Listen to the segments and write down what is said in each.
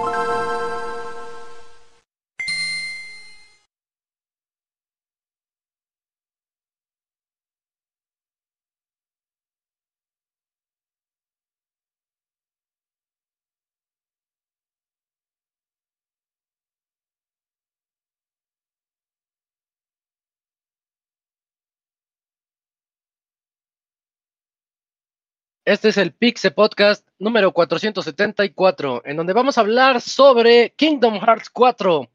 you Este es el Pixe Podcast número 474, en donde vamos a hablar sobre Kingdom Hearts 4.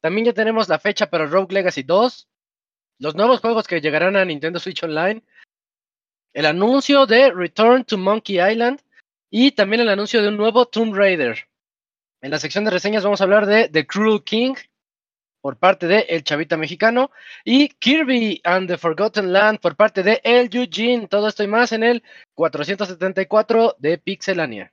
También ya tenemos la fecha para Rogue Legacy 2, los nuevos juegos que llegarán a Nintendo Switch Online, el anuncio de Return to Monkey Island y también el anuncio de un nuevo Tomb Raider. En la sección de reseñas vamos a hablar de The Cruel King, por parte de El Chavita Mexicano y Kirby and the Forgotten Land por parte de El Eugene. Todo esto y más en el 474 de Pixelania.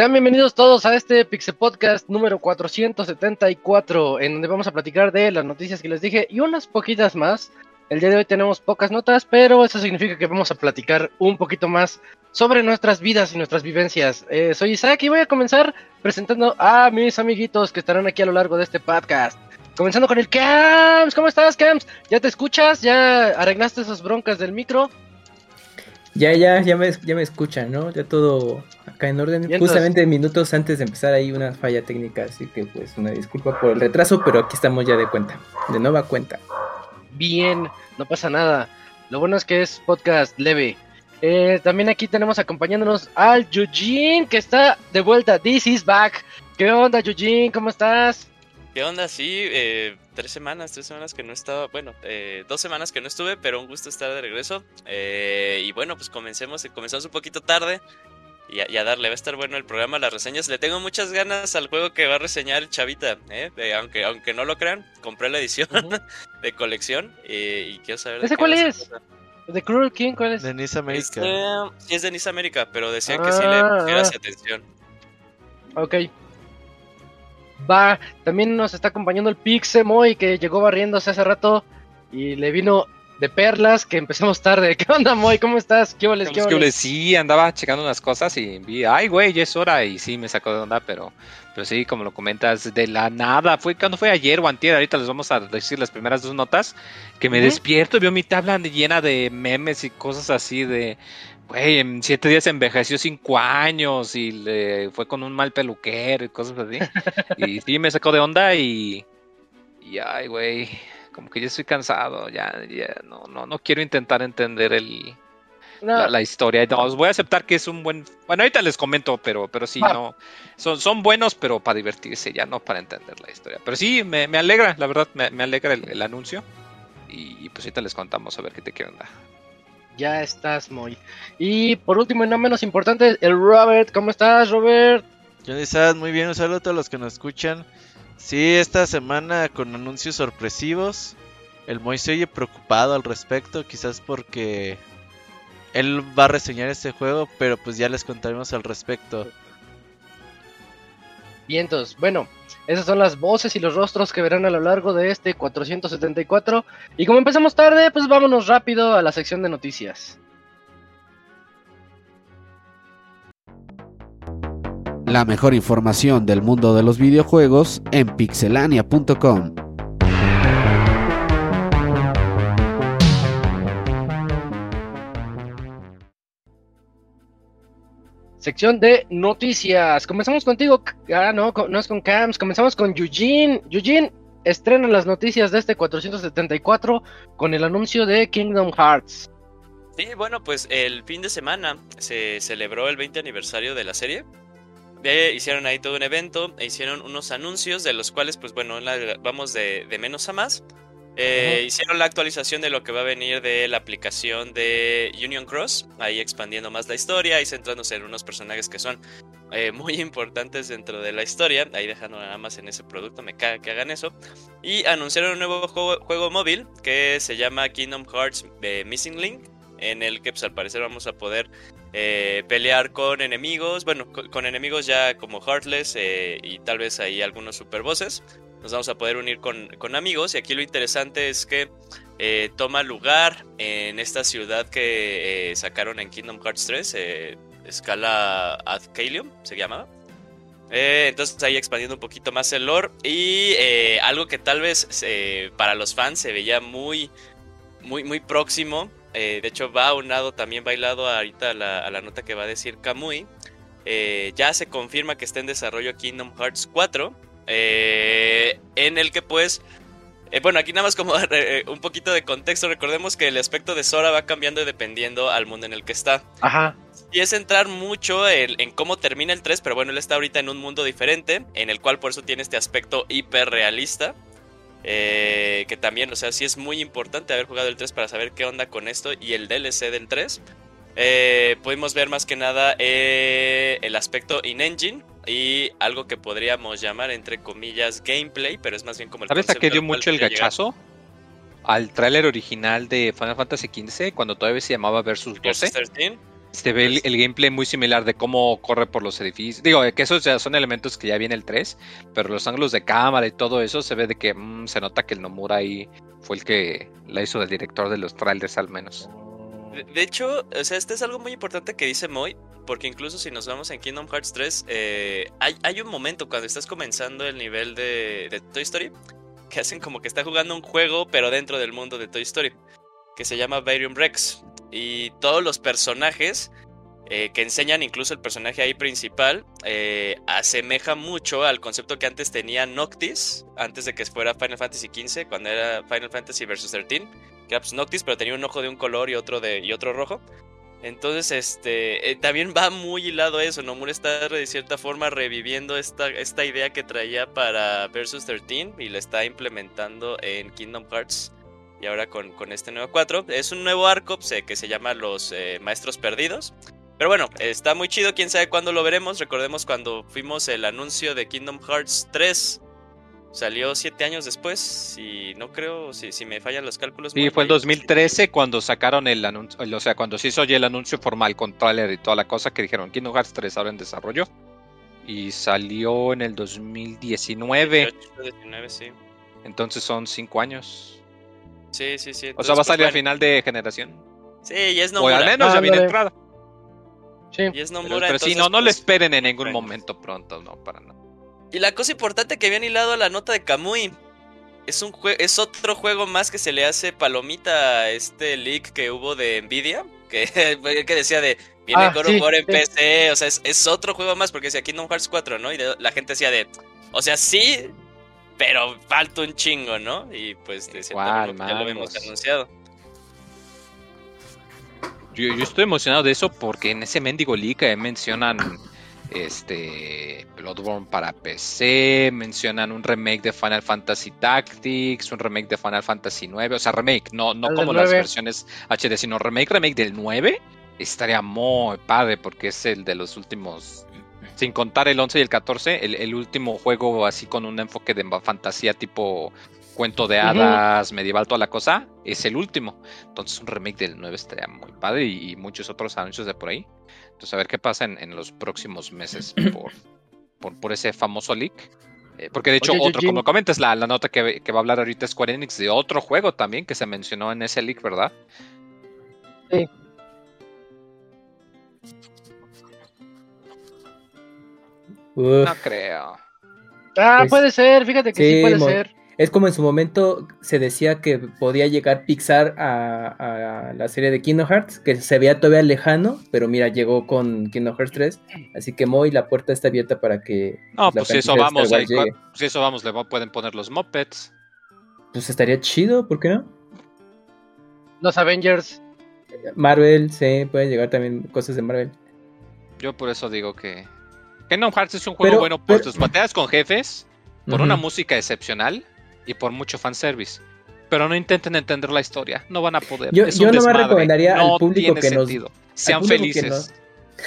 Sean bienvenidos todos a este Pixel Podcast número 474, en donde vamos a platicar de las noticias que les dije y unas poquitas más. El día de hoy tenemos pocas notas, pero eso significa que vamos a platicar un poquito más sobre nuestras vidas y nuestras vivencias. Eh, soy Isaac y voy a comenzar presentando a mis amiguitos que estarán aquí a lo largo de este podcast. Comenzando con el Cams. ¿Cómo estás, Cams? ¿Ya te escuchas? ¿Ya arreglaste esas broncas del micro? Ya, ya, ya me, ya me escuchan, ¿no? Ya todo acá en orden. Justamente minutos antes de empezar hay una falla técnica, así que pues una disculpa por el retraso, pero aquí estamos ya de cuenta, de nueva cuenta. Bien, no pasa nada. Lo bueno es que es podcast leve. Eh, también aquí tenemos acompañándonos al Eugene, que está de vuelta. This is back. ¿Qué onda, Eugene? ¿Cómo estás? ¿Qué onda? Sí, eh, tres semanas, tres semanas que no estaba, bueno, eh, dos semanas que no estuve, pero un gusto estar de regreso. Eh, y bueno, pues comencemos, comenzamos un poquito tarde y a, darle, va a estar bueno el programa, las reseñas. Le tengo muchas ganas al juego que va a reseñar Chavita, aunque, aunque no lo crean, compré la edición de colección y quiero saber... ¿Ese cuál es? ¿De Cruel King cuál es? De Nice America. Este, sí, es de Nice America, pero decían que sí le ah, pusieras ah. atención. Ok. Va, también nos está acompañando el Pixemoy que llegó barriéndose hace rato y le vino de perlas que empezamos tarde. ¿Qué onda, Moy? ¿Cómo estás? ¿Qué oles? ¿Qué oles? Sí, andaba checando unas cosas y vi, ay, güey, ya es hora. Y sí, me sacó de onda, pero, pero sí, como lo comentas, de la nada. Fue cuando fue ayer o antier. Ahorita les vamos a decir las primeras dos notas. Que me despierto y veo mi tabla llena de memes y cosas así de güey, en siete días envejeció cinco años y le fue con un mal peluquero y cosas así. y sí, me sacó de onda y. Y ay, güey, como que ya estoy cansado, ya, ya, no, no, no quiero intentar entender el. La, historia. No, os voy a aceptar que es un buen. Bueno, ahorita les comento, pero, pero sí, ah. no. Son, son buenos, pero para divertirse, ya no para entender la historia. Pero sí, me, alegra, la verdad, me, alegra el, anuncio. Y, pues ahorita les contamos a ver qué te quieren dar. Ya estás, muy. Y por último y no menos importante, el Robert. ¿Cómo estás, Robert? Yo estás muy bien. Un saludo a todos los que nos escuchan. Sí, esta semana con anuncios sorpresivos. El Moy se oye preocupado al respecto, quizás porque él va a reseñar este juego, pero pues ya les contaremos al respecto. Vientos. Bueno, esas son las voces y los rostros que verán a lo largo de este 474. Y como empezamos tarde, pues vámonos rápido a la sección de noticias. La mejor información del mundo de los videojuegos en pixelania.com. sección de noticias. Comenzamos contigo. Ah, no, no es con Cams. Comenzamos con Eugene. Eugene estrena las noticias de este 474 con el anuncio de Kingdom Hearts. Sí, bueno, pues el fin de semana se celebró el 20 aniversario de la serie. hicieron ahí todo un evento e hicieron unos anuncios de los cuales, pues bueno, vamos de menos a más. Eh, hicieron la actualización de lo que va a venir de la aplicación de Union Cross, ahí expandiendo más la historia y centrándose en unos personajes que son eh, muy importantes dentro de la historia. Ahí dejando nada más en ese producto, me caga que hagan eso. Y anunciaron un nuevo juego, móvil que se llama Kingdom Hearts eh, Missing Link, en el que pues al parecer vamos a poder pelear con enemigos, bueno, con, enemigos ya como Heartless y tal vez ahí algunos super bosses nos vamos a poder unir con, amigos. Y aquí lo interesante es que eh, toma lugar en esta ciudad que eh, sacaron en Kingdom Hearts 3, eh, escala Adkalium, se llamaba. entonces ahí expandiendo un poquito más el lore. Y algo que tal vez para los fans se veía muy, muy, muy próximo. de hecho, va aunado también bailado ahorita a la, a la nota que va a decir Kamui. ya se confirma que está en desarrollo Kingdom Hearts 4 eh, en el que pues... Eh, bueno, aquí nada más como eh, un poquito de contexto, recordemos que el aspecto de Sora va cambiando dependiendo al mundo en el que está. Ajá. Y es entrar mucho en, cómo termina el 3, pero bueno, él está ahorita en un mundo diferente, en el cual por eso tiene este aspecto hiperrealista. que también, o sea, sí es muy importante haber jugado el 3 para saber qué onda con esto y el DLC del 3. pudimos ver más que nada el aspecto in-engine, y algo que podríamos llamar entre comillas gameplay, pero es más bien como el ¿Sabes a qué dio mucho el gachazo? Al tráiler original de Final Fantasy XV, cuando todavía se llamaba Versus 12. Se ve el, gameplay muy similar de cómo corre por los edificios. Digo, que esos ya son elementos que ya viene el 3, pero los ángulos de cámara y todo eso se ve de que mm, se nota que el Nomura ahí fue el que la hizo del director de los trailers al menos. De, hecho, o sea, este es algo muy importante que dice Moy, porque incluso si nos vamos en Kingdom Hearts 3, eh, hay, un momento cuando estás comenzando el nivel de, Toy Story que hacen como que está jugando un juego, pero dentro del mundo de Toy Story, que se llama Barium Rex. Y todos los personajes eh, que enseñan, incluso el personaje ahí principal, eh, asemeja mucho al concepto que antes tenía Noctis, antes de que fuera Final Fantasy XV, cuando era Final Fantasy vs. 13 que era pues, Noctis, pero tenía un ojo de un color y otro de y otro rojo. Entonces, este, eh, también va muy hilado eso. Nomura está de cierta forma reviviendo esta, esta idea que traía para Versus 13 y la está implementando en Kingdom Hearts. Y ahora con, con este nuevo 4. Es un nuevo arco pues, que se llama Los eh, Maestros Perdidos. Pero bueno, está muy chido, quién sabe cuándo lo veremos. Recordemos cuando fuimos el anuncio de Kingdom Hearts 3 Salió siete años después, y no creo, si, si me fallan los cálculos. Sí, fue el 2013 cuando sacaron el anuncio, o sea, cuando se hizo ya el anuncio formal con trailer y toda la cosa que dijeron Kingdom Hearts 3 ahora en desarrollo. Y salió en el 2019. sí. Entonces son cinco años. Sí, sí, sí. o sea, va a salir a final de generación. Sí, y es Nomura. O al menos ya viene entrada. Sí. Y es Nomura, pero, si no, no le pues, esperen en ningún momento pronto, no, para nada. Y la cosa importante que habían hilado a la nota de Kamui. Es, un es otro juego más que se le hace palomita a este leak que hubo de Nvidia. Que, que decía de viene ah, en PC. O sea, es, otro juego más porque decía Kingdom Hearts 4, ¿no? Y la gente decía de. O sea, sí, pero falta un chingo, ¿no? Y pues de ya lo hemos anunciado. Yo, yo, estoy emocionado de eso porque en ese mendigo leak mencionan este Bloodborne para PC, mencionan un remake de Final Fantasy Tactics, un remake de Final Fantasy 9, o sea, remake, no, no como las versiones HD, sino remake, remake del 9, estaría muy padre porque es el de los últimos, sin contar el 11 y el 14, el, último juego así con un enfoque de fantasía tipo cuento de hadas, medieval, toda la cosa, es el último. Entonces un remake del 9 estaría muy padre y muchos otros anuncios de por ahí. Entonces, a ver qué pasa en, los próximos meses por, por, ese famoso leak. Eh, porque de hecho, otro, como comentas, la, la nota que, va a hablar ahorita es Square Enix de otro juego también que se mencionó en ese leak, ¿verdad? Sí. No creo. Ah, pues puede ser, fíjate que sí, puede ser. Es como en su momento se decía que podía llegar Pixar a, a la serie de Kingdom Hearts, que se veía todavía lejano, pero mira, llegó con Kingdom Hearts 3, así que Moy, la puerta está abierta para que... No, pues si eso vamos, ahí, si eso vamos, le pueden poner los mopeds. Pues estaría chido, ¿por qué no? Los Avengers. Marvel, sí, pueden llegar también cosas de Marvel. Yo por eso digo que Kingdom Hearts es un juego bueno por tus batallas con jefes, por una música excepcional y por mucho fanservice. Pero no intenten entender la historia, no van a poder. Yo, no me recomendaría al público que nos. Sean felices.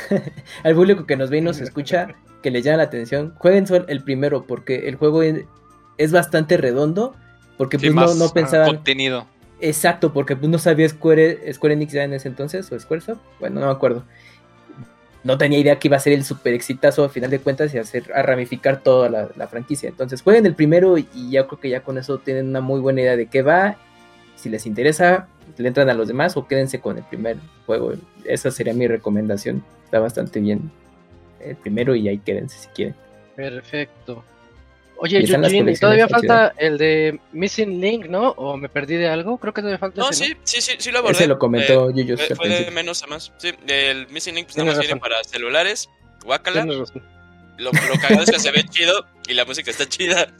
al público que nos ve y nos escucha, que les llama la atención, jueguen el primero, porque el juego es, bastante redondo. Porque pues no, no pensaban. Contenido. Exacto, porque pues no sabía Square, Square Enix ya en ese entonces, o Squaresoft, bueno, no me acuerdo no tenía idea que iba a ser el super exitazo a final de cuentas y hacer a ramificar toda la, franquicia. Entonces jueguen el primero y ya creo que ya con eso tienen una muy buena idea de qué va. Si les interesa, le entran a los demás o quédense con el primer juego. Esa sería mi recomendación. Está bastante bien el primero y ahí quédense si quieren. Perfecto. Oye, todavía falta el de Missing Link, ¿no? ¿O me perdí de algo? Creo que todavía falta No, sí, sí, sí, sí lo abordé. Ese lo comentó eh, Fue, de menos a más. Sí, el Missing Link pues nada más viene para celulares, guacala. Lo, lo cagado es que se ve chido y la música está chida.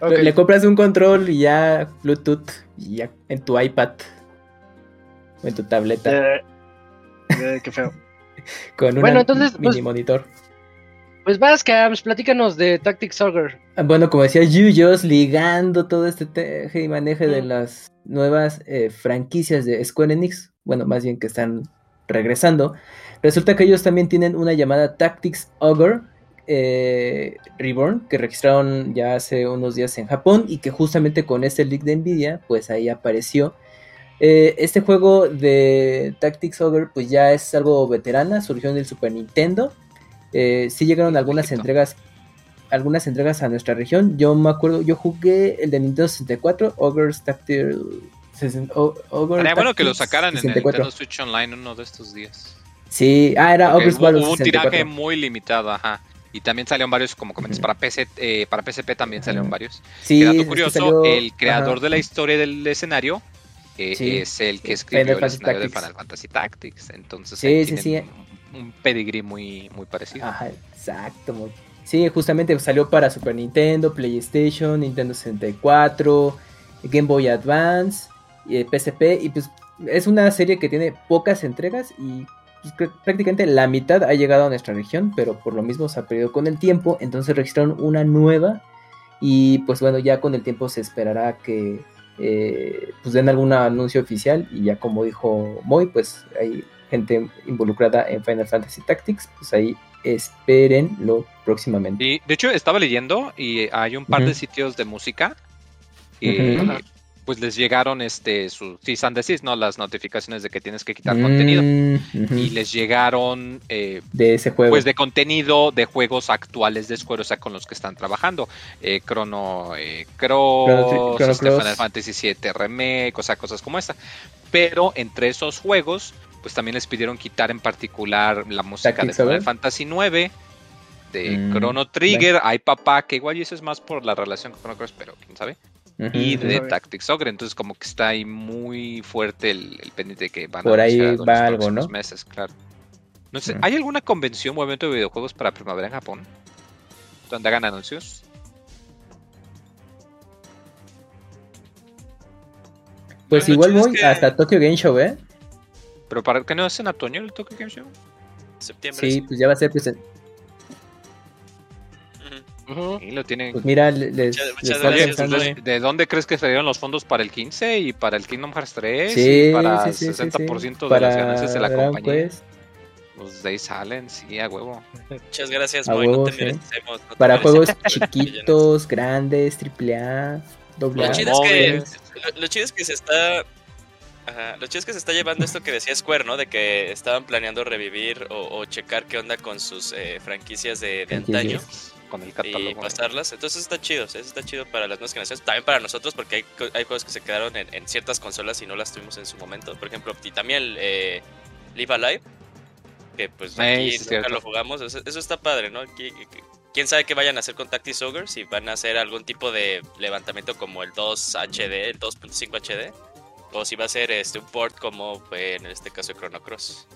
Le compras un control y ya Bluetooth y ya en tu iPad o en tu tableta. Eh, eh, qué feo. Con un mini pues, monitor. Pues vas, Cams, platícanos de Tactics Ogre. Ah, bueno, como decía Yuyos, ligando todo este teje y maneje de las nuevas eh, franquicias de Square Enix, bueno, más bien que están regresando, resulta que ellos también tienen una llamada Tactics Ogre eh, Reborn, que registraron ya hace unos días en Japón y que justamente con este leak de Nvidia, pues ahí apareció. Eh, este juego de Tactics Ogre, pues ya es algo veterana, surgió en el Super Nintendo eh, sí llegaron algunas entregas algunas entregas a nuestra región. Yo me acuerdo, yo jugué el de Nintendo 64, Ogre's Tactics. Sería bueno que lo sacaran en el Nintendo Switch Online uno de estos días. Sí, ah, era Ogre's hubo, hubo un tiraje muy limitado, ajá. Y también salieron varios, como comentas, para PC, eh, para PSP también salieron varios. Sí, dato curioso, el creador de la historia del escenario eh, es el que escribió el escenario de Final Fantasy Tactics. Entonces, sí, sí, sí un pedigree muy, muy parecido. Ajá, exacto. Sí, justamente salió para Super Nintendo, PlayStation, Nintendo 64, Game Boy Advance, y PSP. Y pues es una serie que tiene pocas entregas y pues, prácticamente la mitad ha llegado a nuestra región, pero por lo mismo se ha perdido con el tiempo. Entonces registraron una nueva y pues bueno, ya con el tiempo se esperará que eh, pues den algún anuncio oficial y ya como dijo Moy, pues ahí gente involucrada en Final Fantasy Tactics, pues ahí espérenlo próximamente. Y de hecho estaba leyendo y hay un par de sitios de música y pues les llegaron este sus cease and ¿no? Las notificaciones de que tienes que quitar contenido. Y les llegaron eh, de ese juego. Pues de contenido de juegos actuales de Square, o sea, con los que están trabajando. Eh, Chrono eh, Cross, este, Final Fantasy VII Remake, o sea, cosas como esta. Pero entre esos juegos pues también les pidieron quitar en particular la música de Final Fantasy IX, de mm, Chrono Trigger, hay papá, que igual y eso es más por la relación con Chrono Cross, pero quién sabe. y de Tactics Ogre, entonces como que está ahí muy fuerte el, pendiente de que van por ahí va algo, ¿no? meses, claro. No sé, ¿hay alguna convención o evento de videojuegos para primavera en Japón? Donde hagan anuncios. Pues igual voy hasta Tokyo Game Show, ¿eh? ¿Pero para qué no es en otoño el Tokyo Game Show? Septiembre. Sí, pues ya va a ser pues, Y lo tienen. Pues mira, les, ¿De dónde crees que salieron los fondos para el 15 y para el Kingdom Hearts 3? Sí, y para el 60% de las ganancias de la compañía. Pues de ahí salen, sí, a huevo. Muchas gracias, a huevo, Para juegos chiquitos, grandes, triple A, doble A. Lo chido, es que, lo chido es que se está Ajá. Lo chido es que se está llevando esto que decía Square, ¿no? De que estaban planeando revivir o, checar qué onda con sus eh, franquicias de, antaño. Con el Y pasarlas. Entonces está chido, eso está chido para las nuevas generaciones. También para nosotros, porque hay, hay juegos que se quedaron en, ciertas consolas y no las tuvimos en su momento. Por ejemplo, y también el eh, Live Alive, que pues aquí nunca lo jugamos. Eso, está padre, ¿no? quién sabe qué vayan a hacer con Tactics Ogre, si van a hacer algún tipo de levantamiento como el 2 HD, el 2.5 HD, o si va a ser este, un port como fue en este caso de Chrono Cross.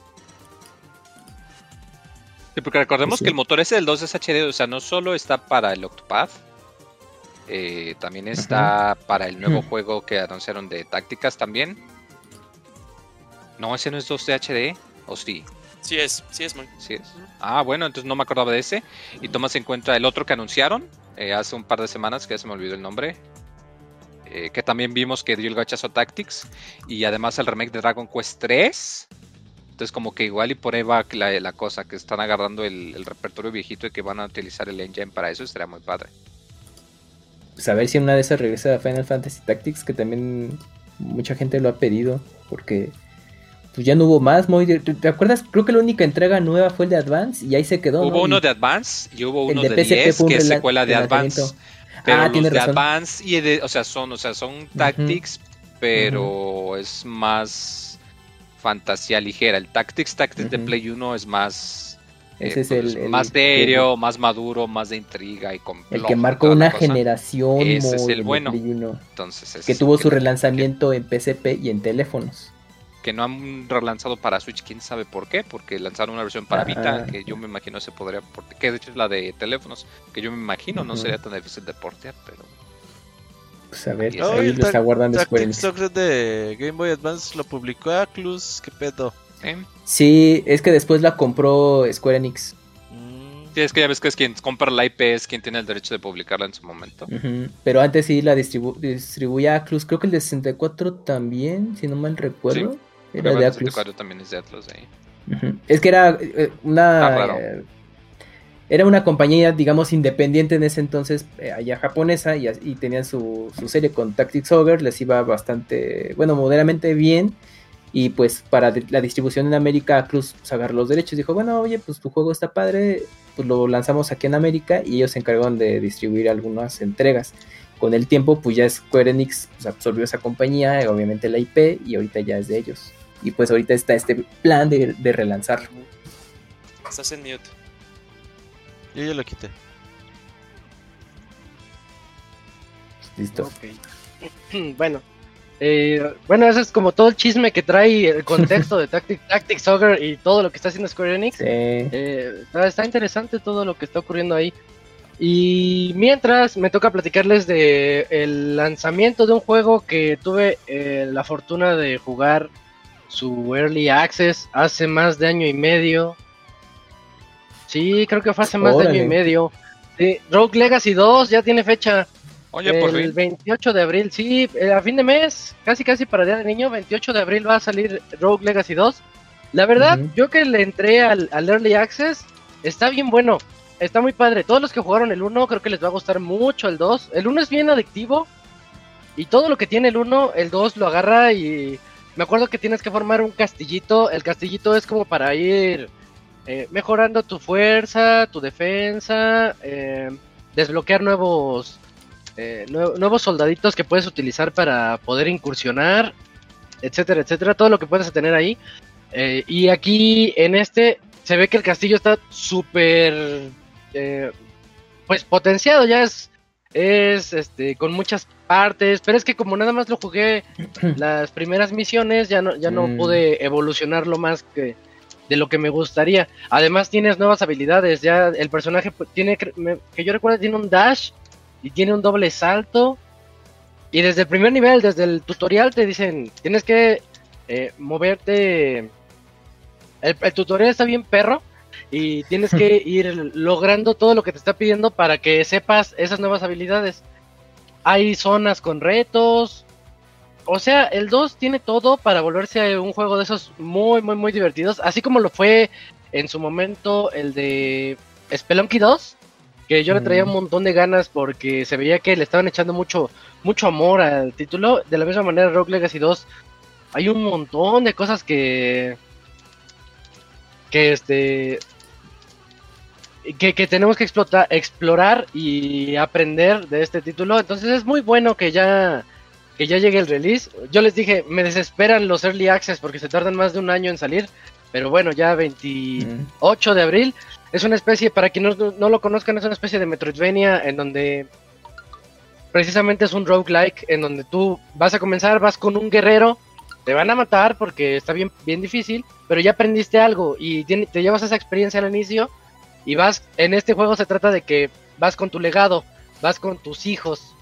Sí, porque recordemos que el motor ese del 2 es HD, o sea, no solo está para el Octopath, eh, también está para el nuevo juego que anunciaron de tácticas también. No, ese no es 2 de HD, o sí. Sí es, sí es, muy. Sí es. Ah, bueno, entonces no me acordaba de ese. Y tomas en cuenta el otro que anunciaron eh, hace un par de semanas, que ya se me olvidó el nombre. Eh, que también vimos que dio el gachazo Tactics. Y además el remake de Dragon Quest 3. Entonces como que igual y por ahí va la, la cosa, que están agarrando el, el, repertorio viejito y que van a utilizar el engine para eso, estaría muy padre. Pues a ver si una de esas regresa a Final Fantasy Tactics, que también mucha gente lo ha pedido, porque pues ya no hubo más. Muy, ¿Te acuerdas? Creo que la única entrega nueva fue el de Advance y ahí se quedó. Hubo ¿no? uno de Advance y hubo uno de, de 10 que es secuela de Advance. Pero ah, los de razón. Advance y de, o sea, son, o sea, son uh -huh. Tactics, pero uh -huh. es más fantasía ligera. El Tactics Tactics uh -huh. de Play 1 es más ese eh, es el, el, más el, más maduro, más de intriga y complot. El que marcó una generación. Ese es el bueno. Entonces, es que tuvo su relanzamiento que, en PSP y en teléfonos. Que no han relanzado para Switch, quién sabe por qué, porque lanzaron una versión para Vita, ah. que yo me imagino se podría portear, que de hecho es la de teléfonos, que yo me imagino uh -huh. no sería tan difícil de portear, pero pues a ver, no, ahí lo está guardando Square Enix. de Game Boy Advance lo publicó Aclus, qué pedo. ¿Eh? Sí, es que después la compró Square Enix. Mm. Sí, es que ya ves que es quien compra la IP, es quien tiene el derecho de publicarla en su momento. Uh -huh. Pero antes sí la distribu distribuía Aclus, creo que el de 64 también, si no mal recuerdo. Sí. Era de Aclus. 64 también es de Atlus ahí. Uh -huh. Es que era eh, una... Eh, era una compañía, digamos, independiente en ese entonces, eh, allá japonesa, y, y tenían su, su, serie con Tactics Ogre, les iba bastante, bueno, moderadamente bien, y pues para la distribución en América, Cruz pues, agarró los derechos, dijo, bueno, oye, pues tu juego está padre, pues lo lanzamos aquí en América, y ellos se encargaron de distribuir algunas entregas. Con el tiempo, pues ya Square Enix pues, absorbió esa compañía, obviamente la IP, y ahorita ya es de ellos. Y pues ahorita está este plan de, de relanzarlo. Estás en mute. Yo ya lo quité. Listo. Okay. bueno. Eh, bueno, eso es como todo el chisme que trae el contexto de Tactic, Tactics Ogre y todo lo que está haciendo Square Enix. Sí. Eh, está, está, interesante todo lo que está ocurriendo ahí. Y mientras me toca platicarles de el lanzamiento de un juego que tuve eh, la fortuna de jugar su Early Access hace más de año y medio. Sí, creo que fue hace más Órale. de año y medio. Sí, Rogue Legacy 2 ya tiene fecha. Oye, el por fin. 28 de abril, sí, eh, a fin de mes, casi casi para Día de Niño, 28 de abril va a salir Rogue Legacy 2. La verdad, uh -huh. yo que le entré al, al, Early Access, está bien bueno, está muy padre. Todos los que jugaron el 1 creo que les va a gustar mucho el 2. El 1 es bien adictivo y todo lo que tiene el 1, el 2 lo agarra y me acuerdo que tienes que formar un castillito. El castillito es como para ir eh, mejorando tu fuerza, tu defensa, eh, desbloquear nuevos eh, nuevos soldaditos que puedes utilizar para poder incursionar, etcétera, etcétera, todo lo que puedes tener ahí. Y aquí en este se ve que el castillo está súper, pues potenciado, ya es, es este, con muchas partes, pero es que como nada más lo jugué las primeras misiones, ya no, ya no mm. pude evolucionarlo más que de lo que me gustaría. Además tienes nuevas habilidades, ya el personaje tiene, que yo recuerdo, tiene un dash y tiene un doble salto. Y desde el primer nivel, desde el tutorial, te dicen, tienes que eh, moverte. El, el, tutorial está bien perro y tienes que ir logrando todo lo que te está pidiendo para que sepas esas nuevas habilidades. Hay zonas con retos. O sea, el 2 tiene todo para volverse un juego de esos muy, muy, muy divertidos. Así como lo fue en su momento el de Spelunky 2 que yo le traía un montón de ganas porque se veía que le estaban echando mucho mucho amor al título. De la misma manera, Rock Legacy 2 hay un montón de cosas que que este que, tenemos que explotar, explorar y aprender de este título. Entonces es muy bueno que ya que ya llegue el release. Yo les dije, me desesperan los early access porque se tardan más de un año en salir. pero bueno, ya 28 de abril. Es una especie, para quienes no, no lo conozcan, es una especie de Metroidvania en donde precisamente es un roguelike en donde tú vas a comenzar, vas con un guerrero, te van a matar porque está bien, bien difícil, pero ya aprendiste algo y te llevas esa experiencia al inicio y vas, en este juego se trata de que vas con tu legado, vas con tus hijos.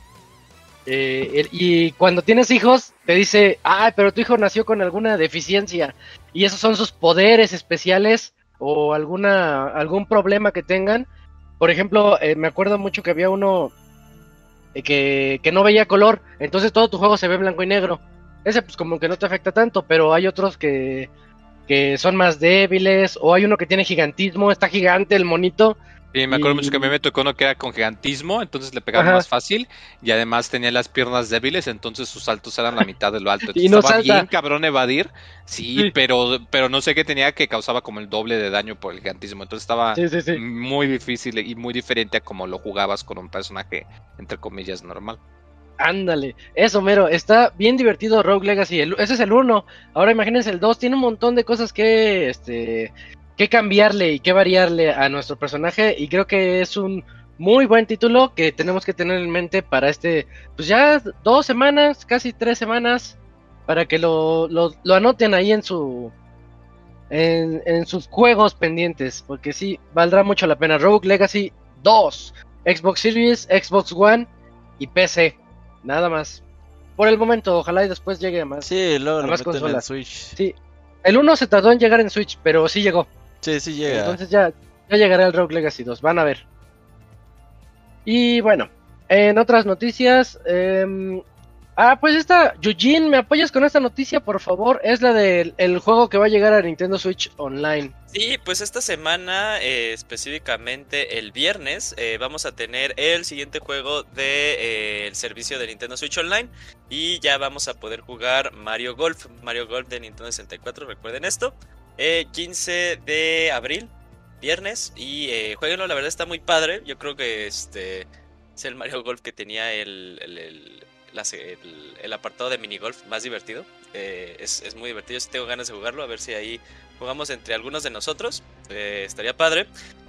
Eh, y cuando tienes hijos, te dice, ah, pero tu hijo nació con alguna deficiencia. Y esos son sus poderes especiales o alguna, algún problema que tengan. Por ejemplo, eh, me acuerdo mucho que había uno eh, que, que, no veía color, entonces todo tu juego se ve blanco y negro. Ese pues como que no te afecta tanto, pero hay otros que, que son más débiles, o hay uno que tiene gigantismo, está gigante el monito. Sí, me acuerdo mucho que me tocó uno que era con gigantismo, entonces le pegaba más fácil y además tenía las piernas débiles, entonces sus saltos eran la mitad de lo alto. y no estaba bien cabrón evadir, sí, Pero, pero no sé qué tenía que causaba como el doble de daño por el gigantismo, entonces estaba muy difícil y muy diferente a como lo jugabas con un personaje entre comillas normal. Ándale, eso mero, está bien divertido Rogue Legacy, ese es el 1, ahora imagínense el 2, tiene un montón de cosas que, este, que cambiarle y que variarle a nuestro personaje y creo que es un muy buen título que tenemos que tener en mente para este, pues ya dos semanas, casi tres semanas, para que lo, lo, anoten ahí en su, en, en sus juegos pendientes, porque sí, valdrá mucho la pena. Rogue Legacy 2, Xbox Series, Xbox One y PC. Nada más. Por el momento, ojalá y después llegue a más. Sí, luego a más consolas. Switch. Sí. El 1 se tardó en llegar en Switch, pero sí llegó. Sí, sí llega. Entonces ya, ya llegará el Rogue Legacy 2. Van a ver. Y bueno, en otras noticias, eh, Ah, pues esta, Eugene, ¿me apoyas con esta noticia, por favor? Es la del juego que va a llegar a Nintendo Switch Online. Sí, pues esta semana, eh, específicamente el viernes, eh, vamos a tener el siguiente juego del de, eh, servicio de Nintendo Switch Online. Y ya vamos a poder jugar Mario Golf, Mario Golf de Nintendo 64, recuerden esto. 15 de abril, viernes. Y jueguenlo, la verdad está muy padre. Yo creo que este es el Mario Golf que tenía el, apartado de minigolf más divertido. Eh, es, muy divertido, si tengo ganas de jugarlo, a ver si ahí jugamos entre algunos de nosotros. Eh, estaría padre.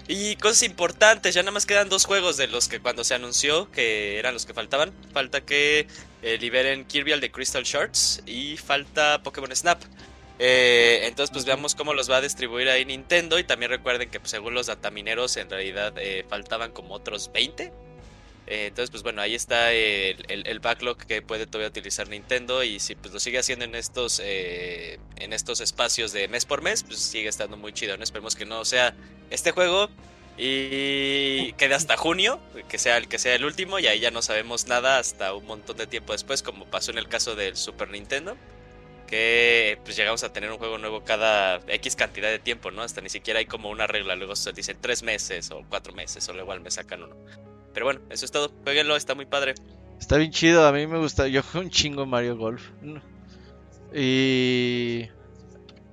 Y cosas importantes, ya nada más quedan dos juegos de los que cuando se anunció que eran los que faltaban. Falta que eh, liberen Kirby al de Crystal Shards y falta Pokémon Snap. entonces pues veamos cómo los va a distribuir ahí Nintendo y también recuerden que pues, según los datamineros en realidad faltaban como otros 20 eh, entonces, pues bueno, ahí está el, backlog que puede todavía utilizar Nintendo y si pues lo sigue haciendo en estos eh, en estos espacios de mes por mes, pues sigue estando muy chido. ¿no? Esperemos que no sea este juego y quede hasta junio, que sea el que sea el último y ahí ya no sabemos nada hasta un montón de tiempo después, como pasó en el caso del Super Nintendo. Que pues llegamos a tener un juego nuevo cada X cantidad de tiempo, ¿no? Hasta ni siquiera hay como una regla. Luego se dicen tres meses o cuatro meses, o igual me sacan uno. Pero bueno, eso es todo. Jueguenlo, está muy padre. Está bien chido, a mí me gusta. Yo jugué un chingo Mario Golf. Y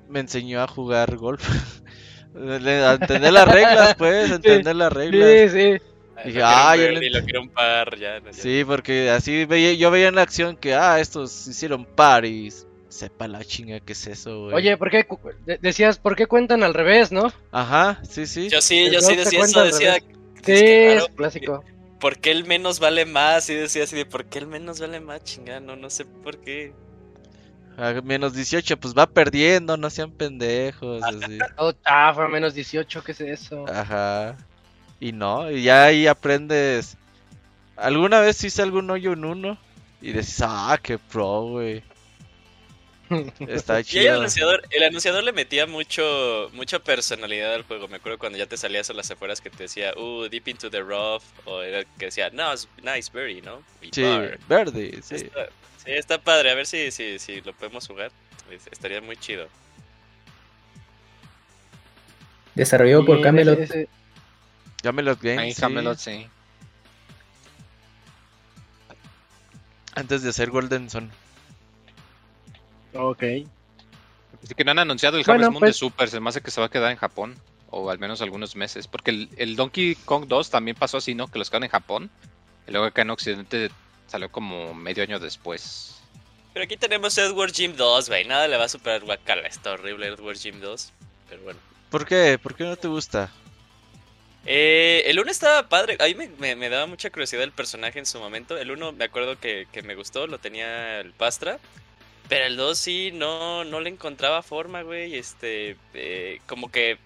me enseñó a jugar golf. a entender las reglas, pues, entender las reglas. Sí, sí. Dije, ah, yo le... lo quiero un par, ya, Sí, porque así veía, yo veía en la acción que, ah, estos hicieron par y sepa la chinga que es eso, güey. Oye, ¿por qué decías, por qué cuentan al revés, no? Ajá, sí, sí. Yo sí, yo sí decía eso, decía... Sí, es clásico. ¿por qué el menos vale más? Y decía así de, ¿por qué el menos vale más? Chingano, no sé por qué. A menos 18, pues va perdiendo, no sean pendejos. Así. Oh, chafa, menos 18, ¿qué es eso? Ajá. Y no, y ya ahí aprendes. ¿Alguna vez hice algún hoyo en uno? Y decís, ah, qué pro, güey. Está chido. Y el anunciador, el anunciador le metía mucho, mucha personalidad al juego. Me acuerdo cuando ya te salías a las afueras que te decía, uh, deep into the rough. O era que decía, no, it's nice berry, ¿no? sí, verde, sí. Está, sí, está padre. A ver si, si, si lo podemos jugar. Estaría muy chido. Desarrollado por Camelot. Camelot Games. Ahí, Camelot, sí. Antes de hacer Golden Sun. Ok. Así que no han anunciado el Harvest Moon de pues- Super, se me hace que se va a quedar en Japón. O al menos algunos meses. Porque el, Donkey Kong 2 también pasó así, ¿no? Que los quedaron en Japón. Y luego acá en Occidente salió como medio año después. Pero aquí tenemos Edward Jim 2, güey. Nada le va a superar Wakala. Está horrible Edward Jim 2. pero bueno. ¿Por qué? ¿Por qué no te gusta? Eh, el 1 estaba padre, a mí me, me, daba mucha curiosidad el personaje en su momento. El 1 me acuerdo que, que, me gustó, lo tenía el Pastra. Pero el 2 sí, no, no le encontraba forma, güey. Este, eh, como que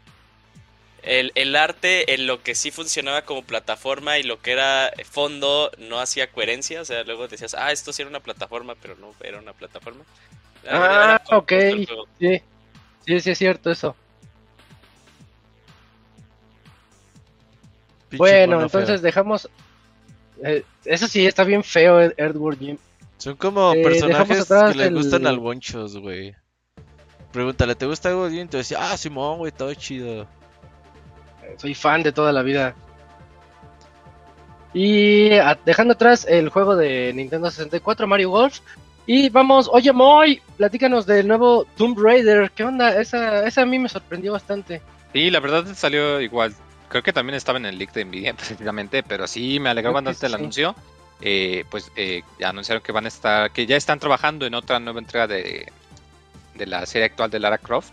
el, el, arte en lo que sí funcionaba como plataforma y lo que era fondo no hacía coherencia. O sea, luego decías, ah, esto sí era una plataforma, pero no era una plataforma. Ah, ok. Sí. sí, sí es cierto eso. bueno, entonces dejamos... Eh, eso sí, está bien feo Earthworm Jim. Son como eh, personajes que le gustan al bonchos, güey. Pregúntale, ¿te gusta Jim? Te decía, ah, Simón, güey, todo chido. Soy fan de toda la vida. Y dejando atrás el juego de Nintendo 64, Mario Golf. Y vamos, oye Moy, platícanos del nuevo Tomb Raider. ¿Qué onda? Esa, esa a mí me sorprendió bastante. Sí, la verdad salió igual creo que también estaba en el leak de Nvidia precisamente, pero sí me alegró cuando el anuncio. Eh, pues eh, anunciaron que van a estar, que ya están trabajando en otra nueva entrega de, de la serie actual de Lara Croft.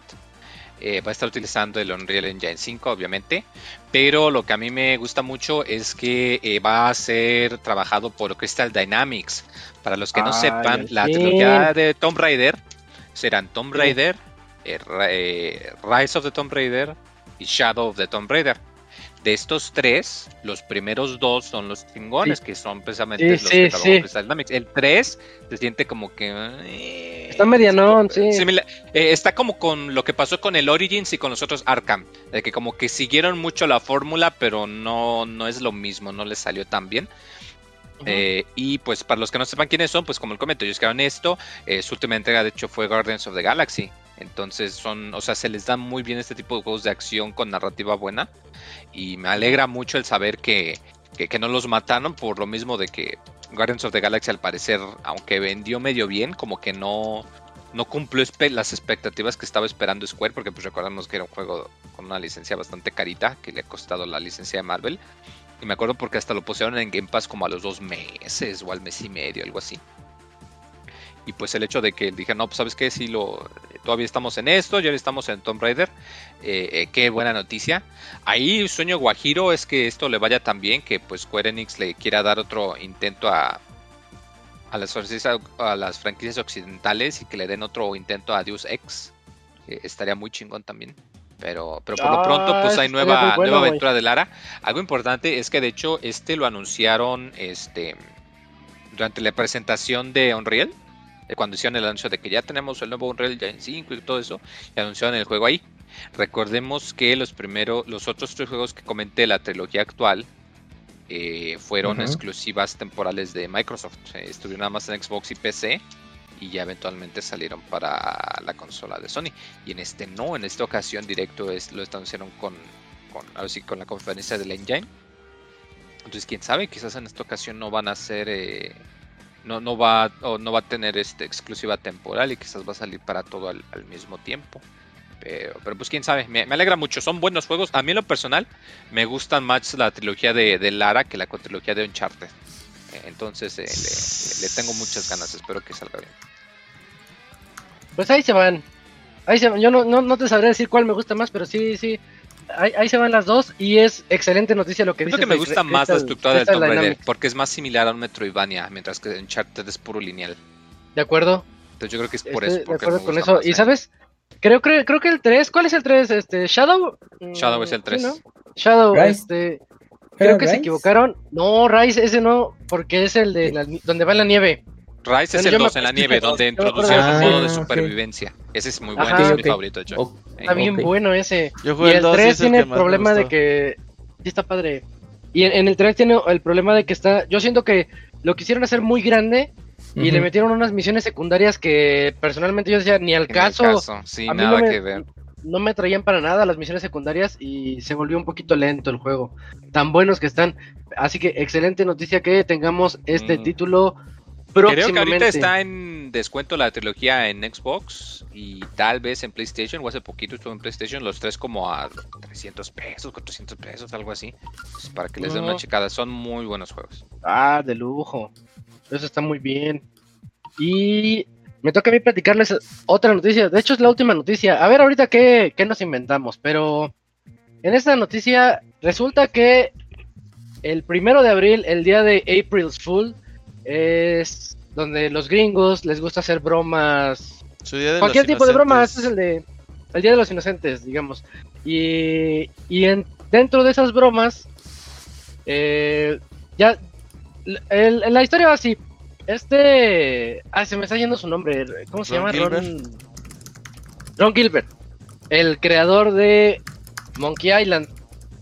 Eh, va a estar utilizando el Unreal Engine 5, obviamente. Pero lo que a mí me gusta mucho es que va a ser trabajado por Crystal Dynamics. Para los que no sepan, la trilogía de Tomb Raider serán Tomb Raider, Rise of the Tomb Raider y Shadow of the Tomb Raider de estos tres, los primeros dos son los chingones, que son precisamente los que trabajó Dynamics. El 3 se siente como que. Eh, está medianón, sí. Eh, está como con lo que pasó con el Origins y con los otros Arkham. De que como que siguieron mucho la fórmula, pero no, no es lo mismo, no les salió tan bien. Eh, y pues para los que no sepan quiénes son, pues como el comento, ellos crearon esto. su última entrega, de hecho, fue Guardians of the Galaxy. Entonces son, o sea, se les da muy bien este tipo de juegos de acción con narrativa buena. Y me alegra mucho el saber que, que, no los mataron por lo mismo de que Guardians of the Galaxy al parecer, aunque vendió medio bien, como que no, no cumplió las expectativas que estaba esperando Square, porque pues recordamos que era un juego con una licencia bastante carita, que le ha costado la licencia de Marvel. Y me acuerdo porque hasta lo pusieron en Game Pass como a los dos meses o al mes y medio, algo así. Y pues el hecho de que dije, no, pues sabes qué, si lo, todavía estamos en esto, ya estamos en Tomb Raider, eh, eh, qué buena noticia. Ahí sueño guajiro es que esto le vaya tan bien que pues Square Enix le quiera dar otro intento a, a, las, a las franquicias occidentales y que le den otro intento a Deus Ex. estaría muy chingón también. Pero, pero por lo ah, pronto, pues hay nueva, nueva aventura de Lara. Algo importante es que de hecho este lo anunciaron este durante la presentación de Unreal cuando hicieron el anuncio de que ya tenemos el nuevo Unreal Engine 5 y todo eso, y anunciaron el juego ahí. Recordemos que los primeros, los otros tres juegos que comenté, la trilogía actual, eh, fueron exclusivas temporales de Microsoft. Eh, estuvieron nada más en Xbox y PC y ya eventualmente salieron para la consola de Sony. Y en este no, en esta ocasión directo es, lo anunciaron con, con, con la conferencia del Engine. Entonces, quién sabe, quizás en esta ocasión no van a ser eh, no, no va no va a tener este exclusiva temporal y quizás va a salir para todo al, mismo tiempo. Pero, pero, pues quién sabe, me, alegra mucho, son buenos juegos. A mí en lo personal me gustan más la trilogía de, Lara que la trilogía de Uncharted. Entonces eh, le, tengo muchas ganas, espero que salga bien. Pues ahí se van. Ahí se van. Yo no, no, no te sabré decir cuál me gusta más, pero sí, sí, ahí, se van las dos y es excelente noticia lo que dice. que me gusta más la estructura del Tomb Raider porque es más similar a un Metroidvania, mientras que Uncharted es puro lineal. ¿De acuerdo? Entonces yo creo que es por eso. De acuerdo con eso. y eh. sabes, creo, creo, creo que el 3, ¿cuál es el 3? Este, Shadow. Shadow es el 3. Shadow, este. Creo que se equivocaron. No, Rise, ese no, porque es el de donde va la nieve. Rise es el 2 en la nieve, donde introducieron un modo de supervivencia. Ese es muy bueno, es mi favorito, de hecho. Está bien bueno ese. y el, 3 tiene el problema de que. Sí, está padre. Y en, el 3 tiene el problema de que está. Yo siento que lo quisieron hacer muy grande y le metieron unas misiones secundarias que personalmente yo decía ni al caso. Sí, nada no que ver. No me traían para nada las misiones secundarias y se volvió un poquito lento el juego. Tan buenos que están. Así que excelente noticia que tengamos este título Creo que ahorita está en descuento la trilogía en Xbox y tal vez en PlayStation, o hace poquito estuvo en PlayStation, los tres como a 300 pesos, 400 pesos, algo así. Pues, para que les den una checada, son muy buenos juegos. Ah, de lujo. Eso está muy bien. Y me toca a mí platicarles otra noticia. De hecho, es la última noticia. A ver, ahorita qué, qué nos inventamos. Pero en esta noticia resulta que el primero de abril, el día de April's Fool, es donde los gringos les gusta hacer bromas. cualquier tipo de bromas. Este es el de el Día de los Inocentes, digamos. Y, y en, dentro de esas bromas, eh, ya la historia va así. Este. Ah, se me está yendo su nombre. ¿Cómo se llama? Ron. Ron Gilbert. El creador de Monkey Island.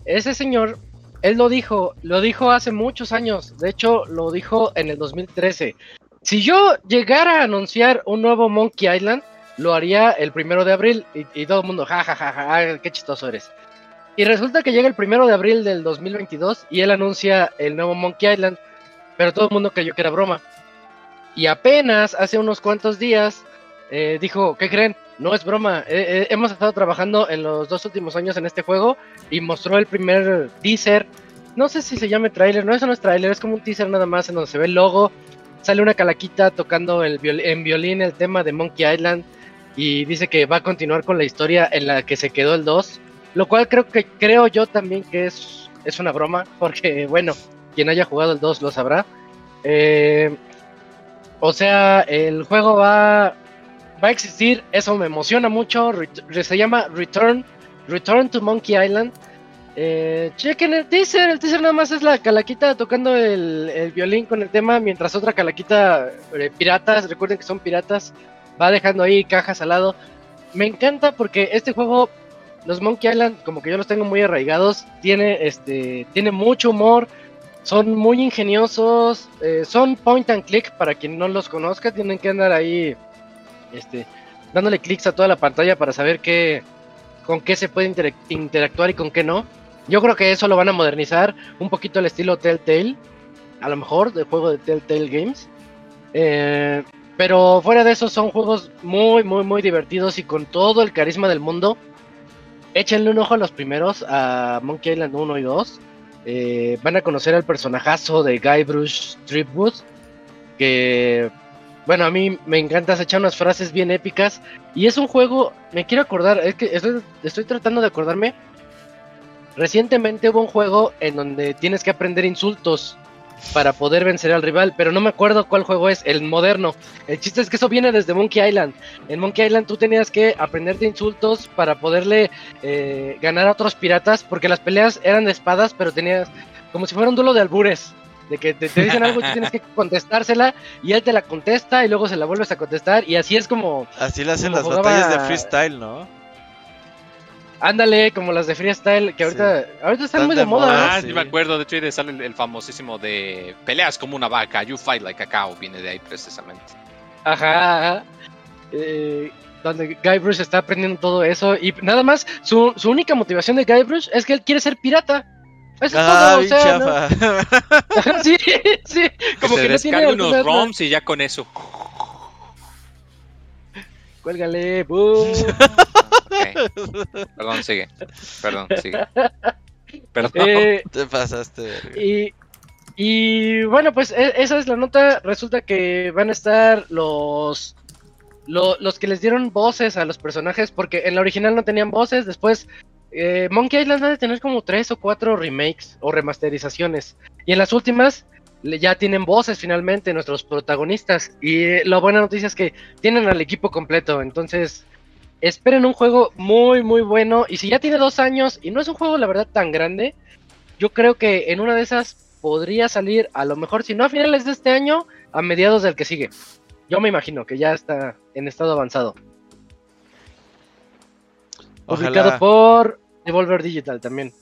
Ese señor, él lo dijo, lo dijo hace muchos años. De hecho, lo dijo en el 2013. Si yo llegara a anunciar un nuevo Monkey Island, lo haría el primero de abril. Y, todo el mundo, jajajaja, ja, ja, ja, qué chistoso eres. Y resulta que llega el primero de abril del 2022 y él anuncia el nuevo Monkey Island. Pero todo el mundo creyó que era broma. Y apenas hace unos cuantos días eh, dijo, ¿qué creen? No es broma. Eh, eh, hemos estado trabajando en los dos últimos años en este juego y mostró el primer teaser. No sé si se llame trailer, no, eso no es trailer, es como un teaser nada más en donde se ve el logo. Sale una calaquita tocando el en violín el tema de Monkey Island y dice que va a continuar con la historia en la que se quedó el 2. Lo cual creo que creo yo también que es, es una broma, porque bueno, quien haya jugado el 2 lo sabrá. Eh, o sea, el juego va, va a existir, eso me emociona mucho. se llama Return, Return to Monkey Island. Eh, chequen el teaser, el teaser nada más es la calaquita tocando el, violín con el tema, mientras otra calaquita, eh, piratas, recuerden que son piratas, va dejando ahí cajas al lado. Me encanta porque este juego, los Monkey Island, como que yo los tengo muy arraigados, tiene, este, tiene mucho humor, son muy ingeniosos, eh, son point and click para quien no los conozca, tienen que andar ahí este, dándole clics a toda la pantalla para saber qué, con qué se puede interactuar y con qué no. Yo creo que eso lo van a modernizar un poquito al estilo Telltale, a lo mejor del juego de Telltale Games. Eh, pero fuera de eso son juegos muy, muy, muy divertidos y con todo el carisma del mundo. Échenle un ojo a los primeros, a Monkey Island 1 y 2. Eh, van a conocer al personajazo de Guybrush Threepwood, que, bueno, a mí me encanta, se echan unas frases bien épicas, y es un juego, me quiero acordar, es que estoy, estoy tratando de acordarme, recientemente hubo un juego en donde tienes que aprender insultos para poder vencer al rival, pero no me acuerdo cuál juego es, el moderno. El chiste es que eso viene desde Monkey Island. En Monkey Island tú tenías que aprenderte insultos para poderle eh, ganar a otros piratas, porque las peleas eran de espadas, pero tenías como si fuera un duelo de albures. De que te, dicen algo y tú tienes que contestársela y él te la contesta y luego se la vuelves a contestar y así es como... Así le hacen las batallas de freestyle, ¿no? Ándale, como las de freestyle, que ahorita, ahorita están, muy de moda. Ah, sí. me acuerdo, de hecho, de sale el, famosísimo de peleas como una vaca, you fight like a cow, viene de ahí precisamente. Ajá, eh, donde Guybrush está aprendiendo todo eso y nada más, su, su única motivación de Guybrush es que él quiere ser pirata. Eso es todo, o sea, sí, sí, como que, se no tiene unos ROMs y ya con eso. Cuélgale, boom. Perdón, sigue. Perdón, sigue. Perdón. Eh, Te pasaste. Y, y bueno, pues e, esa es la nota. Resulta que van a estar los, los que les dieron voces a los personajes, porque en la original no tenían voces. Después, eh, Monkey Island va a tener como tres o cuatro remakes o remasterizaciones. Y en las últimas ya tienen voces finalmente nuestros protagonistas. Y la buena noticia es que tienen al equipo completo. Entonces, esperen un juego muy, muy bueno. Y si ya tiene dos años y no es un juego, la verdad, tan grande, yo creo que en una de esas podría salir, a lo mejor, si no a finales de este año, a mediados del que sigue. Yo me imagino que ya está en estado avanzado. Publicado por Devolver Digital también.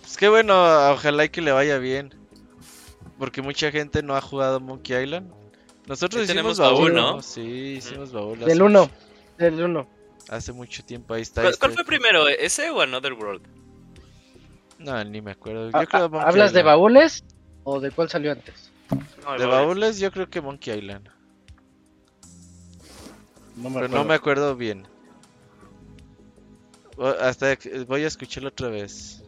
Pues qué bueno, ojalá que le vaya bien. Porque mucha gente no ha jugado Monkey Island. Nosotros hicimos baúl, ¿no? Sí, hicimos baúl. Del 1. Del 1. Hace mucho tiempo, ahí está. ¿Cuál, este. fue primero, ese o Another World? No, ni me acuerdo. Yo creo ¿Hablas de baúles o de cuál salió antes? de baúles yo creo que Monkey Island. No me Pero no me acuerdo bien. Hasta voy a escucharlo otra vez.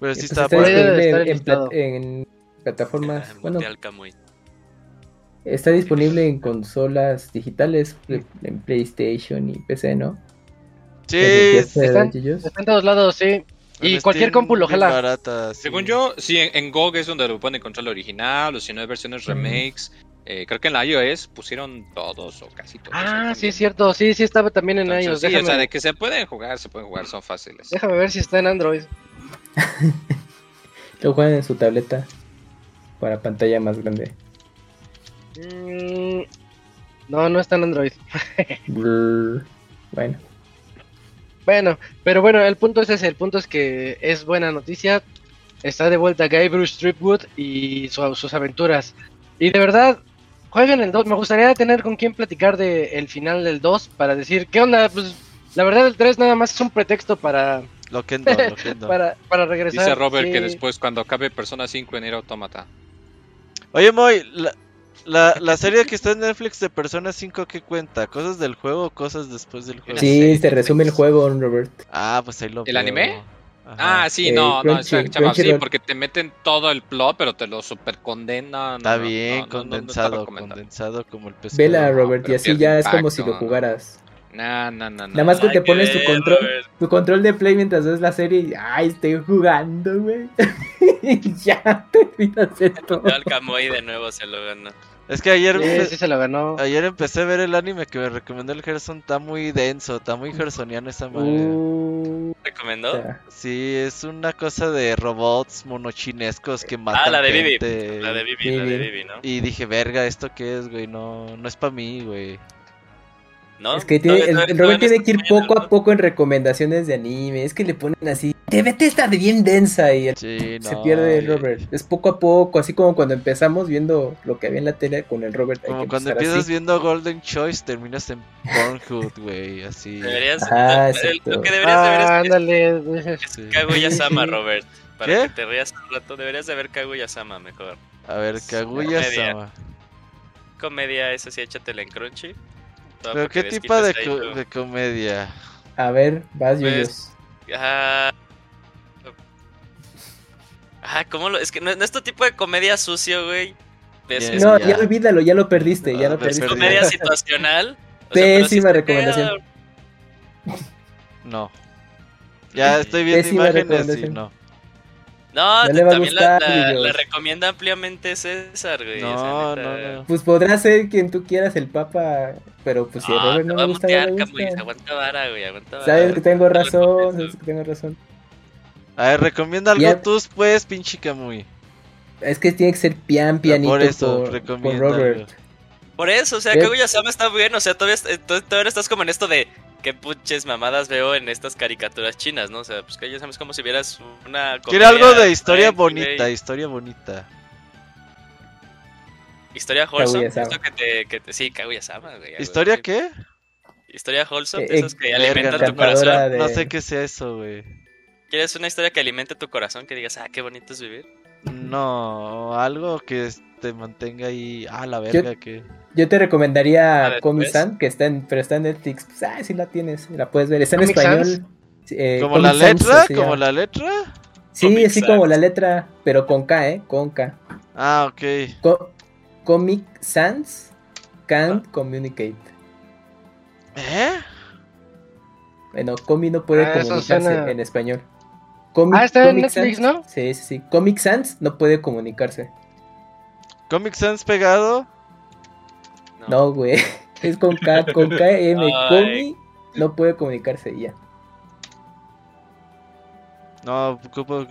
Pero sí está, en, en, plataformas. bueno, Está disponible en consolas digitales, en PlayStation y PC, ¿no? Sí, están, en todos lados, sí. Y cualquier compu lo jala. Según yo, sí, en, GOG es donde lo pueden encontrar el original, o si no hay versiones remakes. Eh, creo que en la iOS pusieron todos o casi todos. Ah, sí, es cierto. Sí, sí, estaba también en iOS. Sí, o sea, de que se pueden jugar, se pueden jugar, son fáciles. Déjame ver si está en Android. lo juegan en su tableta para pantalla más grande. Mm, no, no está en Android. bueno. Bueno, pero bueno, el punto es ese, el punto es que es buena noticia. Está de vuelta Guy Bruce Stripwood y sus aventuras. Y de verdad, jueguen el 2. Me gustaría tener con quién platicar del el final del 2 para decir, ¿qué onda? Pues la verdad el 3 nada más es un pretexto para... Lo que para, para regresar. Dice Robert que después cuando acabe Persona 5 en ir Automata. Oye, Moy, la, la, la, serie que está en Netflix de Persona 5, ¿qué cuenta? ¿Cosas del juego o cosas después del juego? Sí, te resume el juego, Robert. Ah, pues ahí lo ¿El anime? Ah, sí, no, no, chaval, sí, porque te meten todo el plot, pero te lo super condenan. Está bien condensado, condensado como el pescado. Vela, Robert, y así ya es como si lo jugaras. No, no, no, Nada más que te pones tu control, tu control de play mientras ves la serie y ay, estoy jugando, güey. y ya te olvidas de todo. Al Camoy de nuevo se lo ganó. Es que ayer, se lo ganó. ayer empecé a ver el anime que me recomendó el Gerson. Está muy denso, está muy gersoniano esa madre. Uh, ¿Recomendó? Sí, es una cosa de robots monochinescos que matan Ah, la de Vivi. La de Vivi, la de Vivi, ¿no? Y dije, verga, ¿esto qué es, güey? No, no es para mí, güey. Es que tiene, el, Robert tiene que ir poco a poco en recomendaciones de anime. Es que le ponen así, te vete esta de bien densa y se pierde el Robert. Es poco a poco, así como cuando empezamos viendo lo que había en la tele con el Robert. Como cuando empiezas viendo Golden Choice, terminas en Pornhub, güey, así. Deberías, ah, lo que deberías de ver es, ándale. es Kaguya-sama, Robert. Para ¿Qué? que te rías un rato, deberías de ver Kaguya-sama mejor. A ver, Kaguya-sama. Comedia, esa sí, échatela en Crunchy. ¿Pero qué tipo de, de, comedia? A ver, vas, pues, ah, ah, ¿cómo lo...? Es que no, es tu tipo de comedia sucio, güey. no, ya. olvídalo, ya lo perdiste, ya lo perdiste. ¿Comedia situacional? Pésima recomendación. No. Ya estoy viendo imágenes y no. No, también la, recomienda ampliamente César, güey. No, no, no. Pues podrá ser quien tú quieras el Papa, pero pues si a Robert no me gusta, no me gusta. Aguanta vara, güey, aguanta vara. Sabes que tengo razón, sabes que tengo razón. A ver, recomienda algo tú, pues, pinche Camuy. Es que tiene que ser pian, pianito por, eso, por, por Robert. Por eso, o sea, Kaguya-sama está bien, o sea, todavía, todavía estás como en esto de qué puches mamadas veo en estas caricaturas chinas, ¿no? O sea, pues que ya sabes como si vieras una... Quiero algo de historia bonita, historia bonita. Historia wholesome, esto que te, que te... Sí, Kaguya-sama, güey. ¿Historia qué? Historia wholesome, eh, esos que alimentan tu corazón. No sé qué sea eso, güey. ¿Quieres una historia que alimente tu corazón? Que digas, ah, qué bonito es vivir. No, algo que te mantenga ahí. Ah, la verga, que. Yo te recomendaría Comic-San, que está en, pero está en Netflix. Pues, ah, sí la tienes, la puedes ver. Está en español. Eh, ¿Como la letra? ¿Como la letra? Sí, así como la letra, pero con K, ¿eh? Con K. Ah, ok. Comic Sans Can't ah. Communicate. ¿Eh? Bueno, Comi no puede ah, comunicarse en español. ah, está en Netflix, ¿no? Sí, sí, sí. Comic Sans no puede comunicarse. ¿Comic Sans pegado? No, güey. Es con K, con KM. Comi no puede comunicarse ya. No,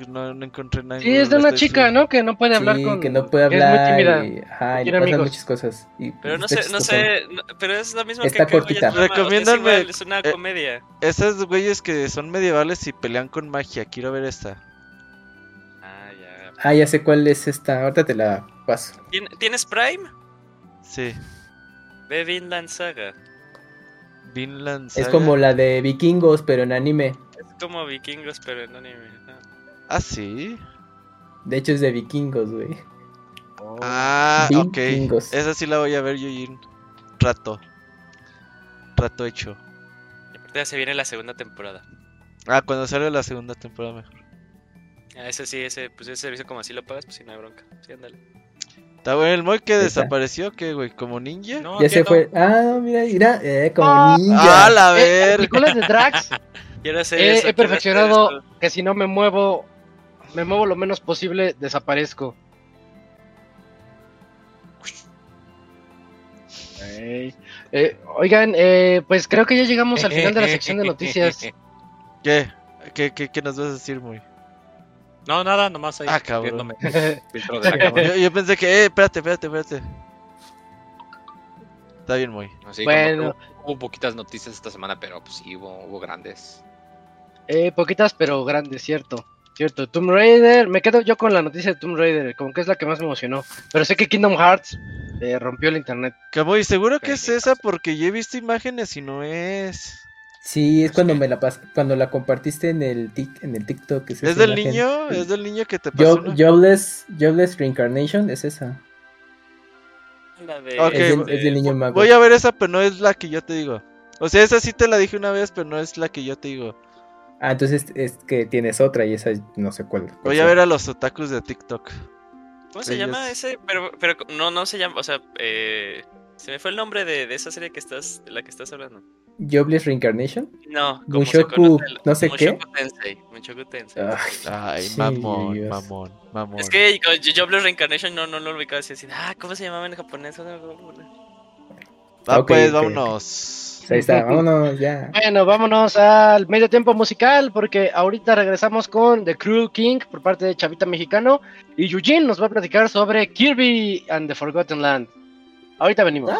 no, no encontré nada. Sí, es de una chica, ¿no? Que no puede hablar sí, con. que no puede hablar. Y, ajá, y le pasan muchas cosas. pero no sé, no sé. pero es la misma Está que cortita. Recomiéndame. Es, una eh, comedia. Esas güeyes que son medievales y pelean con magia. Quiero ver esta. Ah, ya. Ah, ya sé cuál es esta. Ahorita te la paso. ¿Tienes Prime? Sí. Ve Vinland Saga. Vinland Saga. Es como la de vikingos, pero en anime. Es como vikingos, pero en anime. Ah, sí. De hecho es de vikingos, güey. Ah, ok. Esa sí la voy a ver yo en rato. Rato hecho. Y aparte ya se viene la segunda temporada. Ah, cuando salga la segunda temporada mejor. Ah, ese sí, ese, pues ese servicio como así lo pagas, pues si no hay bronca. Sí, ándale. Está bueno, el Moy que desapareció, ¿qué, güey? ¿Como ninja? No, ya se fue. Ah, mira, mira, eh, como ah, ninja. ¡Ah, la ver! Eh, de Drax. he perfeccionado que si no me muevo, me muevo lo menos posible, desaparezco. Eh, oigan, eh, pues creo que ya llegamos al final de la sección de noticias. ¿Qué? ¿Qué, qué, qué nos vas a decir, muy? No, nada, nomás ahí. Ah, cabrón. yo, yo, pensé que, eh, espérate, espérate, espérate. Está bien, muy. bueno. hubo, poquitas noticias esta semana, pero pues sí, hubo, hubo grandes. Eh, poquitas, pero grandes, cierto. Cierto, Tomb Raider, me quedo yo con la noticia de Tomb Raider, como que es la que más me emocionó. Pero sé que Kingdom Hearts eh, rompió el internet. Que voy, seguro que es esa porque ya he visto imágenes y no es. Sí, es cuando me la pas cuando la compartiste en el tic en el TikTok. ¿Es, del niño? ¿Es del niño que te pasó? Jobless, Jobless Reincarnation, es esa. La de... es, del, niño mago. Voy a ver esa, pero no es la que yo te digo. O sea, esa sí te la dije una vez, pero no es la que yo te digo. Ah, entonces es que tienes otra y esa no sé cuál. Voy a ver a los otakus de TikTok. ¿Cómo se llama ese? Pero, pero no, no se llama, o sea, eh, se me fue el nombre de, de, esa serie que estás, de la que estás hablando. Jobless Reincarnation? No, como Mushoku, no sé qué. Tensei, Mushoku Tensei. Ay, mamón, mamón, mamón. Es que Jobless Reincarnation no, no lo ubicaba así, así. Ah, ¿cómo se llamaba en japonés? Ah, pues, vámonos. Pues ahí está, vámonos ya. Bueno, vámonos al medio tiempo musical porque ahorita regresamos con The Crew King por parte de Chavita Mexicano y Eugene nos va a platicar sobre Kirby and the Forgotten Land. Ahorita venimos. Ah,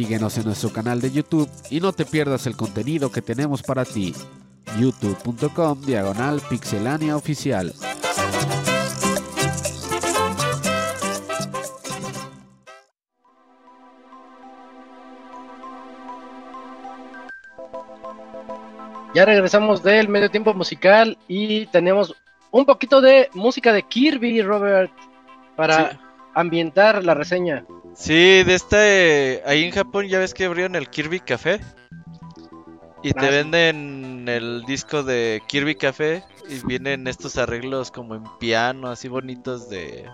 Síguenos en nuestro canal de YouTube y no te pierdas el contenido que tenemos para ti. youtube.com diagonal pixelania oficial. Ya regresamos del medio tiempo musical y tenemos un poquito de música de Kirby, Robert, para Sí. ambientar la reseña. Sí, de este. Ahí en Japón ya ves que abrieron el Kirby Café. Y te Ah, venden el disco de Kirby Café. Y vienen estos arreglos como en piano, así bonitos de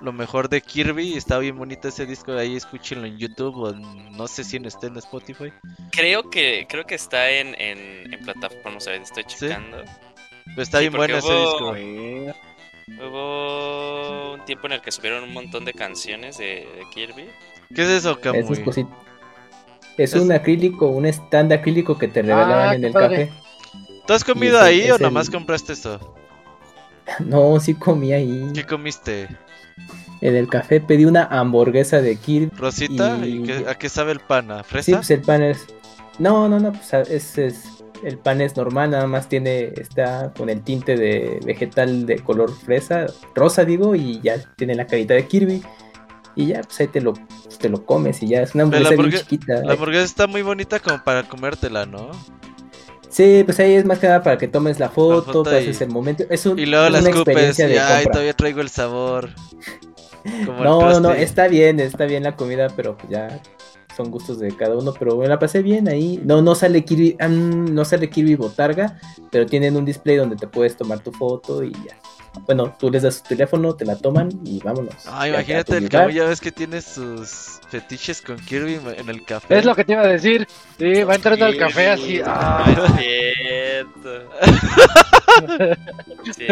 lo mejor de Kirby. y Está bien bonito ese disco. Ahí escúchenlo en YouTube o en- no sé si en esté en Spotify. Creo que, creo que está en, en, en plataformas, a ver, estoy ¿Sí? checando. Pero está Sí, bien bueno ese disco. Hubo un tiempo en el que subieron un montón de canciones de, de Kirby. ¿Qué es eso, Eso Kamui? es Es Es- un acrílico, un stand acrílico que te regalaban Ah, en el padre. café. ¿Tú has comido ahí o el- nomás compraste eso? No, sí comí ahí. ¿Qué comiste? En el café pedí una hamburguesa de Kirby. ¿Rosita? ¿Y Y- qué- a qué sabe el pan? ¿A Sí, fresa? pues el pan es. No, no, no, pues es, es- el pan es normal, nada más tiene, está con el tinte de vegetal de color fresa, rosa digo, y ya tiene la carita de Kirby. Y ya, pues ahí te lo, te lo comes y ya es una la hamburguesa hamburgue- chiquita. La hamburguesa está muy bonita como para comértela, ¿no? Sí, pues ahí es más que nada para que tomes la foto, foto pases y- el momento. Es, un- Y luego es la una escupes y ay, todavía traigo el sabor. Como No, no, está bien, está bien la comida, pero ya son gustos de cada uno, pero me la pasé bien ahí. No, no sale Kirby, ah, mm, no sale Kirby Botarga, pero tienen un display donde te puedes tomar tu foto y ya. Bueno, tú les das tu teléfono, te la toman y vámonos. Ay, Ya, imagínate el. Kamui, ya ves que tiene sus fetiches con Kirby en el café. Es lo que te iba a decir. Sí, va entrando al Sí, café así. sí, ah. no Sí.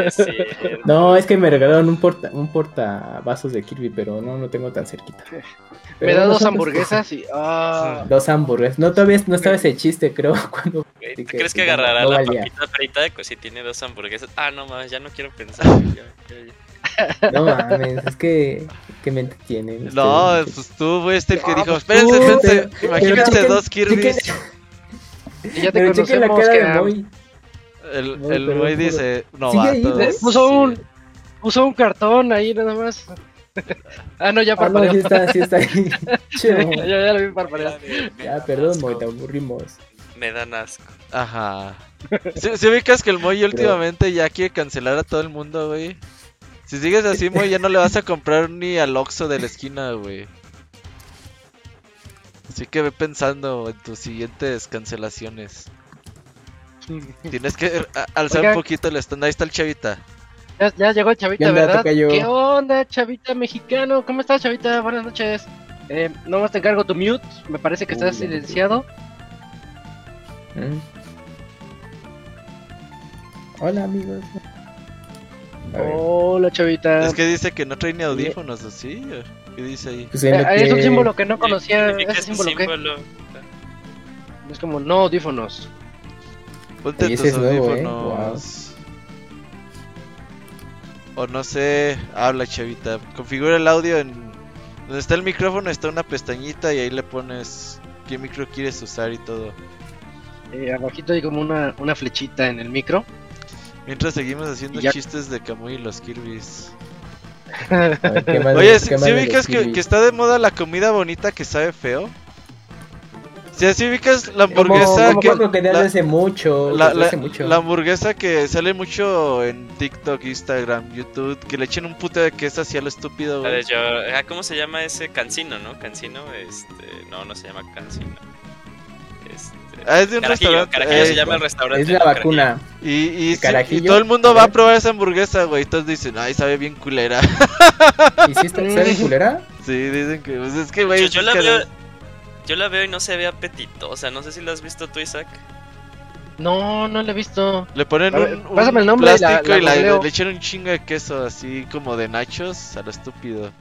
No, es que me regalaron un porta, un porta vasos de Kirby, pero no lo tengo tan cerquita. Me da no dos hamburguesas y. ah. Dos hamburguesas. No, todavía no estaba ese chiste, creo, cuando Güey, Sí ¿Tú que- crees que agarrará no la valía. papita frita si tiene dos hamburguesas? Ah, no mames, ya no quiero pensar. ya, ya, ya. No mames, es que, que me entretienen. No, ustedes. pues tú fuiste el que dijo, pues espérense, espérense, chequen- dos chequen- Y ya te Pero chequen la conocemos. cara de Moy. El, güey dice, no Sigue va ahí, todos. güey. Puso Sí. un, puso un cartón ahí nada más. ah, no, ya Ah, no, parpadeó. sí está, sí está ahí. ya, Chido. ya lo vi parpadear. Ya, perdón, Moy, te aburrimos. Me dan asco. Ajá. Si, si ubicas que el Moy últimamente ya quiere cancelar a todo el mundo, güey. Si sigues así, Moy, ya no le vas a comprar ni al Oxxo de la esquina, güey. Así que ve pensando en tus siguientes cancelaciones. Tienes que alzar Oiga. un poquito el stand. Ahí está el chavita. Ya, ya llegó el Chavita, ¿Qué onda, ¿verdad? ¿Qué onda, Chavita mexicano? ¿Cómo estás, Chavita? Buenas noches. Eh, nomás te encargo tu mute. Me parece que Uy, estás ya silenciado. ¿Mm? Hola, amigos. Hola, Chavita. Es que dice que no trae ni audífonos, ¿o sí? ¿Qué dice ahí? pues Eh, es un que- símbolo que no conocía. Significa ¿Ese ese símbolo qué? símbolo. Es como no audífonos. Ponte Oye, tus es nuevo, ¿eh? audífonos. O no sé, habla chavita. Configura el audio en... Donde está el micrófono está una pestañita y ahí le pones qué micro quieres usar y todo. Eh, abajito hay como una, una flechita en el micro. Mientras seguimos haciendo ya- chistes de Kamui y los Kirby's. a ver, ¿qué más- Oye, ¿sí, sí ubicas que está de moda la comida bonita que sabe feo? Si ¿sí ubicas la hamburguesa como que... creo que la- hace mucho, La, hace mucho. la hamburguesa que sale mucho en TikTok, Instagram, YouTube, que le echen un puto de queso así a lo estúpido, güey. yo, ah, ¿Cómo se llama ese cancino, no? Cancino, este. No, no se llama cancino. Este. Ah, es de un Carajillo, restaurante. Carajillo se eh, llama el restaurante. es la ¿no? vacuna. Y, y, sí, y Carajillo, todo el mundo a va a probar esa hamburguesa, güey. Todos dicen, ay, sabe bien culera. ¿Y si está, sabe culera? sí, dicen que, pues es que, Yo, güey. yo es la que- veo, yo la veo y no se ve apetitosa. No sé si la has visto tú, Isaac. No, no lo he visto. Le ponen ver, un, un pásame el nombre y la- plástico la y la- le echan un chingo de queso, así como de nachos, a lo estúpido.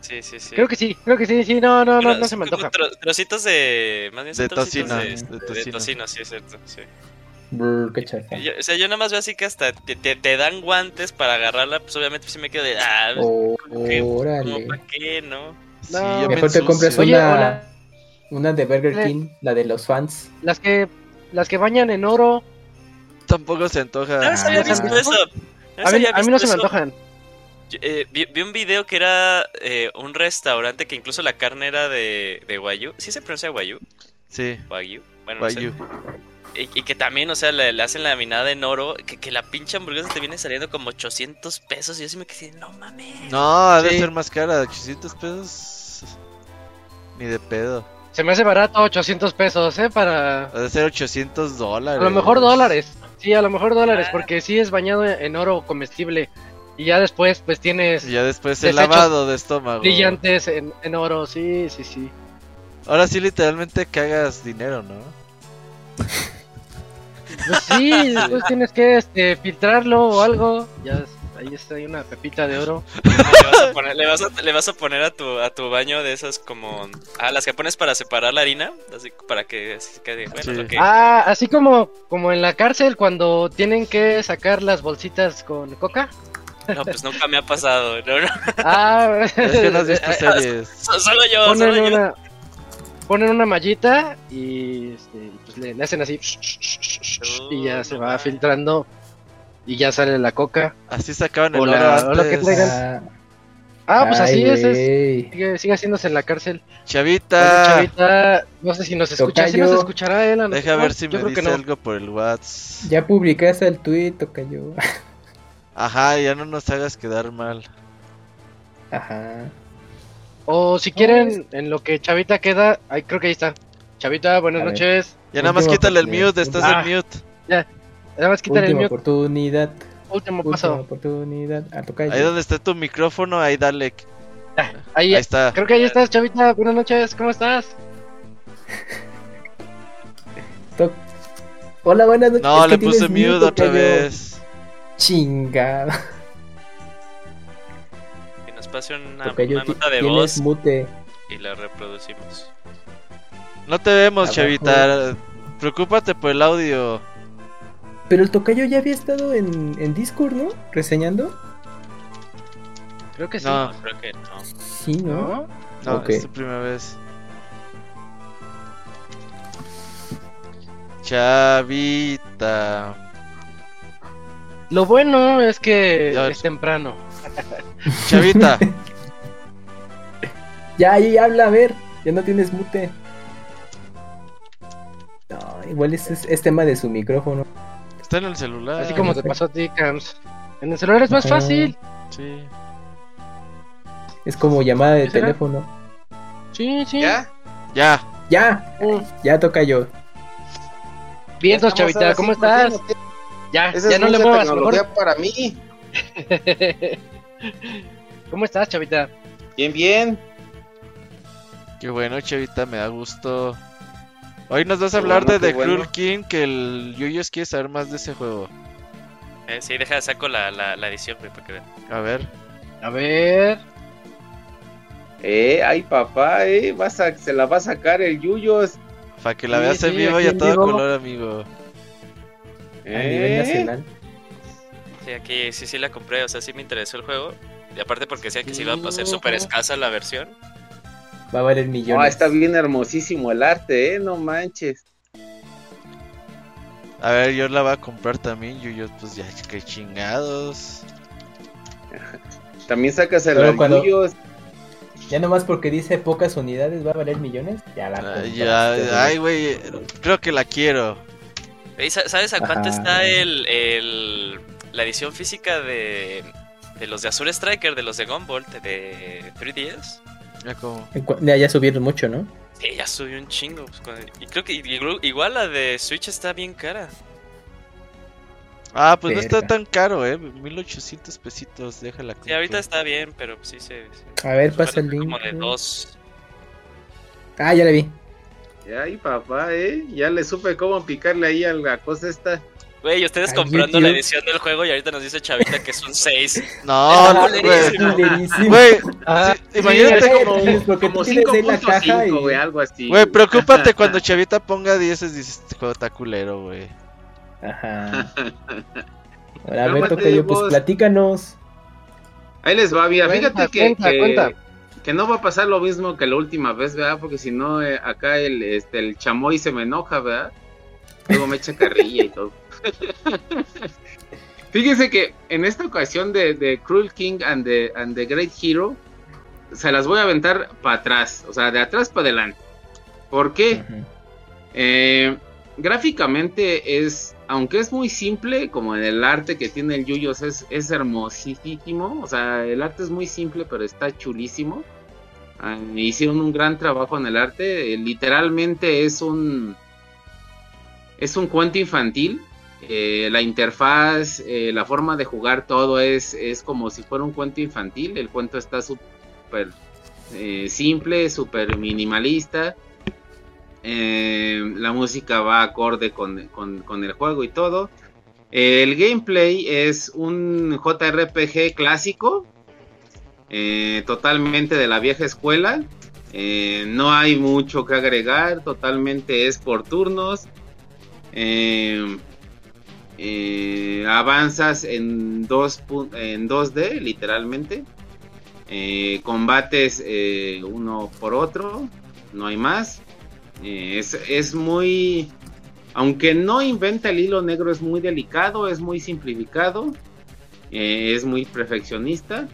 Sí, sí, sí. Creo que sí, creo que sí, sí, no, no, no, Pero no se me como antoja. tro- trocitos de. Más bien De trocitos tocino, De, de de tocino. tocino, sí, es cierto. Sí. Brr, qué chafa. Yo- o sea, yo nada más veo así que hasta te, te, te dan guantes para agarrarla. Pues obviamente sí me quedo de. Ah, Oh, ¿qué? ¿Cómo órale. para qué, no? Sí, No. me Mejor te ensucio. compras Oye, una, hola. Una de Burger Le- King, la de los fans. Las que, las que bañan en oro. Tampoco se antoja. No se había ¿no se han visto visto? eso. No A mí, había a mí no se me antojan. Eh, vi, vi un video que era eh, un restaurante que incluso la carne era de, de Wagyu. ¿Sí se pronuncia Wagyu? Sí, Wagyu. Bueno, no sé. Y, y que también, o sea, le, le hacen laminada en oro. Que, que la pinche hamburguesa te viene saliendo como 800 pesos. Y yo sí me quedé, no mames. No, ha de Sí. ser más cara, 800 pesos. Ni de pedo. Se me hace barato 800 pesos, ¿eh? Para... Ha de ser 800 dólares. A lo mejor dólares. Sí, a lo mejor dólares, porque sí es bañado en oro comestible. Y ya después, pues tienes Y ya después el lavado de estómago. brillantes en, en oro. Sí, sí, sí. Ahora sí, literalmente cagas dinero, ¿no? Pues sí, después tienes que este, filtrarlo o algo. Ya, ahí está, hay una pepita de oro. Le vas a poner, le vas a, le vas a, poner a, tu, a tu baño de esas como... Ah, las que pones para separar la harina. Así para que así quede... Bueno, Sí. lo que... Ah, así como, como en la cárcel cuando tienen que sacar las bolsitas con coca. No, pues nunca me ha pasado. No, no. Ah, Es que no has visto series. So- Solo yo, ponen solo yo. una ponen una mallita y este, pues le, le hacen así y ya se va filtrando y ya sale la coca. Así sacaban el O oro la- o lo que traigan. Ah, Ah, pues así es, es- sigue, sigue haciéndose en la cárcel. Oye, Chavita, Chavita, no sé si nos escucha, si nos escuchará él. a deja ver si Yo me dice no. algo por el WhatsApp. Ya publicaste el tweet, Tocayo. Ajá, ya no nos hagas quedar mal. Ajá. O si quieren, en lo que Chavita queda, ay, creo que ahí está. Chavita, buenas A ver. noches. Ya nada más quítale el mute, estás Ah. en mute. Nada más quitar el oportunidad. Último Última paso. oportunidad. A Tocayo. Ahí donde está tu micrófono, ahí dale. Ahí, Ahí está. creo que ahí estás, Chavita. Buenas noches, ¿cómo estás? Hola, buenas noches. No, Es le que puse mute otra vez. Chingada. Que nos pase una, una nota de tienes voz mute. y la reproducimos. No te vemos, Abajo. Chavita. Preocúpate por el audio. Pero el Tocayo ya había estado en, en Discord, ¿no? Reseñando. Creo que sí. No, creo que no. Sí, ¿no? ¿No? no, es tu primera vez. Chavita. Lo bueno es que Ya. es temprano. Chavita. Ya, ahí habla, a ver. Ya no tienes mute. No, igual es, es, es tema de su micrófono. Está en el celular. Así como te pasó a ti, Cams. En el celular es más Ajá. fácil. Sí. Es como llamada de ¿Será? teléfono. Sí, sí. ¿Ya? Ya. Ya, Mm. ya toca yo. Vientos, Chavita, ¿cómo sí, ¿por qué estás? Ya, Esa ya es no le muevas, tecnología mejor. para mí. ¿Cómo estás, Chavita? Bien, bien. Qué bueno, Chavita, me da gusto. Hoy nos vas a hablar bueno, de The Cruel bueno. King, que el Yuyos quiere saber más de ese juego. Eh, sí, deja, saco la, la, la edición, güey, para que vean. A ver. A ver. Eh, ay, papá, eh. Vas a, se la va a sacar el Yuyos. Para que la Sí, veas en sí, vivo y a todo vivo. color, amigo. A nivel Eh. nacional. Sí, aquí sí, sí la compré, o sea, sí me interesó el juego. Y aparte porque decía que se iba a ser súper escasa la versión. Va a valer Ah, millones. está bien hermosísimo el arte, eh. No manches. A ver, yo la voy a comprar también, Yuyos. Pues ya, que chingados. También sacas el Pero cuando-. Ya nomás porque dice pocas unidades va a valer millones. Ya la compraste, ya, güey. ay, güey. Creo que la quiero. ¿Sabes a cuánto Ajá. está el, el, la edición física de, de los de Azure Striker, de los de Gumball, de, de 3DS? Ya como. Ya, ya subieron mucho, ¿no? Sí, ya subió un chingo. pues, y creo que igual, la de Switch está bien cara. Ah, pues no está tan caro, eh. 1800 pesitos, déjala. Sí, ahorita está bien, pero sí se... se- A ver, pasa el link. Como de dos. Ah, ya la vi. Ay, papá, eh. Ya le supe cómo picarle ahí a la cosa esta. Güey, ustedes Ay, comprando YouTube. la edición del juego y ahorita nos dice Chavita que son seis. No, Ah, no, es güey. Güey, Ah, sí, imagínate sí, como. Como tienes ahí la caja 5.5, y- güey, algo así. Güey, preocúpate cuando Chavita ponga 10 dices, este juego está culero, güey. Ajá. Ahora, ver, Cálmate, toca yo, pues platícanos. Ahí les va, Cuenta, fíjate que, cuenta, que cuenta. que no va a pasar lo mismo que la última vez, ¿verdad? Porque si no, eh, acá el, este, el chamoy se me enoja, ¿verdad? Luego me echa carrilla y todo. Fíjense que en esta ocasión de, de Cruel King and the, and the Great Hero, se las voy a aventar para atrás, o sea, de atrás para adelante. ¿Por qué? Eh, gráficamente es, aunque es muy simple, como en el arte que tiene el Yuyos, es, es hermosísimo. O sea, el arte es muy simple, pero está chulísimo. Ah, hicieron un gran trabajo en el arte. Eh, literalmente es un. Es un cuento infantil. Eh, la interfaz, la forma de jugar, todo es, es como si fuera un cuento infantil. El cuento está súper simple, súper minimalista. Eh, la música va acorde con, el juego y todo. el gameplay es un JRPG clásico, eh, totalmente de la vieja escuela. Eh, no hay mucho que agregar, totalmente es por turnos. Avanzas en, dos, en 2D, literalmente. combates uno por otro, no hay más. Eh, es, muy, aunque no inventa el hilo negro, es muy delicado, es muy simplificado, eh, es muy perfeccionista.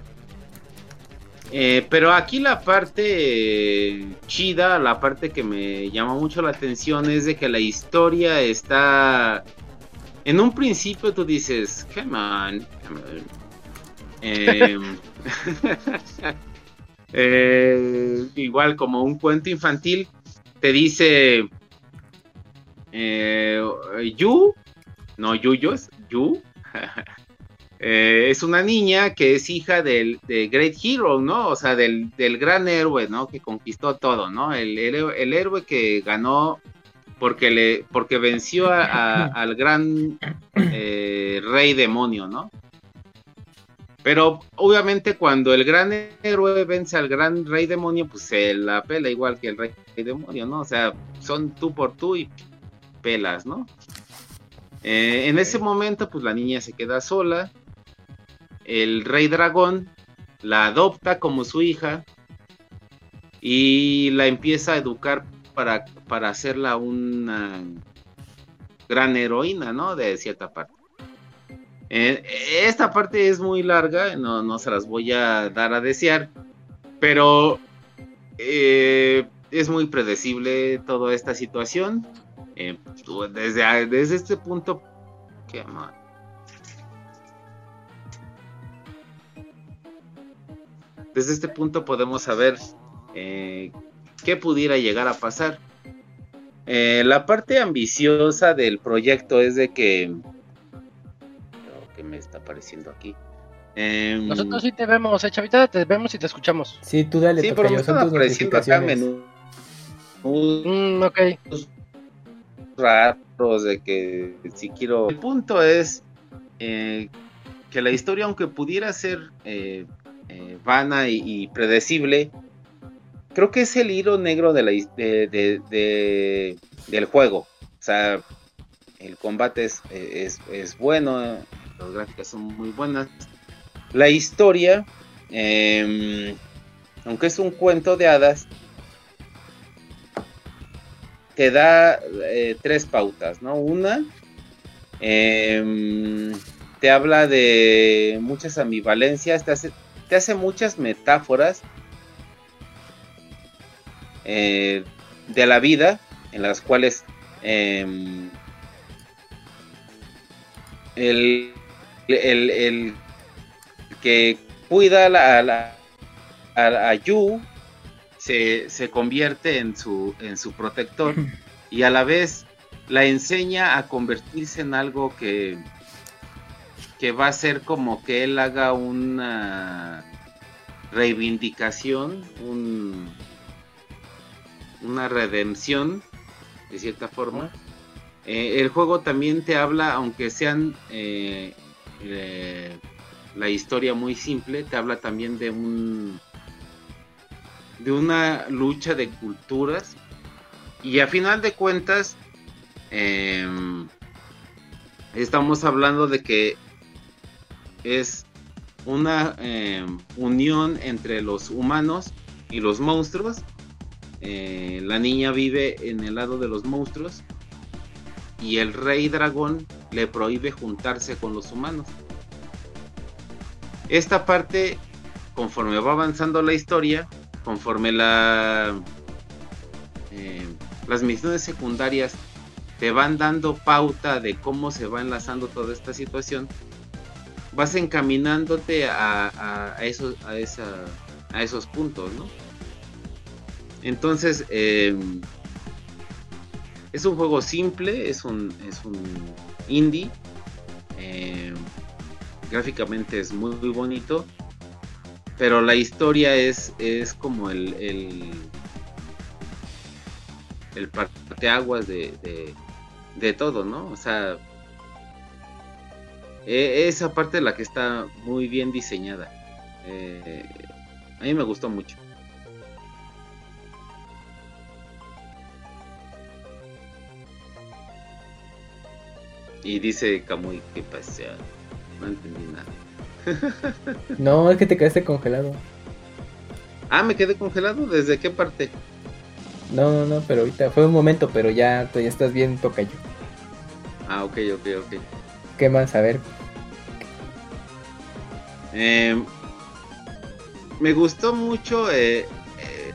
Eh, pero aquí la parte chida, la parte que me llama mucho la atención es de que la historia está... En un principio tú dices, come on, em, igual como un cuento infantil, te dice eh, Yu, no Yuyos, Yu, eh, es una niña que es hija del de Great Hero, ¿no? O sea, del, gran héroe, ¿no? Que conquistó todo, ¿no? El, héroe que ganó porque, le, porque venció al gran eh, rey demonio, ¿no? Pero obviamente cuando el gran héroe vence al gran rey demonio, pues se la pela igual que el rey demonio, ¿no? O sea, son tú por tú y pelas, ¿no? Eh, en ese momento, pues la niña se queda sola. El rey dragón la adopta como su hija y la empieza a educar para, para hacerla una gran heroína, ¿no? De cierta parte. Eh, esta parte es muy larga, no, se las voy a dar a desear, pero eh, es muy predecible toda esta situación. Eh, desde, desde este punto, Desde este punto podemos saber qué pudiera llegar a pasar. la parte ambiciosa del proyecto es de que me está apareciendo aquí. Em, Nosotros sí te vemos, eh, chavita, te vemos y te escuchamos. Sí, tú dale, sí, pero me están apareciendo acá menú. Mm, ok. Raros de que si quiero. El punto es eh, que la historia, aunque pudiera ser eh, eh, vana y, predecible, creo que es el hilo negro de la, de, del juego. O sea, el combate es, es, es bueno, las gráficas son muy buenas. La historia, em, aunque es un cuento de hadas, te da eh, tres pautas, ¿no? Una, em, te habla de muchas ambivalencias, te hace, te hace muchas metáforas eh, de la vida en las cuales em, el, el, que cuida a, la, a, Yu se, se, convierte en su, en su protector y a la vez la enseña a convertirse en algo que, que va a ser como que él haga una reivindicación, un, una redención de cierta forma. Eh, el juego también te habla, aunque sean eh, eh, la historia muy simple, te habla también de un de una lucha de culturas y a final de cuentas em, estamos hablando de que es una em, unión entre los humanos y los monstruos. Eh, la niña vive en el lado de los monstruos y el rey dragón le prohíbe juntarse con los humanos. Esta parte, conforme va avanzando la historia, conforme eh, las misiones secundarias te van dando pauta de cómo se va enlazando toda esta situación, vas encaminándote a esos puntos, ¿no? Entonces, em, es un juego simple, es un, es un indie. Em, gráficamente es muy, bonito. Pero la historia es, es como el, el, el parteaguas de, de, todo, ¿no? O sea, e, esa parte de la que está muy bien diseñada. Eh, a mí me gustó mucho. Y dice Kamui, que pasa? No entendí nada. no, es que te quedaste congelado. Ah, me quedé congelado. ¿Desde qué parte? No, no, no, pero ahorita fue un momento, pero ya, ya estás bien tocayo. Ah, ok, ok, ok. ¿Qué más? A ver. Eh, me gustó mucho eh, eh,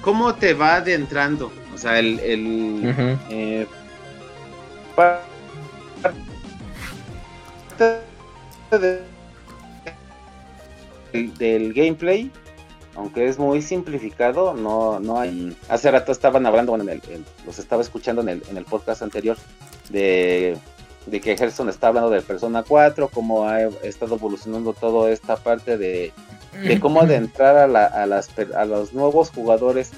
cómo te va adentrando. O sea, el, el eh, del, gameplay, aunque es muy simplificado, no, no hay. Hace rato estaban hablando, bueno, en el, los estaba escuchando en el, en el podcast anterior de, de que Hearthstone está hablando de Persona 4, cómo ha estado evolucionando toda esta parte de, de cómo adentrar a, la, a, las, a los nuevos jugadores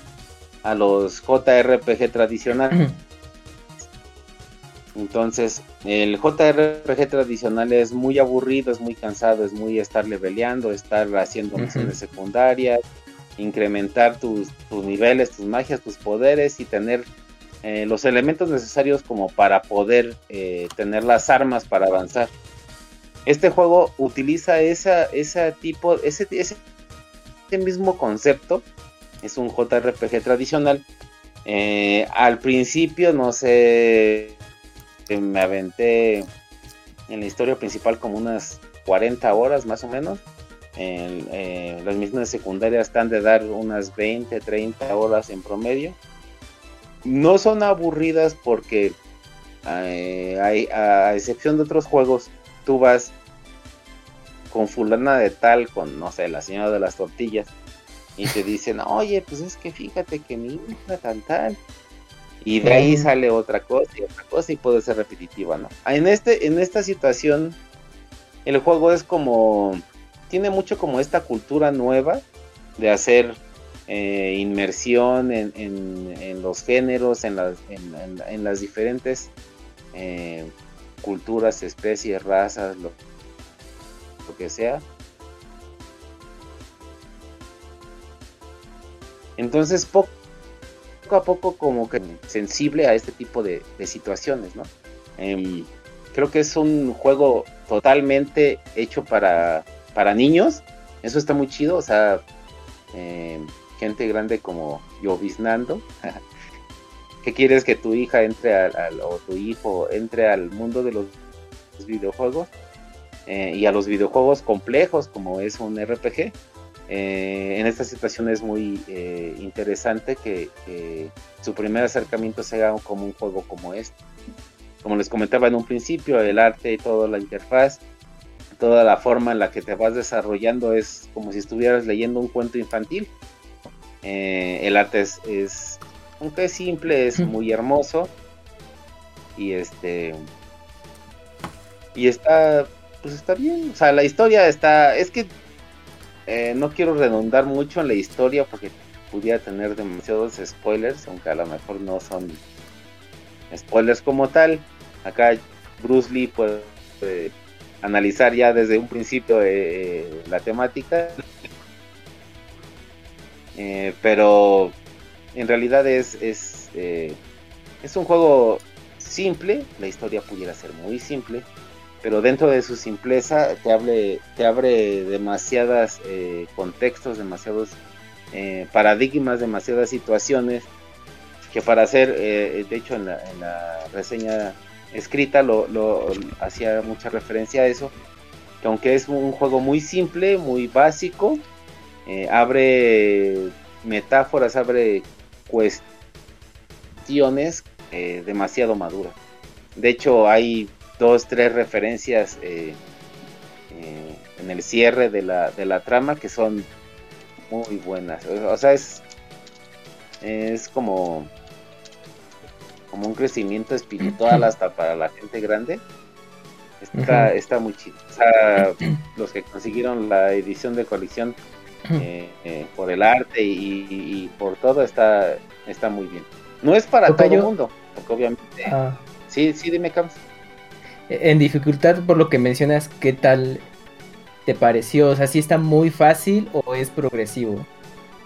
a los JRPG tradicionales. Entonces, el JRPG tradicional es muy aburrido, es muy cansado, es muy estar leveleando, estar haciendo misiones secundarias, incrementar tus, niveles, tus magias, tus poderes y tener eh, los elementos necesarios como para poder eh, tener las armas para avanzar. Este juego utiliza esa, ese tipo, ese, ese mismo concepto es un JRPG tradicional. Eh, al principio, no sé, me aventé en la historia principal como unas 40 horas más o menos. Eh, las misiones secundarias están de dar unas 20, 30 horas en promedio. No son aburridas porque, eh, a excepción de otros juegos, tú vas con fulana de tal, con, no sé, la señora de las tortillas, y te dicen, oye, pues es que fíjate que mi hija tal tal. Y de ahí sale otra cosa y otra cosa y puede ser repetitiva, ¿no? En, este, en esta situación, el juego es como, tiene mucho como esta cultura nueva de hacer eh, inmersión en, en, los géneros, en las, en, las diferentes eh, culturas, especies, razas, lo, lo que sea Entonces, poco a poco como que sensible a este tipo de, situaciones, ¿no? Em, creo que es un juego totalmente hecho para, para niños. Eso está muy chido, o sea, em, gente grande como yo biznando. ¿Qué quieres que tu hija entre al, o tu hijo entre al mundo de los videojuegos? Eh, y a los videojuegos complejos como es un RPG. Eh, en esta situación es muy eh, interesante que, su primer acercamiento sea como un juego como este. Como les comentaba en un principio, el arte y toda la interfaz, toda la forma en la que te vas desarrollando es como si estuvieras leyendo un cuento infantil. Eh, el arte es, aunque es simple, es muy hermoso. Y este. Y está. Pues está bien. O sea, la historia está. Es que eh, no quiero redundar mucho en la historia porque pudiera tener demasiados spoilers, aunque a lo mejor no son spoilers como tal. Acá Bruce Lee puede, analizar ya desde un principio eh, la temática. Eh, pero en realidad es, es, es un juego simple, la historia pudiera ser muy simple, pero dentro de su simpleza te abre, te abre demasiadas eh, contextos, demasiados eh, paradigmas, demasiadas situaciones que para hacer, eh, de hecho en la, reseña escrita lo, lo, hacía mucha referencia a eso, que aunque es un juego muy simple, muy básico, abre metáforas, abre cuestiones demasiado maduras. De hecho hay dos, tres referencias eh, eh, en el cierre de la, de la trama que son muy buenas. O, sea, es, es como, como un crecimiento espiritual hasta para la gente grande. Está, está muy chido. O sea, los que consiguieron la edición de colección eh, por el arte y, por todo está, está muy bien. No es para todo el mundo, porque obviamente... Ah. Sí, sí, dime, Camps en dificultad, por lo que mencionas, ¿qué tal te pareció? O sea, ¿si está muy fácil o es progresivo?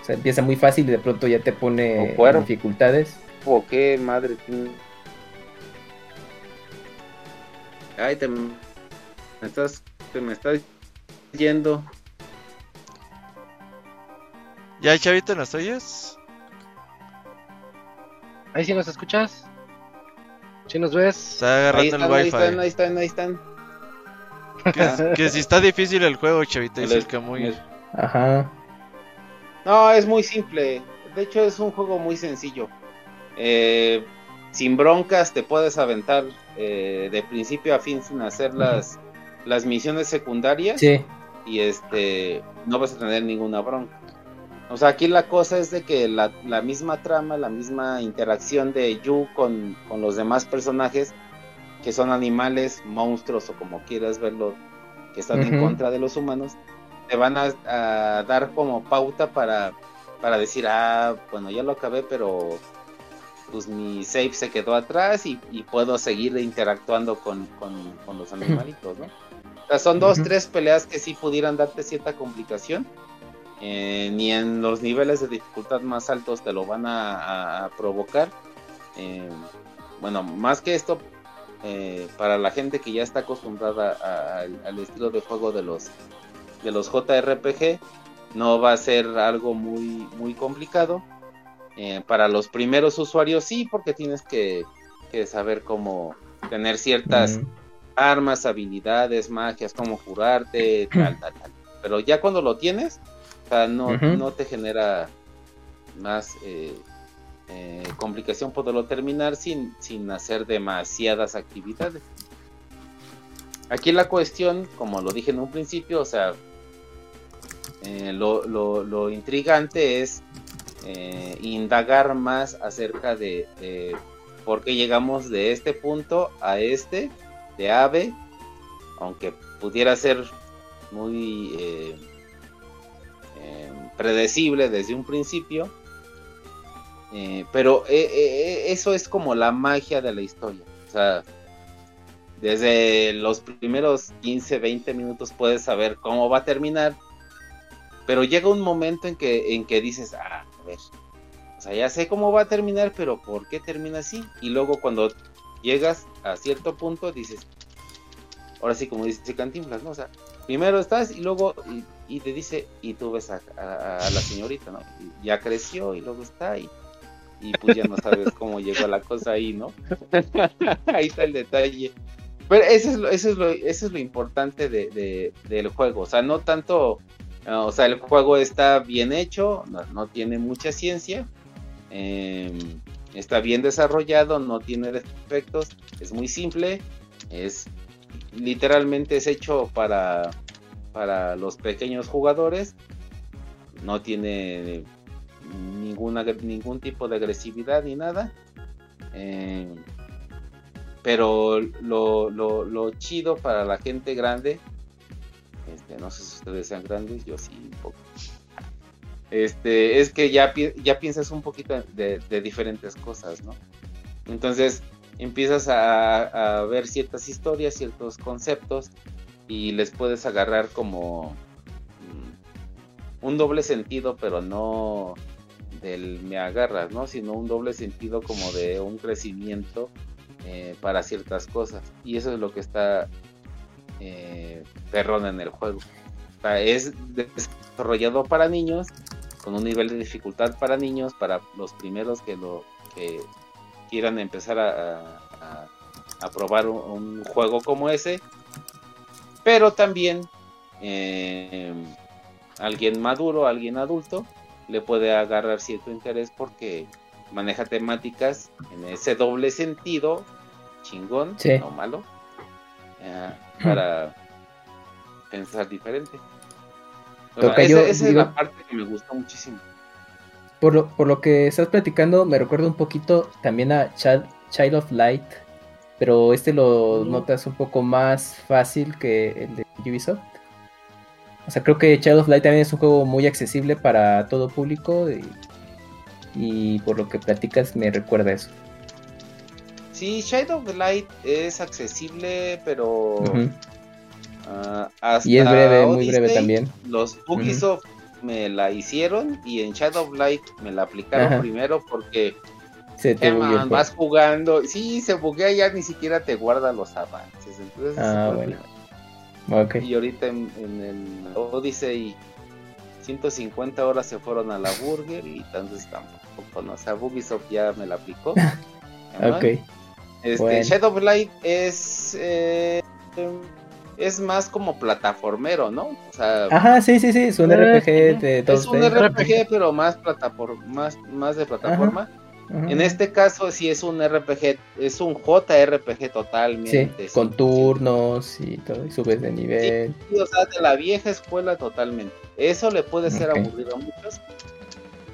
O sea, empieza muy fácil y de pronto ya te pone dificultades. ¿O qué madre? Ay, te me estás, te me estás yendo. ¿Ya, Chavito, nos oyes? Ahí sí nos escuchas. Si nos ves. Está agarrando el wifi. Ahí están, ahí están, ahí están. Que, si está difícil el juego, chavita, dice el muy Ajá. No, es muy simple. De hecho, es un juego muy sencillo. Eh, sin broncas te puedes aventar eh, de principio a fin sin hacer las, las misiones secundarias. Sí. Y este no vas a tener ninguna bronca. O sea, aquí la cosa es de que la, misma trama, la misma interacción de Yu con, los demás personajes, que son animales, monstruos o como quieras verlo, que están en contra de los humanos, te van a, dar como pauta para, para decir, ah, bueno, ya lo acabé, pero pues mi save se quedó atrás y, puedo seguir interactuando con, los animalitos, ¿no? O sea, son dos, tres peleas que sí pudieran darte cierta complicación eh, ni en los niveles de dificultad más altos te lo van a, provocar. Eh, bueno, más que esto, eh, para la gente que ya está acostumbrada al estilo de juego de los, de los JRPG, no va a ser algo muy, muy complicado. para los primeros usuarios sí, porque tienes que, saber cómo tener ciertas armas, habilidades, magias, cómo curarte, tal, tal, tal. Pero ya cuando lo tienes, o sea, no, no te genera más eh, eh, complicación poderlo terminar sin, sin hacer demasiadas actividades. Aquí la cuestión, como lo dije en un principio, o sea, eh, lo, lo, intrigante es indagar más acerca de, de, por qué llegamos de este punto a este, de ave, aunque pudiera ser muy predecible desde un principio. Eh, pero eh, eh, eso es como la magia de la historia. O sea, desde los primeros 15, 20 minutos puedes saber cómo va a terminar. Pero llega un momento en que, en que dices, ah, a ver, o sea, ya sé cómo va a terminar, pero ¿por qué termina así? Y luego cuando llegas a cierto punto dices, ahora sí como dice Cantinflas, ¿no? O sea, primero estás y luego y, te dice, y tú ves a, la señorita, ¿no? ya creció y luego está y, y pues ya no sabes cómo llegó la cosa ahí, ¿no? ahí está el detalle. Pero eso es lo, eso es lo, eso es lo importante de, del juego, o sea, no tanto, o sea, el juego está bien hecho, no, tiene mucha ciencia, em, está bien desarrollado, no tiene defectos, es muy simple, es literalmente es hecho para, para los pequeños jugadores. No tiene ninguna, ningún tipo de agresividad ni nada. Eh, pero lo, lo, chido para la gente grande, este, no sé si ustedes sean grandes, yo sí un poco. Este, es que ya, ya piensas un poquito de, de diferentes cosas, ¿no? Entonces, empiezas a, ver ciertas historias, ciertos conceptos y les puedes agarrar como mm, un doble sentido, pero no del me agarras, ¿no? Sino un doble sentido como de un crecimiento eh, para ciertas cosas. Y eso es lo que está eh, perrón en el juego. Es desarrollado para niños, con un nivel de dificultad para niños, para los primeros que lo que quieran empezar a, probar un, juego como ese. Pero también eh, alguien maduro, alguien adulto, le puede agarrar cierto interés porque maneja temáticas en ese doble sentido, chingón, no malo, eh, para pensar diferente. esa, es la parte que me gusta muchísimo. Por lo, por lo que estás platicando, me recuerda un poquito también a Child, of Light, pero este lo notas un poco más fácil que el de Ubisoft. O sea, creo que Child of Light también es un juego muy accesible para todo público y, por lo que platicas me recuerda eso. Sí, Shadow of Light es accesible, pero uh, y es breve, muy breve también. Los Ubisoft me la hicieron y en Shadow of Light me la aplicaron primero porque se te vas jugando, sí, se buguea ya ni siquiera te guarda los avances. Entonces, ah, bueno. Y ahorita en, el Odyssey 150 horas se fueron a la Burger y entonces tampoco, ¿no? O sea, Ubisoft ya me la aplicó. ok. Este, Shadow of Light es eh, es más como plataformero, ¿no? O sea, Ajá, sí, sí, sí, es un RPG de Es un RPG, pero más plataforma, más, más de plataforma. En este caso sí es un RPG, es un JRPG totalmente. Sí, con turnos y todo, y subes de nivel. Sí, o sea, de la vieja escuela totalmente. Eso le puede ser aburrido a muchos,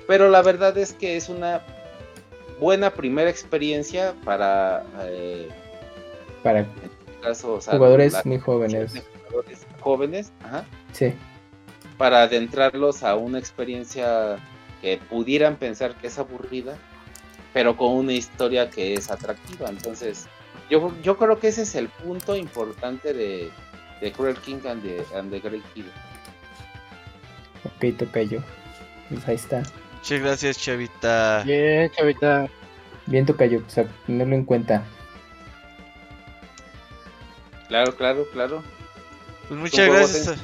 pero la verdad es que es una buena primera experiencia para... Eh, para caso, jugadores muy jóvenes. Jugadores jóvenes, ajá. Sí. Para adentrarlos a una experiencia que pudieran pensar que es aburrida, pero con una historia que es atractiva. Entonces, yo, yo creo que ese es el punto importante de, de Cruel King and the, Great Hero. Ok, toca yo. Pues ahí está. Muchas gracias, Chavita. Bien, Chavita. Bien, Tocayo, pues a tenerlo en cuenta. Claro, claro, claro. Pues muchas gracias.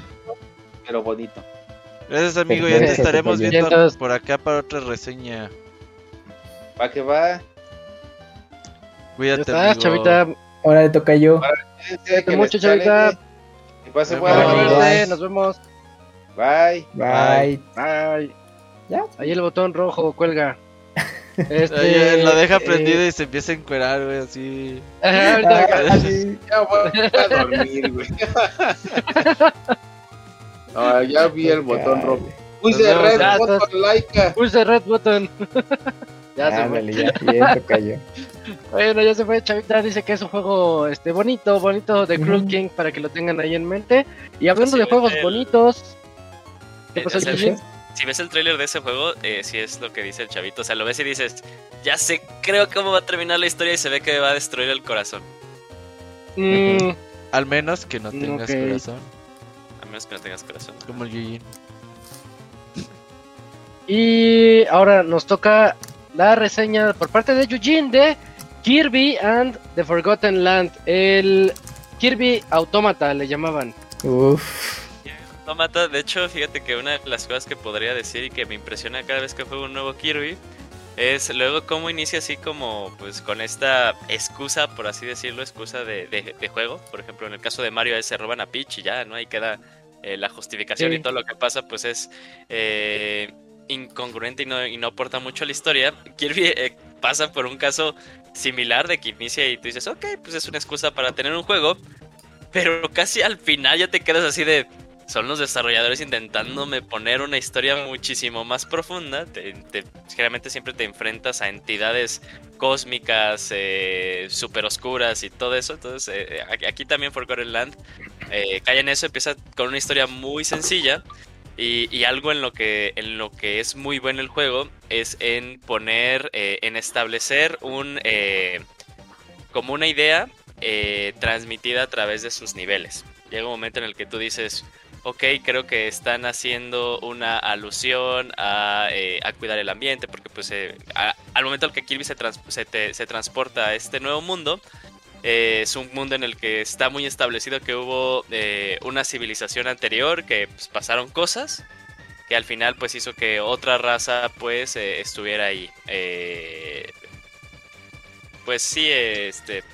Pero bonito. Gracias, amigo. Ya te estaremos viendo por acá para otra reseña. Va que va. Cuídate, amigo. chavita. Ahora le toca yo. Cuídate mucho, chavita. Que pase buena Nos vemos. Bye. Bye. Bye. ¿Ya? Ahí el botón rojo cuelga. Este, la deja prendida y se empieza a encuerar, güey, así. Ah, ya voy a dormir, güey. ya vi el botón rojo. Puse red button, like. Puse red button. Ya se fue. Ya, cayó. Bueno, ya se fue, Chavita. Dice que es un juego este bonito, bonito de Cruel King para que lo tengan ahí en mente. Y hablando de juegos bonitos, ¿qué pasó, si ves el tráiler de ese juego, eh, sí es lo que dice el chavito. O sea, lo ves y dices, ya sé, creo cómo va a terminar la historia y se ve que va a destruir el corazón. Mm. Al menos que no tengas corazón. Al menos que no tengas corazón. Como el Yujin. Y ahora nos toca la reseña por parte de Yujin de Kirby and the Forgotten Land. El Kirby Automata le llamaban. Uff. No mata, de hecho, fíjate que una de las cosas que podría decir y que me impresiona cada vez que juego un nuevo Kirby es luego cómo inicia así como pues con esta excusa, por así decirlo, excusa de, juego. Por ejemplo, en el caso de Mario se roban a Peach y ya, ¿no? Ahí queda eh, la justificación y todo lo que pasa pues es eh, incongruente y no, y no aporta mucho a la historia. Kirby eh, pasa por un caso similar de que inicia y tú dices, ok, pues es una excusa para tener un juego, pero casi al final ya te quedas así de son los desarrolladores intentándome poner una historia muchísimo más profunda. generalmente siempre te enfrentas a entidades cósmicas, eh, super oscuras y todo eso. Entonces, eh, eh, aquí también Forgotten Land eh, cae en eso, empieza con una historia muy sencilla. Y, algo en lo, que, en lo que es muy bueno el juego es en poner, en establecer un como una idea transmitida a través de sus niveles. Llega un momento en el que tú dices, ok, creo que están haciendo una alusión a, eh, cuidar el ambiente, porque pues eh, al momento en que Kirby se, se, transporta a este nuevo mundo, Eh, es un mundo en el que está muy establecido que hubo eh, una civilización anterior, que pues, pasaron cosas, que al final pues hizo que otra raza pues eh, estuviera ahí. pues sí, este,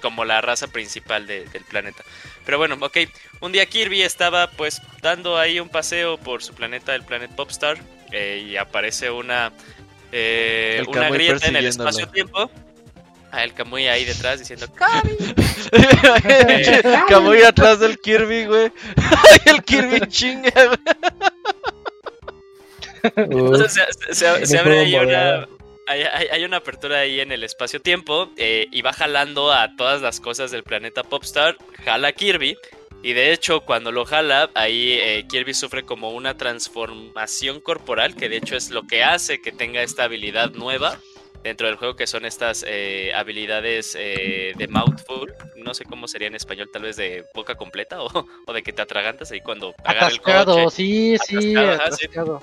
como la raza principal del planeta. Pero bueno, ok. Un día Kirby estaba pues dando ahí un paseo por su planeta, el planeta Popstar, y aparece una, una grieta en el espacio-tiempo. A el Kamui ahí detrás diciendo ¡Kirby! Kamui atrás del Kirby, güey. el Kirby chinga, Entonces se, abre ahí una. Hay, una apertura ahí en el espacio-tiempo eh, y va jalando a todas las cosas del planeta Popstar. Jala a Kirby. Y de hecho, cuando lo jala, ahí eh, Kirby sufre como una transformación corporal, que de hecho es lo que hace que tenga esta habilidad nueva dentro del juego, que son estas eh, habilidades eh, de mouthful. No sé cómo sería en español, tal vez de boca completa o, de que te atragantas ahí cuando agarra el coche. Sí, sí, atascado.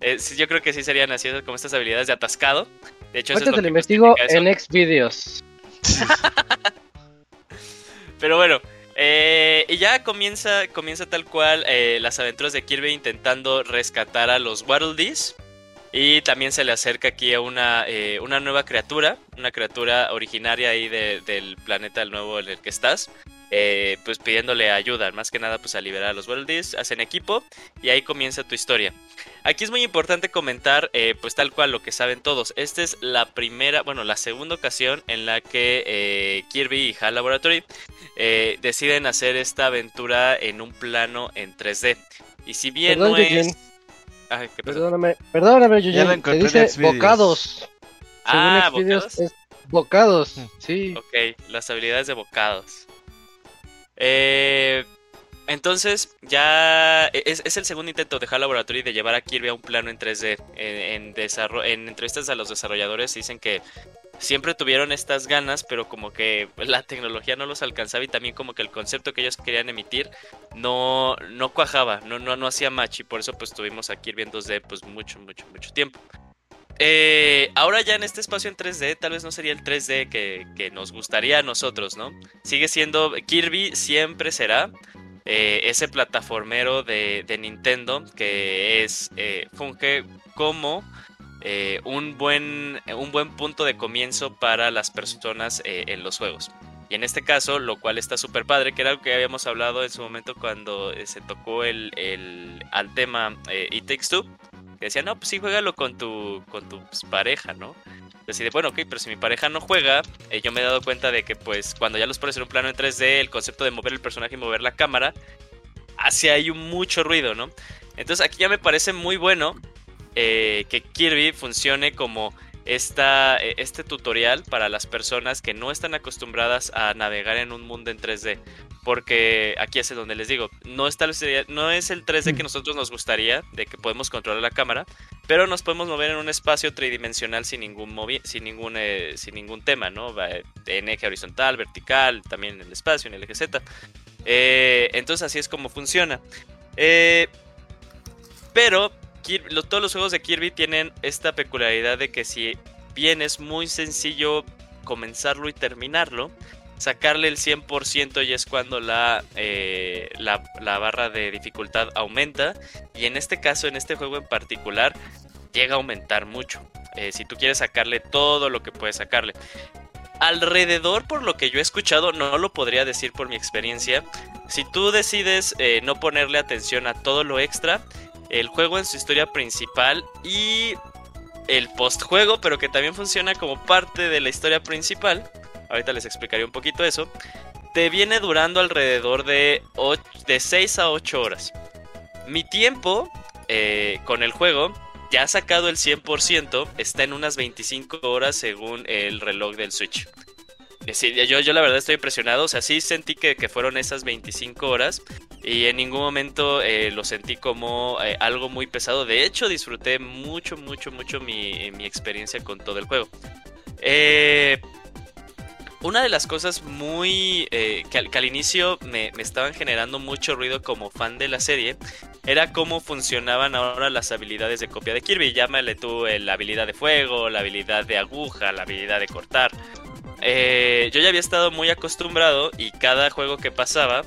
Eh, sí. yo creo que sí serían así, como estas habilidades de atascado. De hecho, eso es lo te investigo en Xvideos. Pero bueno, y ya comienza, comienza tal cual las aventuras de Kirby intentando rescatar a los Waddle Dees. Y también se le acerca aquí a una, eh, una nueva criatura, una criatura originaria ahí del planeta del nuevo en el que estás. Eh, pues pidiéndole ayuda, más que nada pues a liberar a los Worldies, hacen equipo y ahí comienza tu historia. Aquí es muy importante comentar eh, pues tal cual lo que saben todos. Esta es la primera, bueno la segunda ocasión en la que Kirby y HAL Laboratory deciden hacer esta aventura en un plano en 3D. Y si bien no es... Perdóname, perdóname, yo te dice bocados. Ah, bocados. Es bocados, mm. sí. Ok, las habilidades de bocados. Eh, entonces, ya e-, es, el segundo intento de HAL Laboratory de llevar a Kirby a un plano en 3D. En, en entrevistas a los desarrolladores dicen que siempre tuvieron estas ganas, pero como que la tecnología no los alcanzaba y también como que el concepto que ellos querían emitir no, no cuajaba, no, no, no hacía match y por eso pues estuvimos aquí viendo 2D pues mucho, mucho, mucho tiempo. Eh, ahora ya en este espacio en 3D, tal vez no sería el 3D que, nos gustaría a nosotros, ¿no? Sigue siendo, Kirby siempre será eh, ese plataformero de, Nintendo que es, eh, funge como eh, un, buen, un buen punto de comienzo para las personas eh, en los juegos. Y en este caso, lo cual está súper padre, que era algo que habíamos hablado en su momento cuando eh, se tocó el, al tema It Takes Two, que decía, no, pues sí, juégalo con tu, con tu pues, pareja, ¿no? Decide, bueno, ok, pero si mi pareja no juega, yo me he dado cuenta de que pues cuando ya los pones en un plano en 3D, el concepto de mover el personaje y mover la cámara, hace ahí mucho ruido, ¿no? Entonces aquí ya me parece muy bueno eh, que Kirby funcione como esta, eh, este tutorial para las personas que no están acostumbradas a navegar en un mundo en 3D. Porque aquí es donde les digo, no, está, no es el 3D que mm. nosotros nos gustaría, de que podemos controlar la cámara, pero nos podemos mover en un espacio tridimensional sin ningún, sin ningún, eh, sin ningún tema, ¿no? En eje horizontal, vertical, también en el espacio, en el eje Z. entonces así es como funciona. pero todos los juegos de Kirby tienen esta peculiaridad de que si bien es muy sencillo comenzarlo y terminarlo, sacarle el 100% y es cuando la, eh, la, barra de dificultad aumenta. Y en este caso, en este juego en particular, llega a aumentar mucho. Eh, si tú quieres sacarle todo lo que puedes sacarle. Alrededor, por lo que yo he escuchado, no lo podría decir por mi experiencia. Si tú decides eh, no ponerle atención a todo lo extra, el juego en su historia principal y el postjuego, pero que también funciona como parte de la historia principal. Ahorita les explicaré un poquito eso. Te viene durando alrededor de, de 6 a 8 horas. Mi tiempo eh, con el juego, ya ha sacado el 100%, está en unas 25 horas según el reloj del Switch. Sí, yo, yo la verdad estoy impresionado. O sea, sí sentí que, fueron esas 25 horas. Y en ningún momento eh, lo sentí como eh, algo muy pesado. De hecho, disfruté mucho, mucho, mucho mi, mi experiencia con todo el juego. Eh, una de las cosas muy que al, inicio me, me, estaban generando mucho ruido como fan de la serie era cómo funcionaban ahora las habilidades de copia de Kirby. Llámale tú la habilidad de fuego, la habilidad de aguja, la habilidad de cortar. Eh, yo ya había estado muy acostumbrado y cada juego que pasaba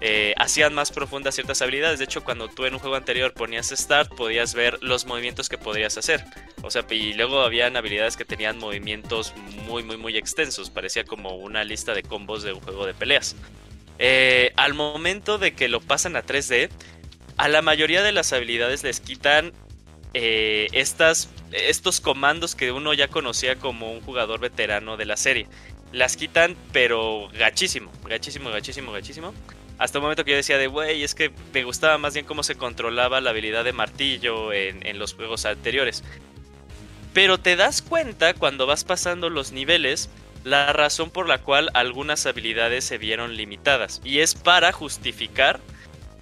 eh, hacían más profundas ciertas habilidades. De hecho, cuando tú en un juego anterior ponías Start, podías ver los movimientos que podrías hacer. O sea, y luego habían habilidades que tenían movimientos muy, muy, muy extensos. Parecía como una lista de combos de un juego de peleas. Eh, al momento de que lo pasan a 3D, a la mayoría de las habilidades les quitan eh, estas, estos comandos que uno ya conocía como un jugador veterano de la serie. Las quitan, pero gachísimo, gachísimo, gachísimo, gachísimo. Hasta el momento que yo decía de, güey, es que me gustaba más bien cómo se controlaba la habilidad de martillo en los juegos anteriores. Pero te das cuenta cuando vas pasando los niveles la razón por la cual algunas habilidades se vieron limitadas. Y es para justificar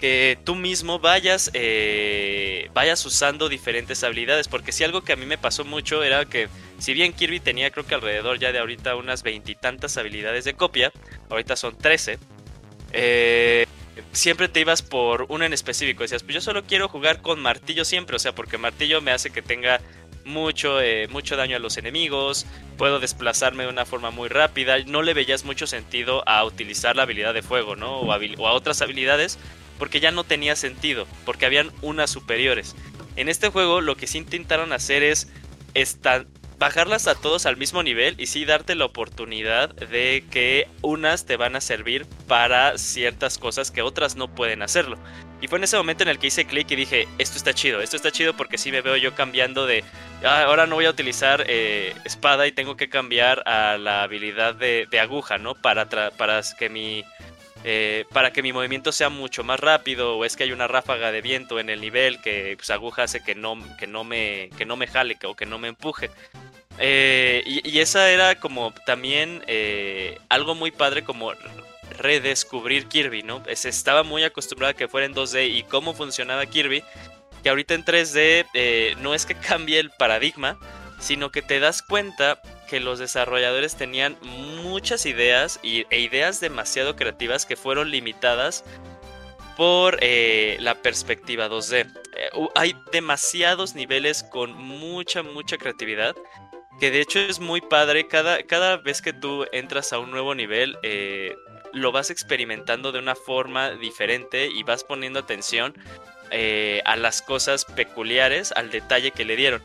que tú mismo vayas, eh, vayas usando diferentes habilidades. Porque si algo que a mí me pasó mucho era que, si bien Kirby tenía creo que alrededor ya de ahorita unas veintitantas habilidades de copia, ahorita son 13, eh, siempre te ibas por una en específico. Decías, pues yo solo quiero jugar con martillo siempre, o sea, porque martillo me hace que tenga mucho, eh, mucho daño a los enemigos, puedo desplazarme de una forma muy rápida. No le veías mucho sentido a utilizar la habilidad de fuego, ¿no? O a, otras habilidades, porque ya no tenía sentido, porque habían unas superiores. En este juego lo que sí intentaron hacer es bajarlas a todos al mismo nivel y sí darte la oportunidad de que unas te van a servir para ciertas cosas que otras no pueden hacerlo. Y fue en ese momento en el que hice clic y dije, esto está chido, esto está chido porque sí me veo yo cambiando de, ah, ahora no voy a utilizar eh, espada y tengo que cambiar a la habilidad de, aguja, ¿no? Para, para que mi... Eh, para que mi movimiento sea mucho más rápido o es que hay una ráfaga de viento en el nivel que pues, aguja hace que no, que no, me, que no me jale o que no me empuje. Eh, y, y, esa era como también algo muy padre como redescubrir Kirby, ¿no? Estaba muy acostumbrado a que fuera en 2D y cómo funcionaba Kirby, que ahorita en 3D eh, no es que cambie el paradigma, sino que te das cuenta que los desarrolladores tenían muchas ideas y, e ideas demasiado creativas que fueron limitadas por eh, la perspectiva 2D. Eh, hay demasiados niveles con mucha, mucha creatividad. Que de hecho es muy padre. Cada, cada vez que tú entras a un nuevo nivel, lo vas experimentando de una forma diferente y vas poniendo atención eh, a las cosas peculiares, al detalle que le dieron.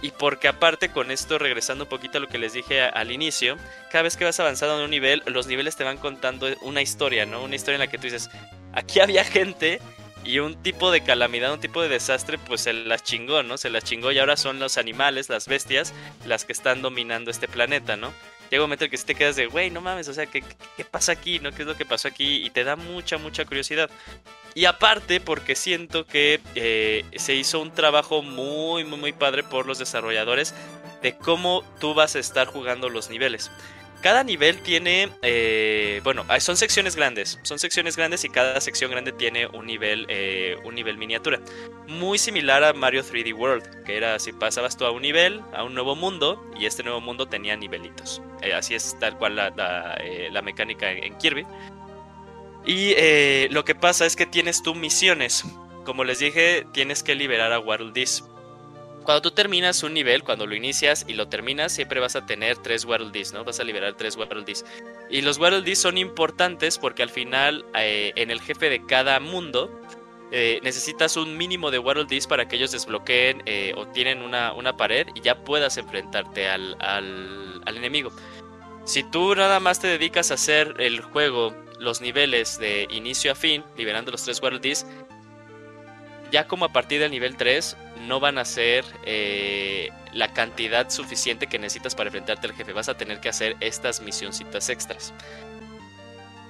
Y porque aparte con esto, regresando un poquito a lo que les dije al inicio, cada vez que vas avanzando en un nivel, los niveles te van contando una historia, ¿no? Una historia en la que tú dices, aquí había gente y un tipo de calamidad, un tipo de desastre, pues se las chingó, ¿no? Se las chingó y ahora son los animales, las bestias, las que están dominando este planeta, ¿no? llega un momento en que si te quedas de, güey, no mames, o sea, ¿qué, ¿qué, pasa aquí? ¿No? ¿Qué es lo que pasó aquí? Y te da mucha, mucha curiosidad. Y aparte, porque siento que eh, se hizo un trabajo muy, muy, muy padre por los desarrolladores de cómo tú vas a estar jugando los niveles. Cada nivel tiene, eh, bueno, son secciones grandes, son secciones grandes y cada sección grande tiene un nivel, eh, un nivel miniatura. Muy similar a Mario 3D World, que era si pasabas tú a un nivel, a un nuevo mundo, y este nuevo mundo tenía nivelitos. Así es tal cual la, mecánica en, Kirby. Y lo que pasa es que tienes tú misiones. Como les dije, tienes que liberar a Waddle cuando tú terminas un nivel, cuando lo inicias y lo terminas, siempre vas a tener tres World Dis, ¿no? Vas a liberar tres World Dis. Y los World Dis son importantes porque al final, eh, en el jefe de cada mundo, eh, necesitas un mínimo de World Dis para que ellos desbloqueen eh, o tienen una, una, pared y ya puedas enfrentarte al, al, al, enemigo. Si tú nada más te dedicas a hacer el juego, los niveles de inicio a fin, liberando los tres World ya como a partir del nivel 3 no van a ser eh, la cantidad suficiente que necesitas para enfrentarte al jefe. Vas a tener que hacer estas misioncitas extras.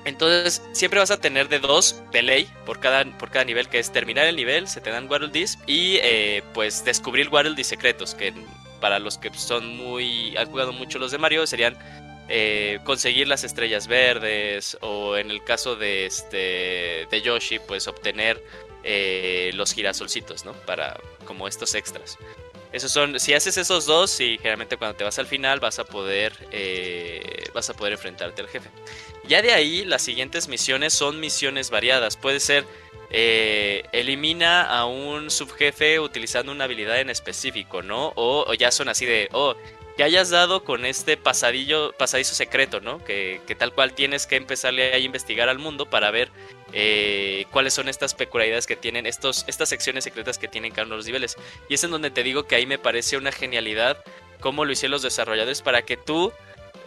Entonces, siempre vas a tener de dos de ley por cada, por cada nivel, que es terminar el nivel, se te dan Waddle y eh, pues descubrir Waddle secretos, que para los que son muy. han jugado mucho los de Mario, serían eh, conseguir las estrellas verdes, o en el caso de este de Yoshi, pues obtener eh, los girasolcitos, ¿no? Para como estos extras. Esos son, si haces esos dos, y generalmente cuando te vas al final vas a poder, eh, vas a poder enfrentarte al jefe. Ya de ahí las siguientes misiones son misiones variadas. Puede ser eh, elimina a un subjefe utilizando una habilidad en específico, ¿no? O, ya son así de, oh, que hayas dado con este pasadillo, pasadizo secreto, ¿no? Que, tal cual tienes que empezarle a investigar al mundo para ver eh, cuáles son estas peculiaridades que tienen, estos, estas secciones secretas que tienen cada uno de los niveles. Y es en donde te digo que ahí me parece una genialidad cómo lo hicieron los desarrolladores para que tú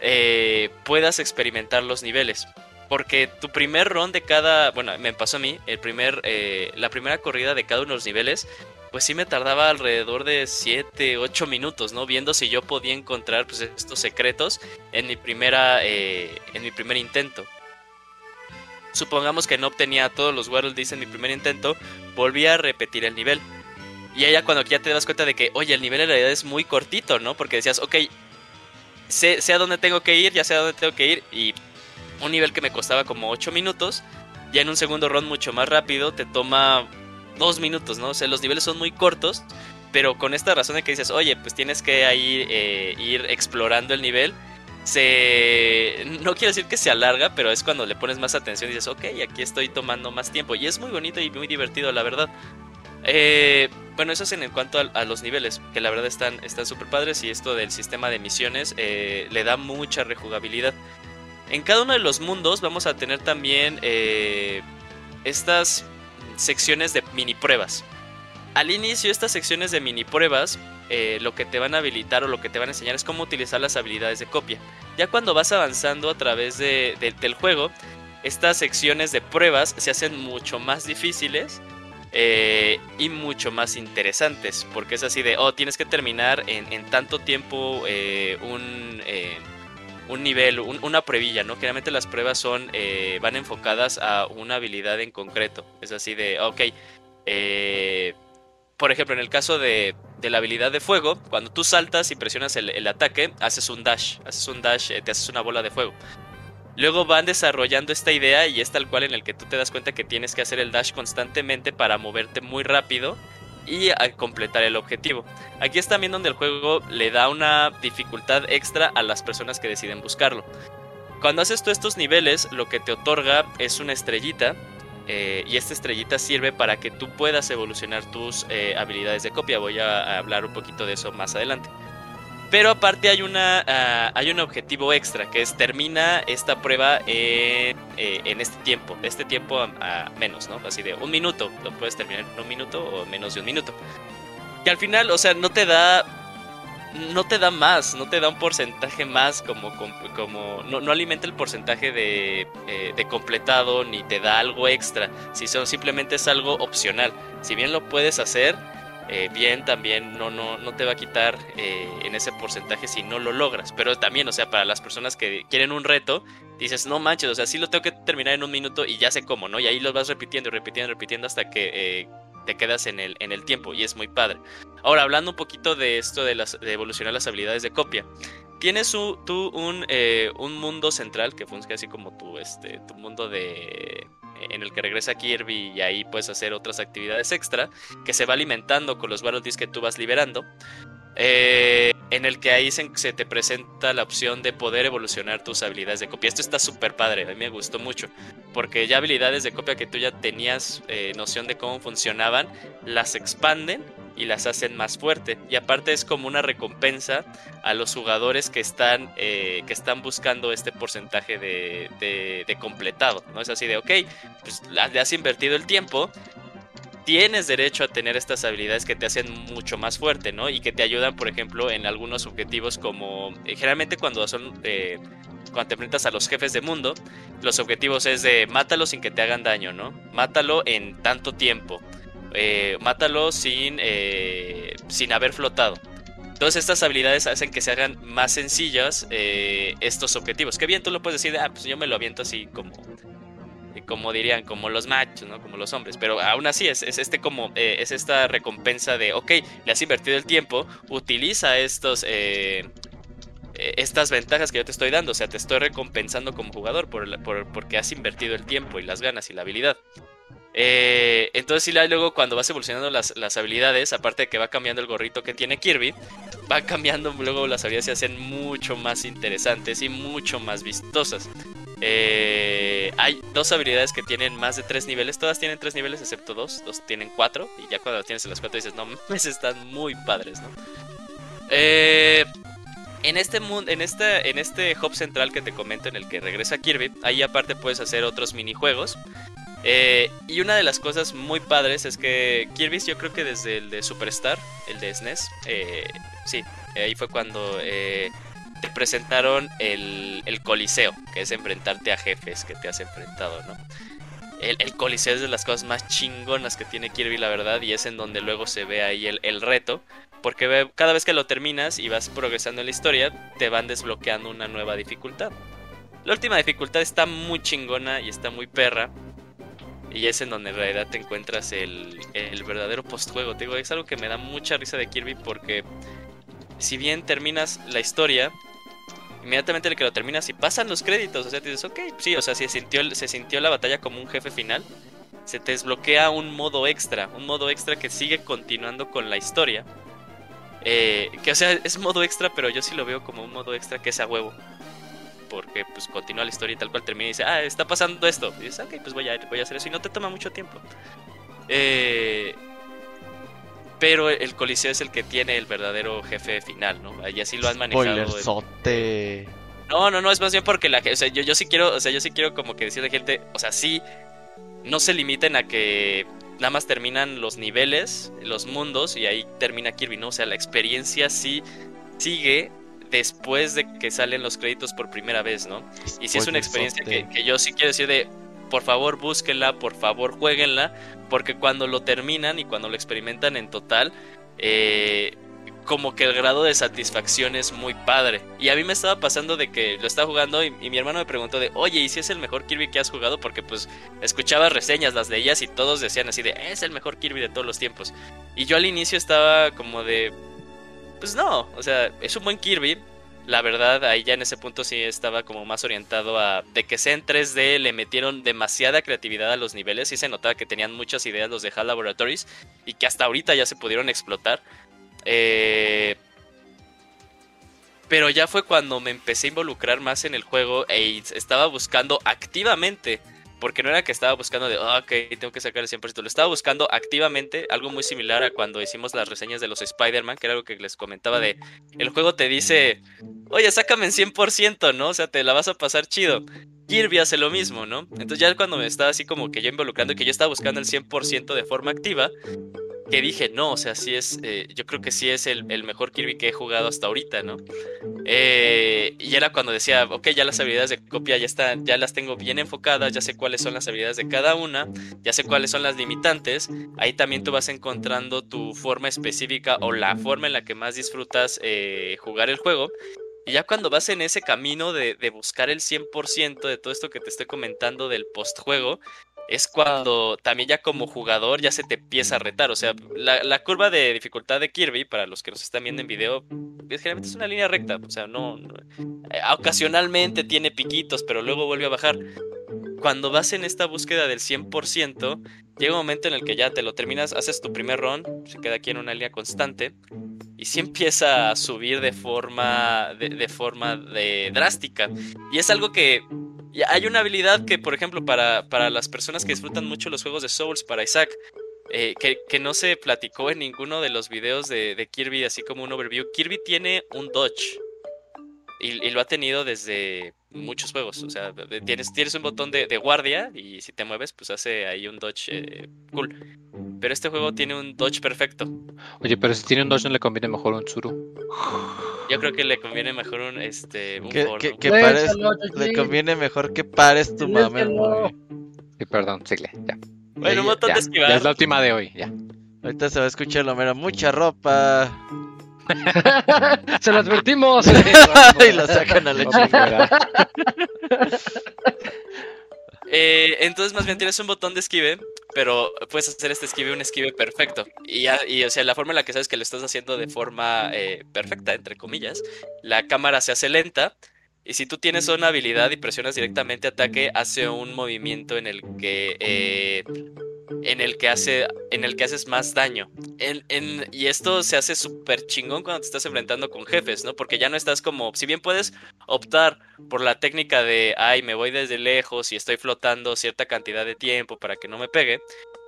eh, puedas experimentar los niveles. Porque tu primer run de cada, bueno, me pasó a mí, el primer, eh, la primera corrida de cada uno de los niveles, pues sí me tardaba alrededor de 7, 8 minutos, ¿no? Viendo si yo podía encontrar pues, estos secretos en mi primera, eh, en mi primer intento. Supongamos que no obtenía todos los World en mi primer intento, volví a repetir el nivel. Y allá cuando ya te das cuenta de que, oye, el nivel en realidad es muy cortito, ¿no? Porque decías, ok, sé, sé a dónde tengo que ir, ya sé a dónde tengo que ir, y un nivel que me costaba como 8 minutos, ya en un segundo run mucho más rápido, te toma 2 minutos, ¿no? O sea, los niveles son muy cortos, pero con esta razón de que dices, oye, pues tienes que ahí, eh, ir explorando el nivel, se... No quiero decir que se alarga, pero es cuando le pones más atención y dices, ok, aquí estoy tomando más tiempo. Y es muy bonito y muy divertido, la verdad. Eh, bueno, eso es en cuanto a, los niveles, que la verdad están súper padres y esto del sistema de misiones eh, le da mucha rejugabilidad. En cada uno de los mundos vamos a tener también eh, estas secciones de mini pruebas. Al inicio estas secciones de mini pruebas eh, lo que te van a habilitar o lo que te van a enseñar es cómo utilizar las habilidades de copia. Ya cuando vas avanzando a través del juego, estas secciones de pruebas se hacen mucho más difíciles eh, y mucho más interesantes. Porque es así de, oh, tienes que terminar en, tanto tiempo un, un nivel, una pruebilla, ¿no? Generalmente las pruebas son, eh, van enfocadas a una habilidad en concreto. Es así de, ok, eh, por ejemplo, en el caso de, de, la habilidad de fuego, cuando tú saltas y presionas el, ataque, haces un dash, haces un dash, eh, te haces una bola de fuego. Luego van desarrollando esta idea y es tal cual en el que tú te das cuenta que tienes que hacer el dash constantemente para moverte muy rápido y a completar el objetivo. Aquí es también donde el juego le da una dificultad extra a las personas que deciden buscarlo. Cuando haces tú estos niveles, lo que te otorga es una estrellita. Eh, y esta estrellita sirve para que tú puedas evolucionar tus eh, habilidades de copia. Voy a hablar un poquito de eso más adelante. Pero aparte hay, una, ah, hay un objetivo extra, que es termina esta prueba en, eh, este tiempo, este tiempo a, menos, ¿no? Así de un minuto, lo puedes terminar en un minuto o menos de un minuto. Que al final, o sea, no te da no te da más, no te da un porcentaje más como, como, no, alimenta el porcentaje de, eh, de, completado ni te da algo extra, si son, simplemente es algo opcional. Si bien lo puedes hacer, eh, bien también no, no, no te va a quitar eh, en ese porcentaje si no lo logras. Pero también, o sea, para las personas que quieren un reto, dices, no manches, o sea, sí lo tengo que terminar en un minuto y ya sé cómo, ¿no? Y ahí lo vas repitiendo, repitiendo, repitiendo hasta que eh, te quedas en el, en el tiempo y es muy padre. Ahora, hablando un poquito de esto de, las, de evolucionar las habilidades de copia. Tienes tú un, un mundo central que funciona así como tu, este, tu mundo de en el que regresa Kirby y ahí puedes hacer otras actividades extra que se va alimentando con los Battle que tú vas liberando. Eh, en el que ahí se, te presenta la opción de poder evolucionar tus habilidades de copia. Esto está súper padre, a mí me gustó mucho, porque ya habilidades de copia que tú ya tenías eh, noción de cómo funcionaban, las expanden y las hacen más fuerte. Y aparte es como una recompensa a los jugadores que están, eh, que están buscando este porcentaje de, de, completado. ¿no? Es así de, ok, pues le has invertido el tiempo. Tienes derecho a tener estas habilidades que te hacen mucho más fuerte, ¿no? Y que te ayudan, por ejemplo, en algunos objetivos como... Eh, generalmente cuando son... Eh, cuando te enfrentas a los jefes de mundo, los objetivos es de mátalo sin que te hagan daño, ¿no? Mátalo en tanto tiempo eh, mátalo sin, eh, sin haber flotado. Todas estas habilidades hacen que se hagan más sencillas eh, estos objetivos. Que bien, tú lo puedes decir, ah, pues yo me lo aviento así como, como dirían, como los machos, ¿no? Como los hombres. Pero aún así es, es este como, es esta recompensa de, ok, le has invertido el tiempo, utiliza estos, estas ventajas que yo te estoy dando. O sea, te estoy recompensando como jugador por, porque has invertido el tiempo y las ganas y la habilidad. Eh, entonces, sí, luego cuando vas evolucionando las, habilidades, aparte de que va cambiando el gorrito que tiene Kirby, va cambiando luego las habilidades se hacen mucho más interesantes y mucho más vistosas. Eh, hay dos habilidades que tienen más de tres niveles, todas tienen tres niveles excepto dos, dos tienen cuatro, y ya cuando las tienes en las cuatro dices, no, pues están muy padres, ¿no? Eh, En este mundo, en este, en este hub central que te comento en el que regresa Kirby, ahí aparte puedes hacer otros minijuegos. Eh, y una de las cosas muy padres es que Kirby, yo creo que desde el de Superstar, el de SNES, eh, sí, ahí fue cuando eh, te presentaron el, el, Coliseo, que es enfrentarte a jefes que te has enfrentado, ¿no? El, el, Coliseo es de las cosas más chingonas que tiene Kirby, la verdad, y es en donde luego se ve ahí el, el reto, porque cada vez que lo terminas y vas progresando en la historia, te van desbloqueando una nueva dificultad. La última dificultad está muy chingona y está muy perra. Y es en donde en realidad te encuentras el, el verdadero postjuego. Te digo, es algo que me da mucha risa de Kirby porque si bien terminas la historia, inmediatamente el que lo terminas y pasan los créditos, o sea, te dices, ok, sí, o sea, se sintió, se sintió la batalla como un jefe final, se te desbloquea un modo extra, un modo extra que sigue continuando con la historia. Eh, que o sea, es modo extra, pero yo sí lo veo como un modo extra que es a huevo. Porque pues continúa la historia y tal cual termina y dice, ah, está pasando esto. Y dices, ok, pues voy a, voy a hacer eso y no te toma mucho tiempo. Eh, pero el Coliseo es el que tiene el verdadero jefe final, ¿no? Y así lo han manejado. No, no, no, es más bien porque la o sea, yo, yo sí quiero, o sea, yo sí quiero como que decir a gente, o sea, sí, no se limiten a que nada más terminan los niveles, los mundos y ahí termina Kirby, ¿no? O sea, la experiencia sí sigue después de que salen los créditos por primera vez, ¿no? Y sí es una experiencia que, que, yo sí quiero decir de, por favor búsquenla, por favor jueguenla, porque cuando lo terminan y cuando lo experimentan en total, eh, como que el grado de satisfacción es muy padre. Y a mí me estaba pasando de que lo estaba jugando y, mi hermano me preguntó de, oye, ¿y si es el mejor Kirby que has jugado? Porque pues escuchaba reseñas, las de ellas y todos decían así de, es el mejor Kirby de todos los tiempos. Y yo al inicio estaba como de, pues no, o sea, es un buen Kirby, la verdad, ahí ya en ese punto sí estaba como más orientado a de que sea en 3D, le metieron demasiada creatividad a los niveles y se notaba que tenían muchas ideas los de HAL Laboratories y que hasta ahorita ya se pudieron explotar. Eh, pero ya fue cuando me empecé a involucrar más en el juego e estaba buscando activamente porque no era que estaba buscando de, oh, ok, tengo que sacar el 100%. Lo estaba buscando activamente, algo muy similar a cuando hicimos las reseñas de los Spider-Man, que era algo que les comentaba de, el juego te dice, oye, sácame en 100%, ¿no? O sea, te la vas a pasar chido. Kirby hace lo mismo, ¿no? Entonces ya cuando me estaba así como que yo involucrando, que yo estaba buscando el 100% de forma activa, que dije, no, o sea, sí es, eh, yo creo que sí es el, mejor Kirby que he jugado hasta ahorita, ¿no? Eh, y era cuando decía, ok, ya las habilidades de copia ya están, ya las tengo bien enfocadas, ya sé cuáles son las habilidades de cada una, ya sé cuáles son las limitantes, ahí también tú vas encontrando tu forma específica o la forma en la que más disfrutas eh, jugar el juego. Y ya cuando vas en ese camino de, de buscar el 100% de todo esto que te estoy comentando del postjuego, es cuando también ya como jugador ya se te empieza a retar. O sea, la, curva de dificultad de Kirby, para los que nos están viendo en video, es, generalmente es una línea recta. O sea, no, eh, ocasionalmente tiene piquitos, pero luego vuelve a bajar. Cuando vas en esta búsqueda del 100%, llega un momento en el que ya te lo terminas, haces tu primer run, se queda aquí en una línea constante, y sí empieza a subir de forma, de, de forma de drástica. Y es algo que hay una habilidad que, por ejemplo, para, para las personas que disfrutan mucho los juegos de Souls, para Isaac, eh, que, no se platicó en ninguno de los videos de, Kirby, así como un overview. Kirby tiene un dodge. Y, lo ha tenido desde muchos juegos. O sea, tienes, tienes un botón de, guardia y si te mueves, pues hace ahí un dodge eh, cool. Pero este juego tiene un dodge perfecto. Oye, pero si tiene un dodge, ¿no le conviene mejor un Tsuru? Yo creo que le conviene mejor un este un que, que, pares, le conviene mejor que pares tu mame, Sí, perdón, sigue, ya. Bueno, un montón de esquivar. Ya es la última de hoy, ya. Ahorita se va a escuchar lo mero, mucha ropa. se lo advertimos. y lo sacan a la chingada. Eh, entonces, más bien tienes un botón de esquive, pero puedes hacer este esquive un esquive perfecto. Y, y o sea, la forma en la que sabes que lo estás haciendo de forma eh, perfecta, entre comillas, la cámara se hace lenta. Y si tú tienes una habilidad y presionas directamente ataque, hace un movimiento en el que. Eh, en el que hace. En el que haces más daño. y esto se hace súper chingón cuando te estás enfrentando con jefes, ¿no? Porque ya no estás como, si bien puedes optar por la técnica de, ay, me voy desde lejos y estoy flotando cierta cantidad de tiempo para que no me pegue,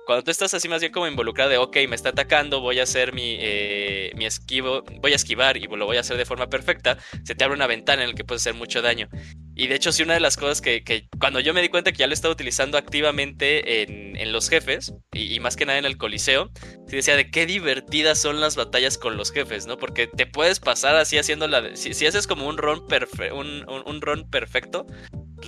cuando tú estás así más bien como involucrado de, ok, me está atacando, voy a hacer mi, eh, mi esquivo, voy a esquivar y lo voy a hacer de forma perfecta, se te abre una ventana en la que puedes hacer mucho daño. Y de hecho, sí, una de las cosas que, cuando yo me di cuenta que ya lo estaba utilizando activamente en, los jefes, y, más que nada en el Coliseo, sí decía de qué divertidas son las batallas con los jefes, ¿no? Porque te puedes pasar así haciendo la... Si, si haces como un run, un, un, un run perfecto,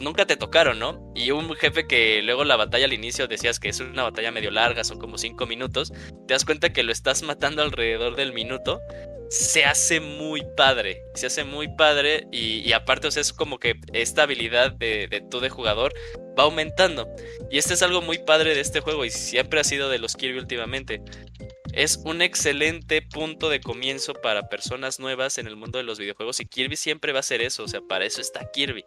nunca te tocaron, ¿no? Y un jefe que luego la batalla al inicio decías que es una batalla medio larga, son como 5 minutos, te das cuenta que lo estás matando alrededor del minuto, se hace muy padre, se hace muy padre y, aparte o sea, es como que esta habilidad de, de tú de jugador va aumentando. Y este es algo muy padre de este juego y siempre ha sido de los Kirby últimamente. Es un excelente punto de comienzo para personas nuevas en el mundo de los videojuegos y Kirby siempre va a ser eso, o sea, para eso está Kirby.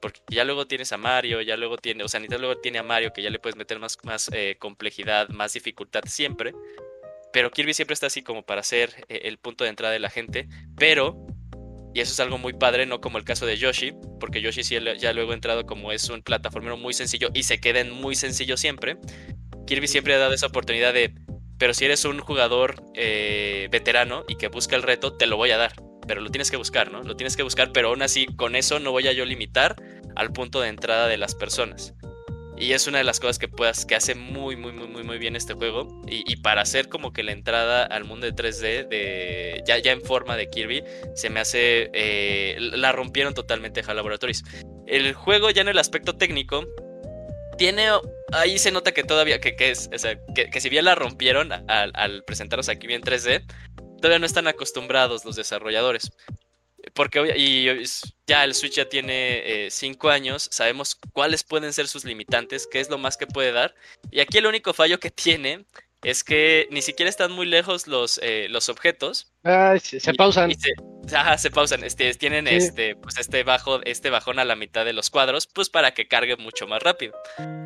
Porque ya luego tienes a Mario, ya luego tiene, o sea, Nintendo luego tiene a Mario que ya le puedes meter más, más eh, complejidad, más dificultad siempre. Pero Kirby siempre está así como para ser eh, el punto de entrada de la gente. Pero, y eso es algo muy padre, no como el caso de Yoshi, porque Yoshi sí ya luego ha entrado como es un plataformero muy sencillo y se queda en muy sencillo siempre. Kirby siempre ha dado esa oportunidad de, pero si eres un jugador eh, veterano y que busca el reto, te lo voy a dar pero lo tienes que buscar, ¿no? Lo tienes que buscar, pero aún así con eso no voy a yo limitar al punto de entrada de las personas. Y es una de las cosas que puedas, que hace muy, muy, muy, muy, muy bien este juego. Y, para hacer como que la entrada al mundo de 3D, de, ya, ya en forma de Kirby, se me hace. Eh, la rompieron totalmente HAL Laboratories. El juego, ya en el aspecto técnico, tiene. Ahí se nota que todavía. Que, que es, o sea, que, si bien la rompieron al, al presentaros aquí en 3D, todavía no están acostumbrados los desarrolladores. Porque y ya el Switch ya tiene 5 eh, años, sabemos cuáles pueden ser sus limitantes, qué es lo más que puede dar. Y aquí el único fallo que tiene es que ni siquiera están muy lejos los, eh, los objetos. se, pausan. se, ajá, se pausan. Este, tienen este, pues este, bajo, este bajón a la mitad de los cuadros, pues para que cargue mucho más rápido.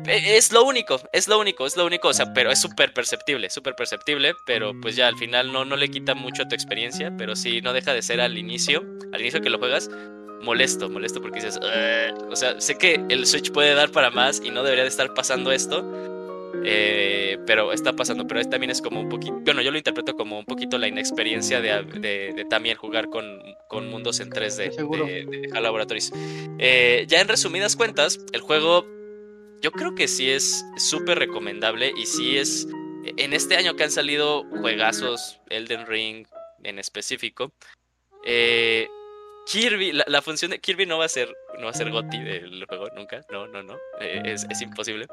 E, es lo único, es lo único, es lo único. O sea, pero es súper perceptible, súper perceptible. Pero pues ya al final no, no le quita mucho a tu experiencia. Pero sí, no deja de ser al inicio, al inicio que lo juegas, molesto, molesto porque dices, o sea, sé que el Switch puede dar para más y no debería de estar pasando esto eh, pero está pasando, pero también es como un poquito, bueno, yo lo interpreto como un poquito la inexperiencia de, también jugar con, mundos en 3D de, de, Laboratories. Eh, ya en resumidas cuentas, el juego yo creo que sí es súper recomendable y sí es, en este año que han salido juegazos, Elden Ring en específico, eh, Kirby, la, función de Kirby no va a ser, no va a ser Gotti del juego nunca, no, no, no, es, es imposible.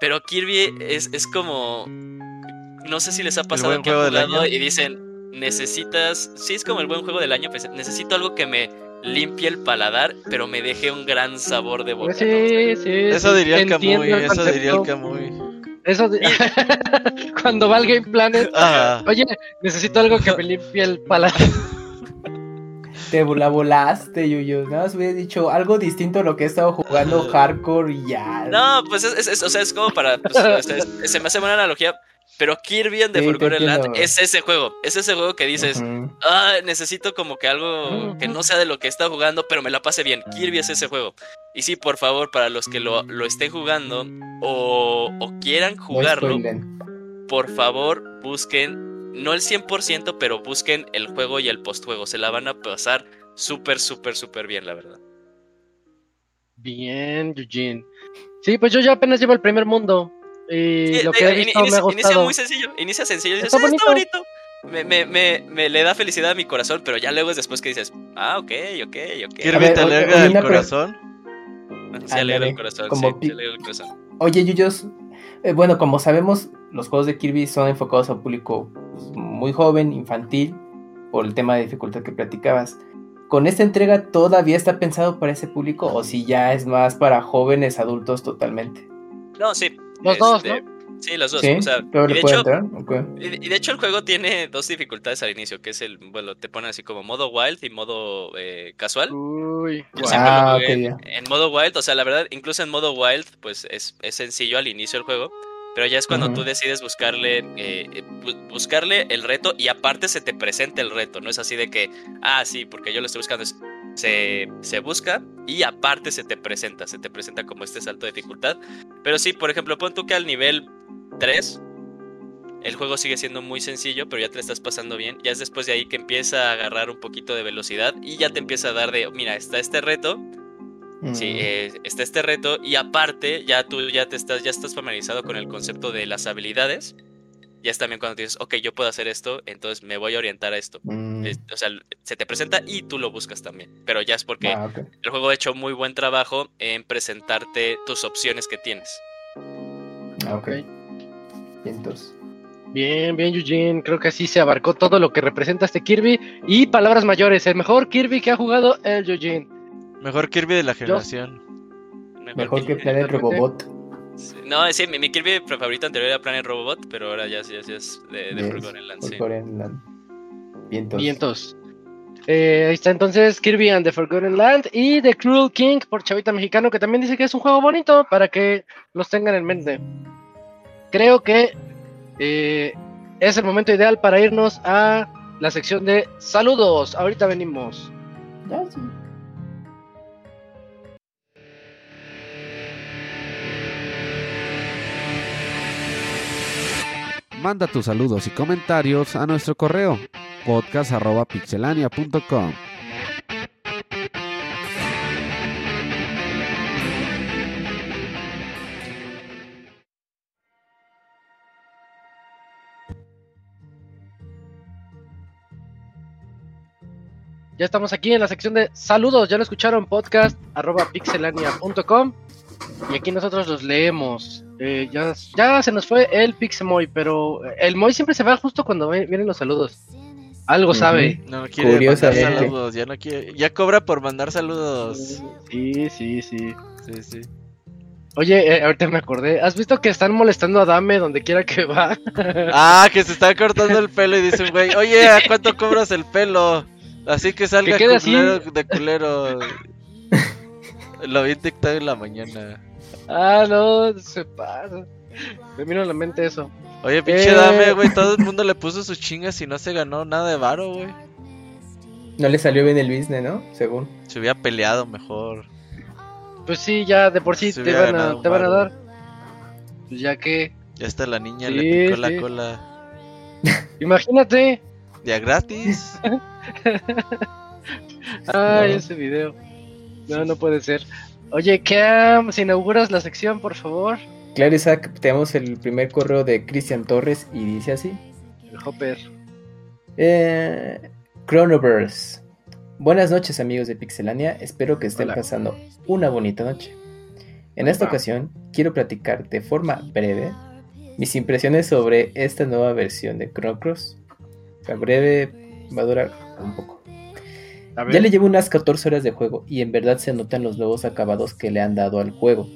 Pero Kirby es, es como. No sé si les ha pasado que han jugado y dicen: Necesitas. Sí, es como el buen juego del año. Pues, necesito algo que me limpie el paladar, pero me deje un gran sabor de boca. Sí, sí. Eso diría el Camuy. Eso diría el Camuy. Eso cuando va al Game Planet, oye, necesito algo que me limpie el paladar. Te la volaste, Yuyu. Nada más hubiera dicho algo distinto a lo que he estado jugando hardcore y ya. No, pues es, o sea, es como para. Pues, se me hace buena analogía. Pero Kirby and the Forgotten Land es ese juego. Es ese juego que dices, ah, necesito como que algo que no sea de lo que está jugando, pero me la pase bien. Kirby es ese juego. Y sí, por favor, para los que lo, lo estén jugando o, o quieran jugarlo, por favor, busquen no el 100%, pero busquen el juego y el postjuego. Se la van a pasar súper, súper, súper bien, la verdad. Bien, Eugene. Sí, pues yo ya apenas llevo el primer mundo. Y lo que he visto me ha gustado. Inicia muy sencillo, inicia sencillo. Dices, está, ah, bonito. Me, me, me, me, le da felicidad a mi corazón, pero ya luego es después que dices, ah, ok, ok, ok. ¿Kirby te alegra el corazón? Sí, alegra el corazón, sí, el corazón. Oye, Yuyos, eh, bueno, como sabemos, los juegos de Kirby son enfocados a un público pues, muy joven, infantil, por el tema de dificultad que platicabas. ¿Con esta entrega todavía está pensado para ese público o si ya es más para jóvenes adultos totalmente? No, sí. Los dos, ¿no? Este, sí, los dos. y, de hecho, y, de hecho, el juego tiene dos dificultades al inicio, que es el, bueno, te pone así como modo wild y modo eh, casual. Uy, en, modo wild, o sea, la verdad, incluso en modo wild, pues es, es sencillo al inicio del juego. Pero ya es cuando tú decides buscarle, eh, buscarle el reto y aparte se te presenta el reto. No es así de que, ah, sí, porque yo lo estoy buscando. Se, se busca y aparte se te presenta, se te presenta como este salto de dificultad. Pero sí, por ejemplo, pon tú que al nivel 3 el juego sigue siendo muy sencillo, pero ya te lo estás pasando bien. Ya es después de ahí que empieza a agarrar un poquito de velocidad y ya te empieza a dar de, mira, está este reto. Sí, mm. eh, está este reto y aparte ya tú ya te estás, ya estás familiarizado con el concepto de las habilidades. Ya es también cuando dices, ok, yo puedo hacer esto, entonces me voy a orientar a esto. Mm. o sea, se te presenta y tú lo buscas también. Pero ya es porque ah, el juego ha hecho muy buen trabajo en presentarte tus opciones que tienes. Ah, ok. Entonces. Bien, bien, Eugene. Creo que así se abarcó todo lo que representa este Kirby. Y palabras mayores, el mejor Kirby que ha jugado el Eugene. Mejor Kirby de la generación. Mejor, que Planet Robobot. No, sí, mi, Kirby favorito anterior era Planet Robobot, pero ahora ya, ya, ya es de, de Forgotten Land. Sí. Land. Vientos. Vientos. Eh, ahí está entonces Kirby and the Forgotten Land y The Cruel King por Chavita Mexicano, que también dice que es un juego bonito para que los tengan en mente. Creo que eh, es el momento ideal para irnos a la sección de saludos. Ahorita venimos. Manda tus saludos y comentarios a nuestro correo podcast.pixelania.com. Ya estamos aquí en la sección de saludos, ya lo escucharon, podcast arroba y aquí nosotros los leemos. Eh, ya, ya se nos fue el Pixemoy, pero el Moy siempre se va justo cuando vienen los saludos. Algo sabe. No quiere mandar saludos, ya no quiere, ya cobra por mandar saludos. Sí, sí, sí. Sí, sí. Oye, eh, ahorita me acordé. ¿Has visto que están molestando a Dame donde quiera que va? ah, que se está cortando el pelo y dice güey, oye, ¿a cuánto cobras el pelo? Así que salga culero, de culero. Lo vi en en la mañana. Ah, no, se pasa. Me vino a la mente eso. Oye, pinche dame, güey. Todo el mundo le puso sus chingas y no se ganó nada de varo, güey. No le salió bien el business, ¿no? Según. Se hubiera peleado mejor. Pues sí, ya de por sí te van, a, te van a dar. Pues ya que. Ya está la niña, le picó la cola. Imagínate. Ya gratis. Ay, ese video. No, no puede ser. Oye, Cam, si inauguras la sección, por favor. Claro, Isaac, tenemos el primer correo de Cristian Torres y dice así. El Hopper. Eh, Chronoverse. Buenas noches amigos de Pixelania, espero que estén pasando una bonita noche. En esta ocasión quiero platicar de forma breve mis impresiones sobre esta nueva versión de Chrono Cross. La breve va a durar un poco. Ya le llevo unas 14 horas de juego y en verdad se notan los nuevos acabados que le han dado al juego.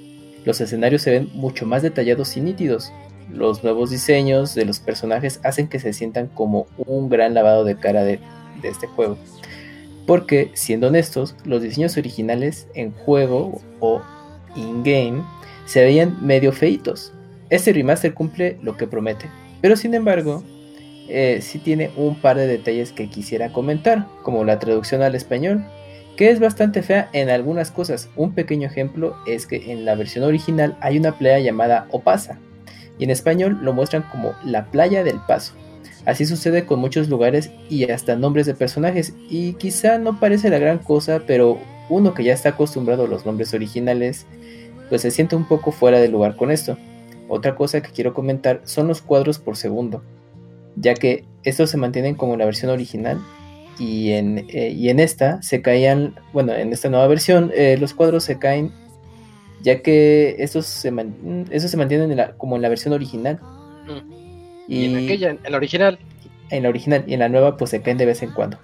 Los escenarios se ven mucho más detallados y nítidos. Los nuevos diseños de los personajes hacen que se sientan como un gran lavado de cara de, este juego. Porque, siendo honestos, los diseños originales en juego o in-game se veían medio feitos. Este remaster cumple lo que promete, pero sin embargo, eh, sí tiene un par de detalles que quisiera comentar, como la traducción al español, que es bastante fea en algunas cosas. Un pequeño ejemplo es que en la versión original hay una playa llamada Opasa, y en español lo muestran como la playa del paso. Así sucede con muchos lugares y hasta nombres de personajes, y quizá no parece la gran cosa, pero uno que ya está acostumbrado a los nombres originales, pues se siente un poco fuera de lugar con esto. Otra cosa que quiero comentar son los cuadros por segundo ya que estos se mantienen como la versión original y en, eh, y en esta se caían, bueno, en esta nueva versión eh, los cuadros se caen ya que estos se, se mantienen como en la versión original. Mm. Y, en aquella, en la original. En la original y en la nueva pues se caen de vez en cuando.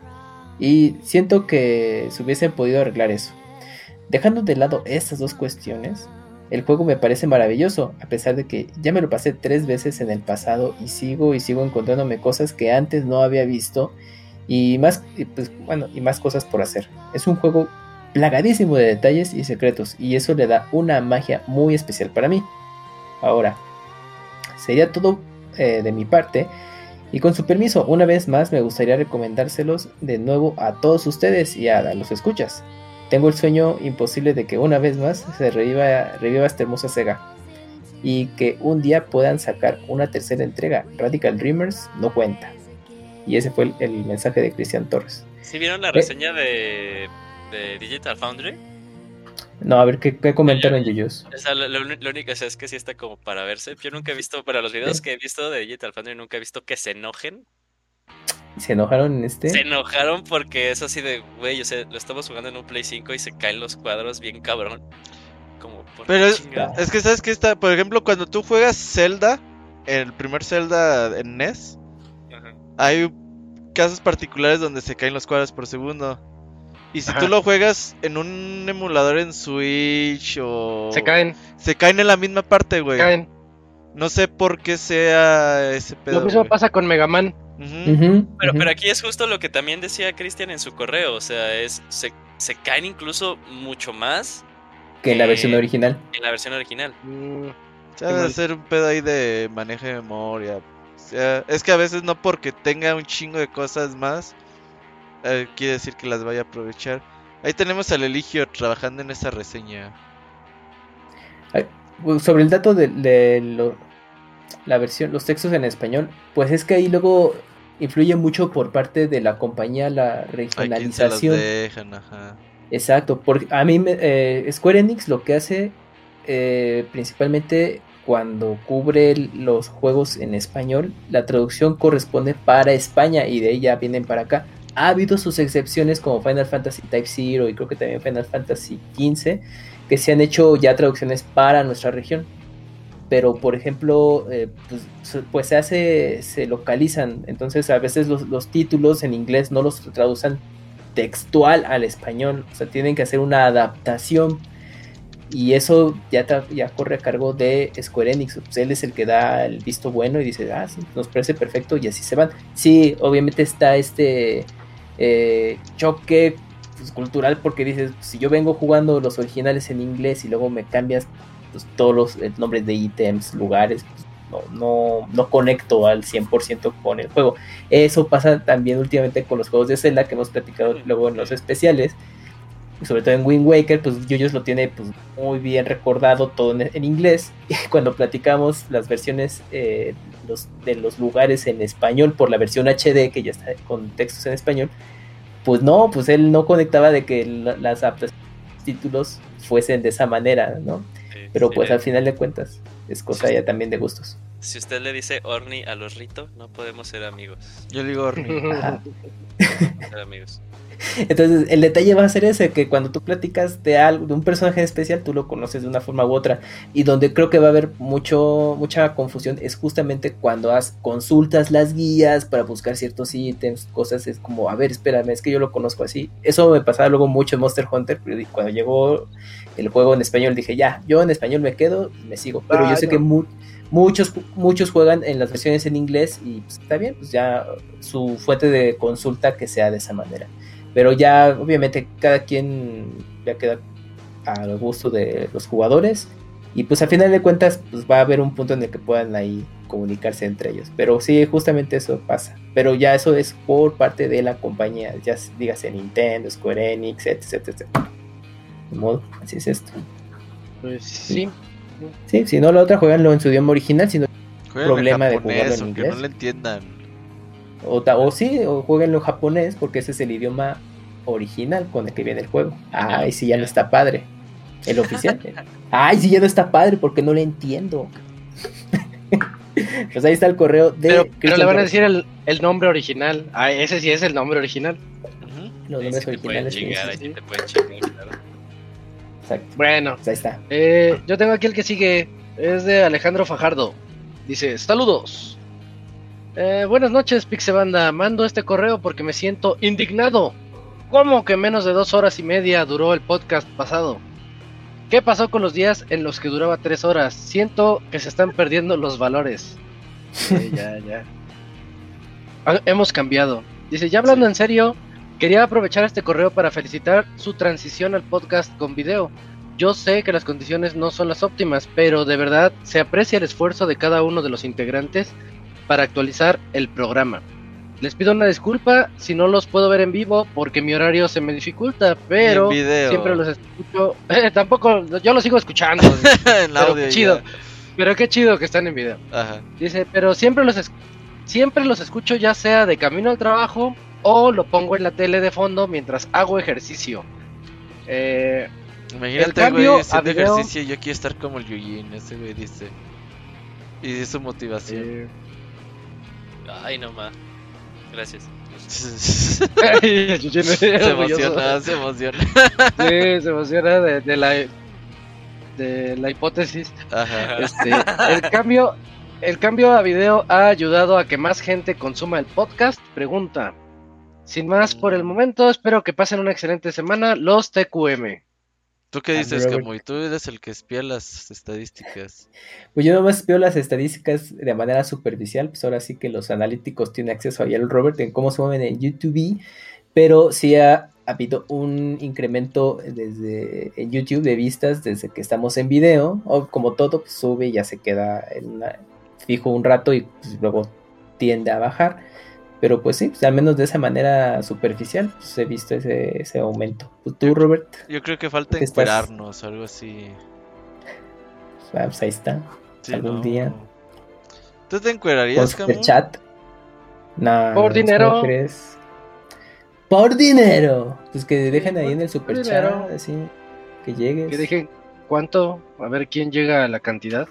Y siento que se hubiesen podido arreglar eso. Dejando de lado estas dos cuestiones, el juego me parece maravilloso, a pesar de que ya me lo pasé tres veces en el pasado y sigo y sigo encontrándome cosas que antes no había visto y más, pues, bueno, y más cosas por hacer. Es un juego plagadísimo de detalles y secretos y eso le da una magia muy especial para mí. Ahora, Sería todo eh, de mi parte. Y con su permiso, una vez más me gustaría recomendárselos de nuevo a todos ustedes y a, los escuchas. Tengo el sueño imposible de que una vez más se reviva, reviva esta hermosa Sega. Y que un día puedan sacar una tercera entrega. Radical Dreamers no cuenta. Y ese fue el, mensaje de Cristian Torres. ¿Sí vieron la eh, reseña de, de Digital Foundry? No, a ver, ¿qué, qué comentaron Yuyos? O sea, lo, único es que sí está como para verse. Yo nunca he visto, para los videos que he visto de Digital Foundry, nunca he visto que se enojen. ¿Se enojaron en este? Se enojaron porque es así de, güey, o sea, lo estamos jugando en un Play 5 y se caen los cuadros bien cabrón. Como, por Pero es, es, que, ¿sabes que está? Por ejemplo, cuando tú juegas Zelda, el primer Zelda en NES, hay casos particulares donde se caen los cuadros por segundo. Y si tú lo juegas en un emulador en Switch o... Se caen. Se caen en la misma parte, güey. Caen. No sé por qué sea ese pedo. Lo mismo pasa con Mega Man. Pero, pero aquí es justo lo que también decía Cristian en su correo. O sea, es se, se caen incluso mucho más. Que en la versión original. En la versión original. Mm, debe hacer un pedo ahí de manejo de memoria. O sea, es que a veces no porque tenga un chingo de cosas más eh, quiere decir que las vaya a aprovechar. Ahí tenemos al Eligio trabajando en esa reseña. Sobre el dato de, la versión, los textos en español, pues es que ahí luego influye mucho por parte de la compañía la regionalización. Exacto, porque a mí eh, Square Enix lo que hace eh, principalmente cuando cubre los juegos en español, la traducción corresponde para España y de ella vienen para acá. Ha habido sus excepciones como Final Fantasy Type Zero y creo que también Final Fantasy XV, que se han hecho ya traducciones para nuestra región. Pero, por ejemplo, eh, pues, pues, se hace, se localizan. Entonces, a veces los, títulos en inglés no los traducen textual al español. O sea, tienen que hacer una adaptación. Y eso ya, ya corre a cargo de Square Enix. Pues él es el que da el visto bueno y dice, ah, sí, nos parece perfecto y así se van. Sí, obviamente está este eh, choque pues, cultural porque dices, si yo vengo jugando los originales en inglés y luego me cambias pues, todos los eh, nombres de ítems, lugares, pues, no, no, conecto al 100% con el juego. Eso pasa también últimamente con los juegos de Zelda que hemos platicado luego en los especiales. Sobre todo en Wind Waker, pues Yoyos lo tiene pues, muy bien recordado todo en, inglés. Y cuando platicamos las versiones eh, de los lugares en español por la versión HD, que ya está con textos en español, pues no, pues él no conectaba de que las títulos fuesen de esa manera, ¿no? Pero pues al final de cuentas es cosa ya también de gustos. Si usted le dice Orni a los Rito, no podemos ser amigos. Yo digo Orni. ser amigos. Entonces, el detalle va a ser ese, que cuando tú platicas de algo, de un personaje especial, tú lo conoces de una forma u otra. Y donde creo que va a haber mucho, mucha confusión es justamente cuando has, consultas las guías para buscar ciertos ítems, cosas, es como, a ver, espérame, es que yo lo conozco así. Eso me pasaba luego mucho en Monster Hunter, cuando llegó el juego en español dije, ya, yo en español me quedo y me sigo. Pero yo sé que muchos, muchos juegan en las versiones en inglés y pues, está bien, pues ya su fuente de consulta que sea de esa manera. Pero ya, obviamente, cada quien ya queda al gusto de los jugadores. Y pues a final de cuentas, pues va a haber un punto en el que puedan ahí comunicarse entre ellos. Pero sí, justamente eso pasa. Pero ya eso es por parte de la compañía, ya dígase Nintendo, Square Enix, etc, etc. De modo, así es esto. Pues sí. Sí, si no la otra, jueganlo en su idioma original, si no problema de jugarlo en inglés. Que no lo entiendan. O, o sí, o jueguenlo en japonés, porque ese es el idioma original con el que viene el juego. Ay, sí, ya no está padre. El oficial. Ay, sí, ya no está padre porque no le entiendo. pues ahí está el correo de. Pero, le van a decir el, nombre original. Ah, ese sí es el nombre original. Los nombres originales. Exacto. Bueno, pues ahí está. Eh, yo tengo aquí el que sigue. Es de Alejandro Fajardo. Dice: Saludos. Eh, buenas noches, Pixebanda. Mando este correo porque me siento indignado. ¿Cómo que menos de dos horas y media duró el podcast pasado? ¿Qué pasó con los días en los que duraba tres horas? Siento que se están perdiendo los valores. ya, ya. Ah, hemos cambiado. Dice, ya hablando en serio, quería aprovechar este correo para felicitar su transición al podcast con video. yo sé que las condiciones no son las óptimas, pero de verdad se aprecia el esfuerzo de cada uno de los integrantes para actualizar el programa. Les pido una disculpa si no los puedo ver en vivo porque mi horario se me dificulta, pero siempre los escucho. Eh, tampoco, yo los sigo escuchando. pero qué chido. Pero qué chido que están en video. Dice, pero siempre los, siempre los escucho ya sea de camino al trabajo o lo pongo en la tele de fondo mientras hago ejercicio. Eh, Imagínate, güey, haciendo ejercicio yo quiero estar como el Yujin, ese güey dice. Y dice su motivación. Eh, Ay, no más. Gracias. se emociona, se emociona. sí, se emociona de, la de la hipótesis. Ajá. Este, el cambio, el cambio a video ha ayudado a que más gente consuma el podcast. Pregunta. Sin más por el momento, espero que pasen una excelente semana los TQM. ¿Tú qué dices, Camuy? Tú eres el que espía las estadísticas. Pues yo nomás espío las estadísticas de manera superficial, pues ahora sí que los analíticos tienen acceso ahí al Robert en cómo se mueven en YouTube, pero sí ha, habido un incremento desde en YouTube de vistas desde que estamos en video, o como todo, pues sube y ya se queda en fijo un rato y pues, luego tiende a bajar. Pero pues sí, pues, al menos de esa manera superficial, pues he visto ese, ese aumento. Pues, ¿Tú, Robert? Yo creo que falta esperarnos, algo así. Ah, pues ahí está. Algún día. ¿Tú te encuerarías, Por chat? No, Por dinero. Por dinero. Pues que dejen ahí en el super chat, así, que llegues. Que dejen cuánto, a ver quién llega a la cantidad.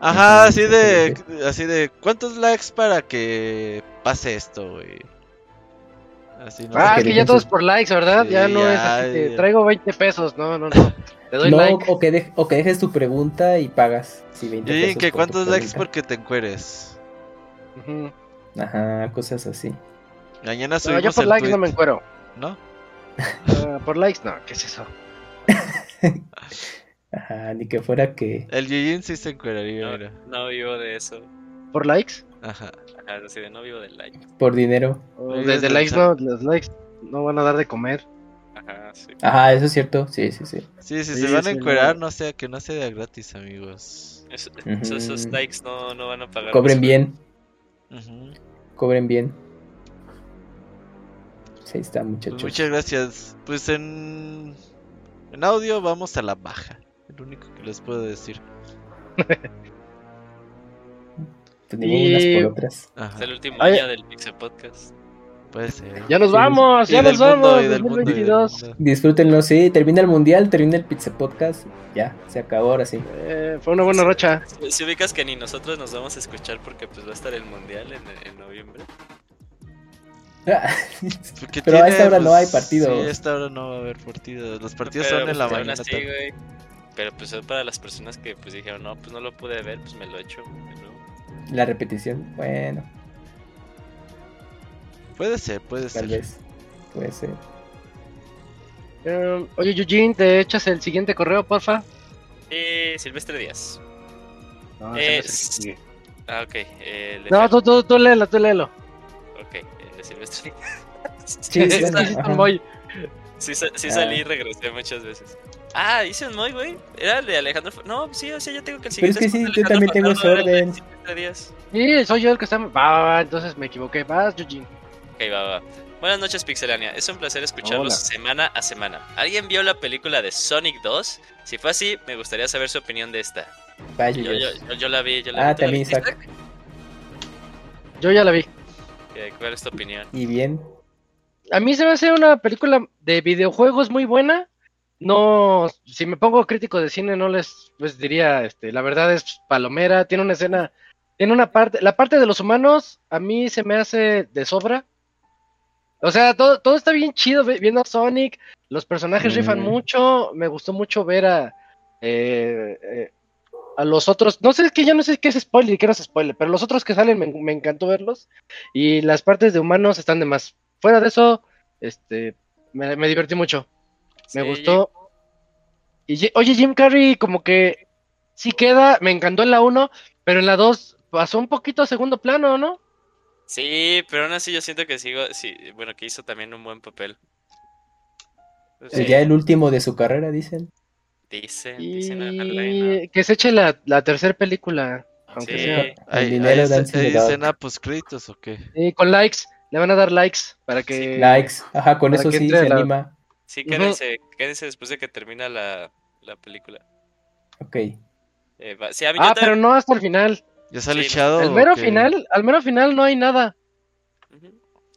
Ajá, así de, así de, ¿cuántos likes para que pase esto, güey? Así, no ah, que ya todos por likes, ¿verdad? ya no es así que traigo 20 pesos, no, no, no. Te doy like. O que, o que dejes tu pregunta y pagas. Sí, 20 y que cuántos likes porque te encueres. Ajá, cosas así. Mañana subimos no, yo por likes no me encuero. ¿No? Uh, por likes no, ¿qué es eso? Ajá, ni que fuera que. El Yujin sí se encueraría, no, no vivo de eso. ¿Por likes? Ajá. Ajá, así de no vivo de likes. Por dinero. desde likes no, los likes no van a dar de comer. Ajá, sí. Ajá, eso es cierto, sí, sí, sí. Sí, si se van a encuerar, no sea que no sea gratis, amigos. esos likes no, no van a pagar. Cobren bien. Cobren bien. Sí, está, muchachos. Pues muchas gracias. Pues en, en audio vamos a la baja. El único que les puedo decir. Tenemos unas por otras. Es el último día del Pixel Podcast. Puede ser. Ya nos vamos, ya nos vamos. 2022. Disfrútenlo, sí. Termina el mundial, termina el Pixel Podcast. Ya, se acabó ahora sí. Eh, fue una buena racha. Si, ubicas que ni nosotros nos vamos a escuchar porque pues va a estar el mundial en, en noviembre. Pero a esta hora no hay partido. Sí, a esta hora no va a haber partido. Los partidos son en la pues, mañana. Pero pues es para las personas que pues dijeron, no, pues no lo pude ver, pues me lo echo. La repetición, bueno. Puede ser, puede ser. Tal vez, puede ser. Em, oye, Eugene, ¿te echas el siguiente correo, porfa? Eh, Silvestre Díaz. No, es... Ah, ok. Eh, no, tú, tú, tú léelo, tú léelo. Ok, el de Silvestre Sí, sí, sí, sí, salí y regresé muchas veces. Ah, hice un muy, güey. Era el de Alejandro. No, sí, o sea, yo tengo que el siguiente. Pero es que sí, yo también tengo ese orden. Sí, soy yo el que está. Va, va, va, entonces me equivoqué. Vas, Eugene. Ok, va, va. Buenas noches, Pixelania. Es un placer escucharlos semana a semana. ¿Alguien vio la película de Sonic 2? Si fue así, me gustaría saber su opinión de esta. Vaya. Yo, yo, yo, la vi, yo la ah, vi. también, Yo ya la vi. ¿Cuál es tu opinión? Y bien. A mí se me hace una película de videojuegos muy buena no, si me pongo crítico de cine no les pues diría, este, la verdad es palomera, tiene una escena, tiene una parte, la parte de los humanos a mí se me hace de sobra. O sea, todo, todo está bien chido viendo a Sonic, los personajes rifan mucho, me gustó mucho ver a eh, eh, a los otros, no sé, es que ya no sé qué es spoiler y qué no es spoiler, pero los otros que salen me, me encantó verlos y las partes de humanos están de más. Fuera de eso, este, me, me divertí mucho. Me gustó. Y, oye, Jim Carrey como que sí queda, me encantó en la 1, pero en la 2 pasó un poquito a segundo plano, ¿no? Sí, pero aún así yo siento que sigo, sí, bueno, que hizo también un buen papel. Sería el último de su carrera, dicen. Dicen, Y dicen en el line, que se eche la, la tercera película. Aunque Sí. sea. El ¿Hay, dinero hay, hay escena post créditos o qué? Sí, con likes. Le van a dar likes para que. Likes. Ajá, con eso sí se la- anima. Sí, quédense, quédense después de que termina la, la película. Ok. Eh, va- sí, a mí Ah, pero no hasta el final. ¿Ya sale Sí, echado? Al mero final, al mero final no hay nada.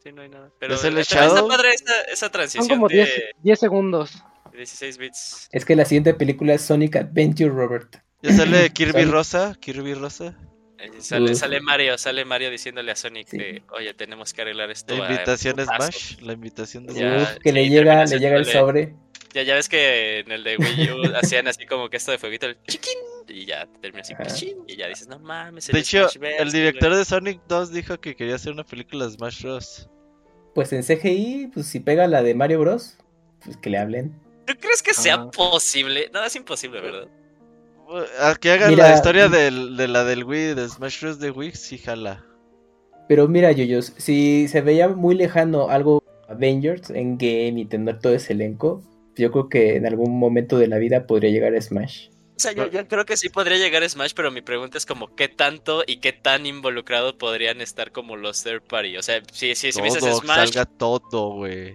Sí, no hay nada. Pero ¿Es el está echado? padre esa, esa transición Son como de 10, 10 segundos. 16 bits. Es que la siguiente película es Sonic Adventure, Robert. ¿Ya sale Kirby. Rosa? ¿Kirby Rosa? Eh, Sale, Mario, sale Mario diciéndole a Sonic Sí. de, oye, tenemos que arreglar esto. La invitación es putazos". Smash. La invitación de Ya, Uf, que sí, le llega, le llega el sobre. Ya, ya ves que en el de Wii U hacían así como que esto de fueguito, el chiquín, y ya termina así, pichín, y ya dices, no mames. De hecho, Smash el director de Sonic 2 dijo que quería hacer una película de Smash Bros. Pues en CGI, pues si pega la de Mario Bros, pues que le hablen. ¿Tú crees que sea Ah. posible? No, es imposible, ¿verdad? A que hagan Mira, la historia del- de la del Wii, de Smash Bros. de Wii, sí jala. Pero mira, Yoyos, si se veía muy lejano algo Avengers en game y tener todo ese elenco, yo creo que en algún momento de la vida podría llegar a Smash. O sea, yo, yo creo que sí podría llegar a Smash, pero mi pregunta es como qué tanto y qué tan involucrado podrían estar como los third party. O sea, si, si, si me dices todo, Smash, salga todo, güey.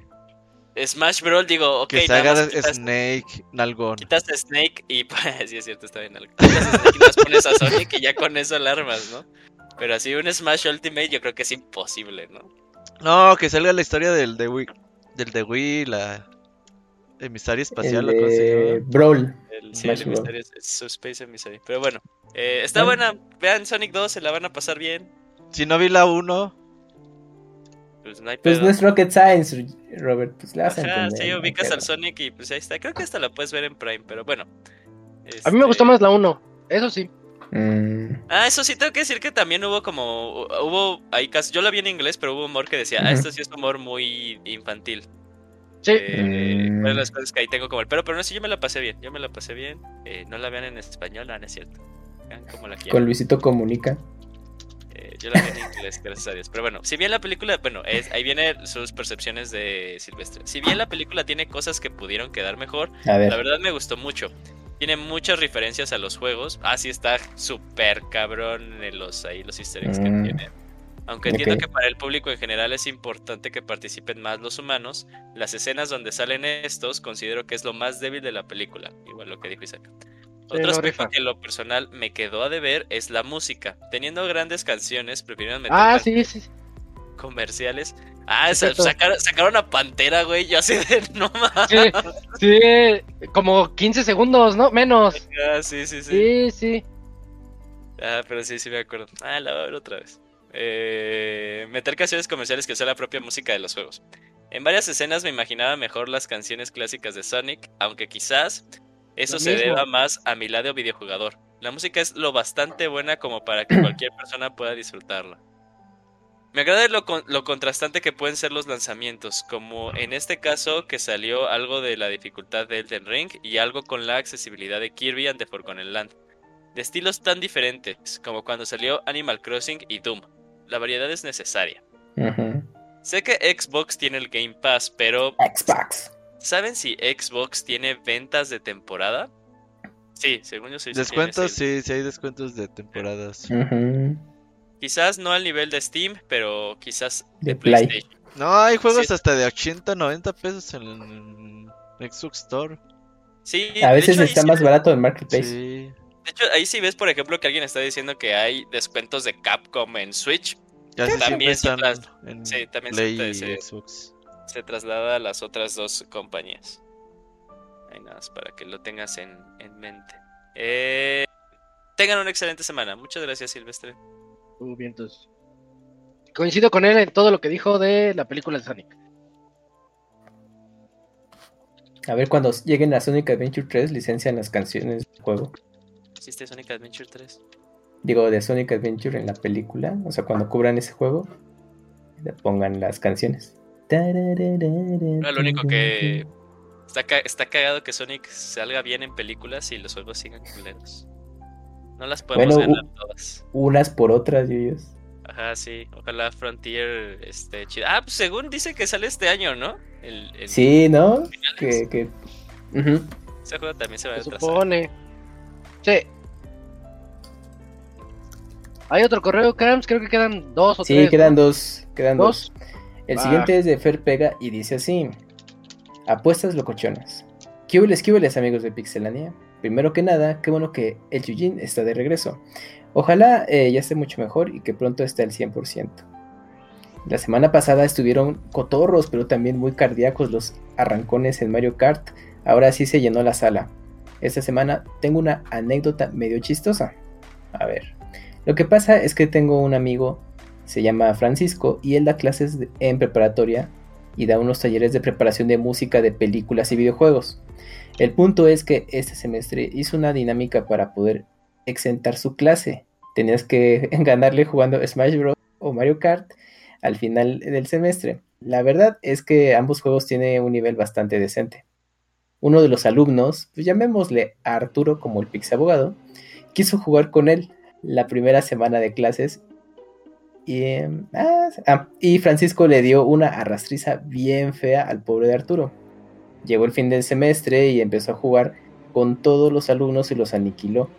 Smash Bros, digo, ok, que nada salga más quitas, Snake, Nalgón. quitas a Snake y pues, sí es cierto, está bien. Quitas a Snake y nos pones a Sonic y ya con eso alarmas, ¿no? Pero así un Smash Ultimate yo creo que es imposible, ¿no? No, que salga la historia del de Wii. Del de Wii, la emisaria espacial, El ¿o cómo se de llama? Brawl. El, sí, Smash el es- es Subspace Emissary. Pero bueno, eh, está buena. Vean Sonic 2, se la van a pasar bien. Si no vi la 1, Pues no hay Pues pedo. no es Rocket Science, Robert, pues la a Ajá, sí, ubicas al Sonic y pues ahí está. Creo que hasta la puedes ver en Prime, pero bueno. A mí me Este, gustó más la 1. Eso sí. Mm, Ah, eso sí, tengo que decir que también hubo como. Hubo. Ahí casi, yo la vi en inglés, pero hubo humor que decía, ah, Ujú. esto sí es humor muy infantil. Sí. Eh, Mm. De las cosas que ahí tengo como el pero, pero no sé, yo me la pasé bien. Yo me la pasé bien. Eh, no la vean en español, no, no es cierto. Vean como la quieran. con Luisito Comunica. Yo la vi en inglés, gracias a Dios. Pero bueno, si bien la película, bueno, es, ahí viene sus percepciones de Silvestre. Si bien la película tiene cosas que pudieron quedar mejor, ver. la verdad me gustó mucho. Tiene muchas referencias a los juegos. Ah, sí está súper cabrón en los, ahí los easter eggs que Mm. tiene. Aunque entiendo que para el público en general es importante que participen más los humanos, las escenas donde salen estos considero que es lo más débil de la película. Igual lo que dijo Isaac. Otro aspecto que en lo personal me quedó a deber es la música. Teniendo grandes canciones, prefirieron meter Ah, sí, sí. comerciales. Ah, sacaron, sacaron a Pantera, güey. Yo así de no mames. Sí, sí, como 15 segundos, ¿no? Menos. Ah, sí, sí, sí. Sí, sí. Ah, pero sí, sí me acuerdo. Ah, la voy a ver otra vez. Eh, meter canciones comerciales que sea la propia música de los juegos. En varias escenas me imaginaba mejor las canciones clásicas de Sonic, aunque quizás eso se mismo. deba más a mi lado videojugador. La música es lo bastante buena como para que cualquier persona pueda disfrutarla. Me agrada lo, con- lo contrastante que pueden ser los lanzamientos, como en este caso que salió algo de la dificultad de Elden Ring y algo con la accesibilidad de Kirby and the Forgotten Land de estilos tan diferentes como cuando salió Animal Crossing y Doom. La variedad es necesaria. Sé que Xbox tiene el Game Pass, pero Xbox. ¿Saben si Xbox tiene ventas de temporada? Sí, según yo sí. descuentos, sí. sí, hay descuentos de temporadas. Quizás no al nivel de Steam, pero quizás de, De Play. PlayStation. No, hay juegos Sí. hasta de 80, 90 pesos en el Xbox Store. Sí, A veces hecho, está sí- más barato en Marketplace. Sí. De hecho, ahí sí ves, por ejemplo, que alguien está diciendo que hay descuentos de Capcom en Switch. Siempre También se están tras- en sí, también se Play y Xbox. Se traslada a las otras dos compañías. Ahí nada más para que lo tengas en, en mente. Eh, tengan una excelente semana. Muchas gracias, Silvestre. Uh. Coincido con él en todo lo que dijo de la película de Sonic. A ver cuando lleguen a Sonic Adventure 3 licencian las canciones del juego. ¿Existe Sonic Adventure 3? Digo, de Sonic Adventure en la película. O sea, cuando cubran ese juego, le pongan las canciones. No, lo único que está, ca- está cagado que Sonic salga bien en películas y los juegos sigan culeros. No las podemos Bueno, ganar todas. Unas por otras, Yuyos. Ajá, sí. Ojalá Frontier esté chido. Ah, pues según dice que sale este año, ¿no? El, el- Sí, ¿no? Que, que... Ujú. Ese juego también se va a supone. Sí. Hay otro correo, Camps, creo que quedan dos o Sí, tres. quedan ¿no? dos. Quedan dos. ¿Dos? El siguiente es de Fer Pega y dice así: Apuestas locochonas. ¿Qué hueles, amigos de Pixelania? Primero que nada, qué bueno que el Yujin está de regreso. Ojalá eh, ya esté mucho mejor y que pronto esté al 100%. La semana pasada estuvieron cotorros, pero también muy cardíacos los arrancones en Mario Kart. Ahora sí se llenó la sala. Esta semana tengo una anécdota medio chistosa. A ver. Lo que pasa es que tengo un amigo, se llama Francisco, y él da clases en preparatoria y da unos talleres de preparación de música de películas y videojuegos. El punto es que este semestre hizo una dinámica para poder exentar su clase. Tenías que ganarle jugando Smash Bros. o Mario Kart al final del semestre. La verdad es que ambos juegos tienen un nivel bastante decente. Uno de los alumnos, pues llamémosle a Arturo como el Pix abogado, quiso jugar con él la primera semana de clases y, ah, ah, y Francisco le dio una arrastriza bien fea al pobre de Arturo. Llegó el fin del semestre y empezó a jugar con todos los alumnos y los aniquiló.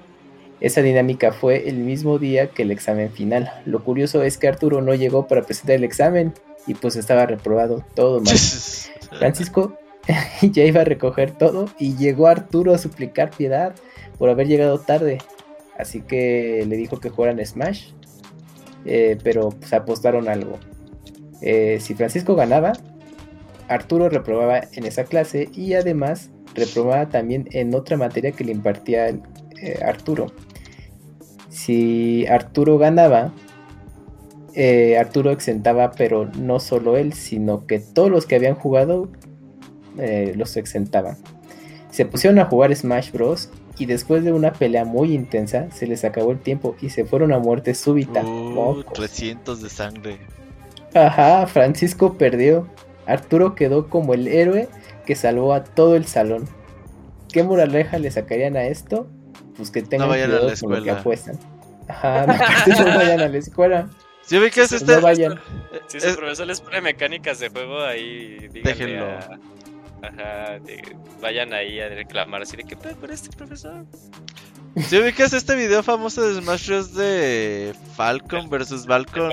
Esa dinámica fue el mismo día que el examen final. Lo curioso es que Arturo no llegó para presentar el examen y pues estaba reprobado todo mal. Francisco ya iba a recoger todo y llegó Arturo a suplicar piedad por haber llegado tarde. Así que le dijo que jugaran Smash, eh, pero pues apostaron algo. Eh, si Francisco ganaba, Arturo reprobaba en esa clase y además reprobaba también en otra materia que le impartía eh, Arturo. Si Arturo ganaba, Arturo exentaba, pero no solo él, sino que todos los que habían jugado los exentaban. Se pusieron a jugar Smash Bros. Y después de una pelea muy intensa se les acabó el tiempo y se fueron a muerte súbita. Uh, Mocos. 300 de sangre. Ajá, Francisco perdió. Arturo quedó como el héroe que salvó a todo el salón. ¿Qué moraleja le sacarían a esto? Pues que tengan vayan a cuidado con lo que escuela. apuestan. Ajá, no, no vayan a la escuela. ¿Sí ubicas No este? vayan. Si su Es- profesor les pone mecánicas de juego ahí, díganle Déjenlo. a- Ajá, de- vayan ahí a reclamar así de que pedo con este profesor. ¿Sí ubicas este video famoso de Smash Bros. de Falcon versus ¿El Falcon?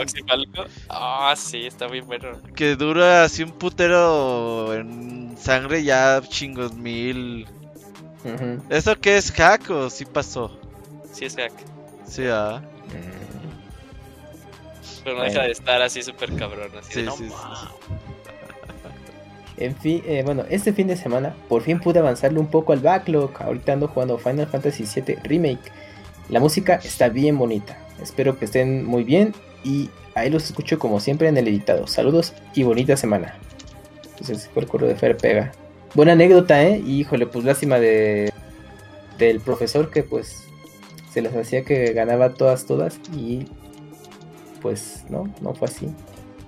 Ah, sí, está muy bueno. Que dura así un putero en sangre ya chingos mil. ¿Eso qué es hack o sí pasó? Sí es hack. Sí, ah. Pero no deja de estar así súper cabrón. Así de, Sí, no, sí, sí. Ma". En fin, eh, bueno, este fin de semana por fin pude avanzarle un poco al backlog. Ahorita ando jugando Final Fantasy VII Remake. La música está bien bonita. Espero que estén muy bien y ahí los escucho como siempre en el editado. Saludos y bonita semana. Entonces fue el correo de Fer Pega. Buena anécdota, ¿eh? Y, híjole, pues lástima de del profesor que pues se les hacía que ganaba todas, todas y pues no, no fue así.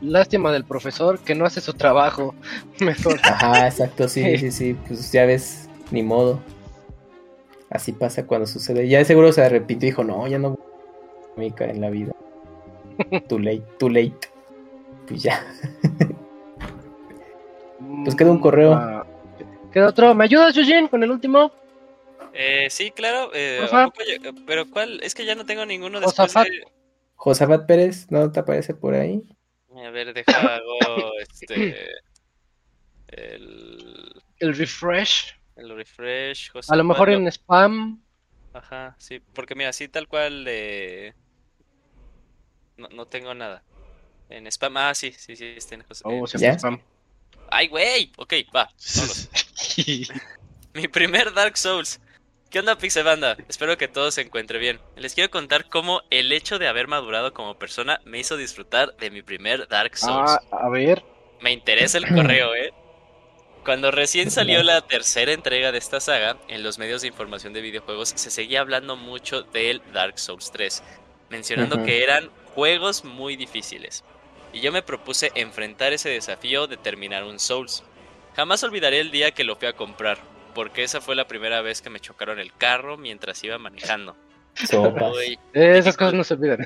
Lástima del profesor que no hace su trabajo. Mejor. Ajá, exacto, sí, sí, sí, pues ya ves, ni modo. Así pasa cuando sucede. Ya de seguro se arrepintió y dijo, no, ya no voy a mica en la vida. Too late, too late. Pues ya. Pues queda un correo. Ah, Queda otro. ¿Me ayudas, Eugene, con el último? Eh, sí, claro. Eh, pero ¿cuál? Es que ya no tengo ninguno después Josafat. de... Josafat Pérez, ¿no te aparece por ahí? A ver, deja, hago este... El, El refresh. el refresh. A lo mejor en spam. Ajá, sí, porque mira, así tal cual de... No, no tengo nada. En spam, ah, sí, sí, sí, está en, Jos- Oh, en- sí, spam. ¡Ay, güey! Ok, va, vámonos. Mi primer Dark Souls. ¿Qué onda, Pixebanda? Espero que todo se encuentre bien. Les quiero contar cómo el hecho de haber madurado como persona me hizo disfrutar de mi primer Dark Souls. Ah, a ver. Me interesa el correo, ¿eh? Cuando recién salió la tercera entrega de esta saga, en los medios de información de videojuegos se seguía hablando mucho del Dark Souls 3, mencionando que eran juegos muy difíciles. Y yo me propuse enfrentar ese desafío de terminar un Souls. Jamás olvidaré el día que lo fui a comprar, porque esa fue la primera vez que me chocaron el carro mientras iba manejando. Sopas. Uy, Esas cosas no se olvidan.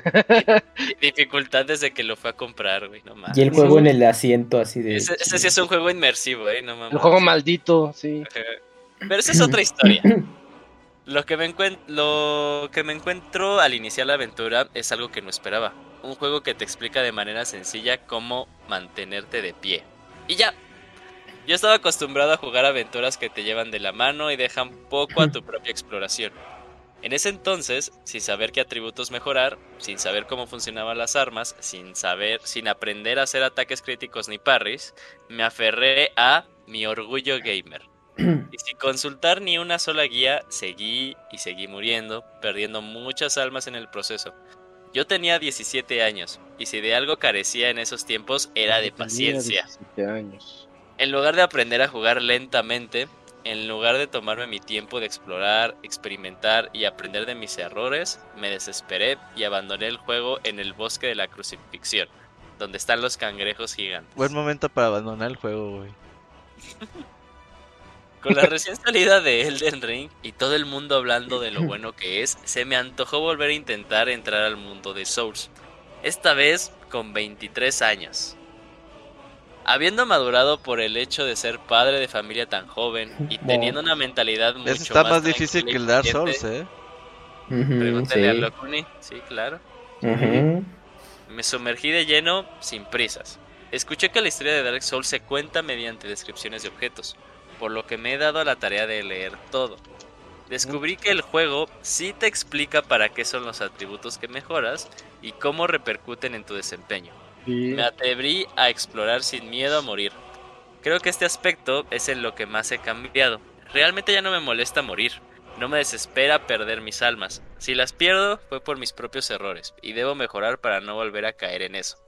dificultad desde que lo fui a comprar, güey, no mames. Y el juego en el asiento así de... Ese, ese sí es un juego inmersivo, eh, no mames. El juego maldito, sí. Pero esa es otra historia. Lo que, me lo que me encuentro al iniciar la aventura es algo que no esperaba. Un juego que te explica de manera sencilla cómo mantenerte de pie. Y ya. Yo estaba acostumbrado a jugar aventuras que te llevan de la mano y dejan poco a tu propia exploración. En ese entonces, sin saber qué atributos mejorar, sin saber cómo funcionaban las armas, sin saber, sin aprender a hacer ataques críticos ni parries, me aferré a mi orgullo gamer. Y sin consultar ni una sola guía, seguí y seguí muriendo, perdiendo muchas almas en el proceso. Yo tenía 17 años, y si de algo carecía en esos tiempos era de paciencia. años. En lugar de aprender a jugar lentamente, en lugar de tomarme mi tiempo de explorar, experimentar y aprender de mis errores, me desesperé y abandoné el juego en el bosque de la crucifixión, donde están los cangrejos gigantes. Buen momento para abandonar el juego, güey. Con la recién salida de Elden Ring y todo el mundo hablando de lo bueno que es, se me antojó volver a intentar entrar al mundo de Souls. Esta vez con 23 años. Habiendo madurado por el hecho de ser padre de familia tan joven y teniendo una mentalidad mucho Eso está más, tranquila difícil que el Dark Souls, ¿eh? Pregúntale a. Locuni. Sí, claro. Me sumergí de lleno sin prisas. Escuché que la historia de Dark Souls se cuenta mediante descripciones de objetos, por lo que me he dado a la tarea de leer todo. Descubrí que el juego sí te explica para qué son los atributos que mejoras y cómo repercuten en tu desempeño. Me atreví a explorar sin miedo a morir. Creo que este aspecto es en lo que más he cambiado. Realmente ya no me molesta morir. No me desespera perder mis almas. Si las pierdo fue por mis propios errores y debo mejorar para no volver a caer en eso.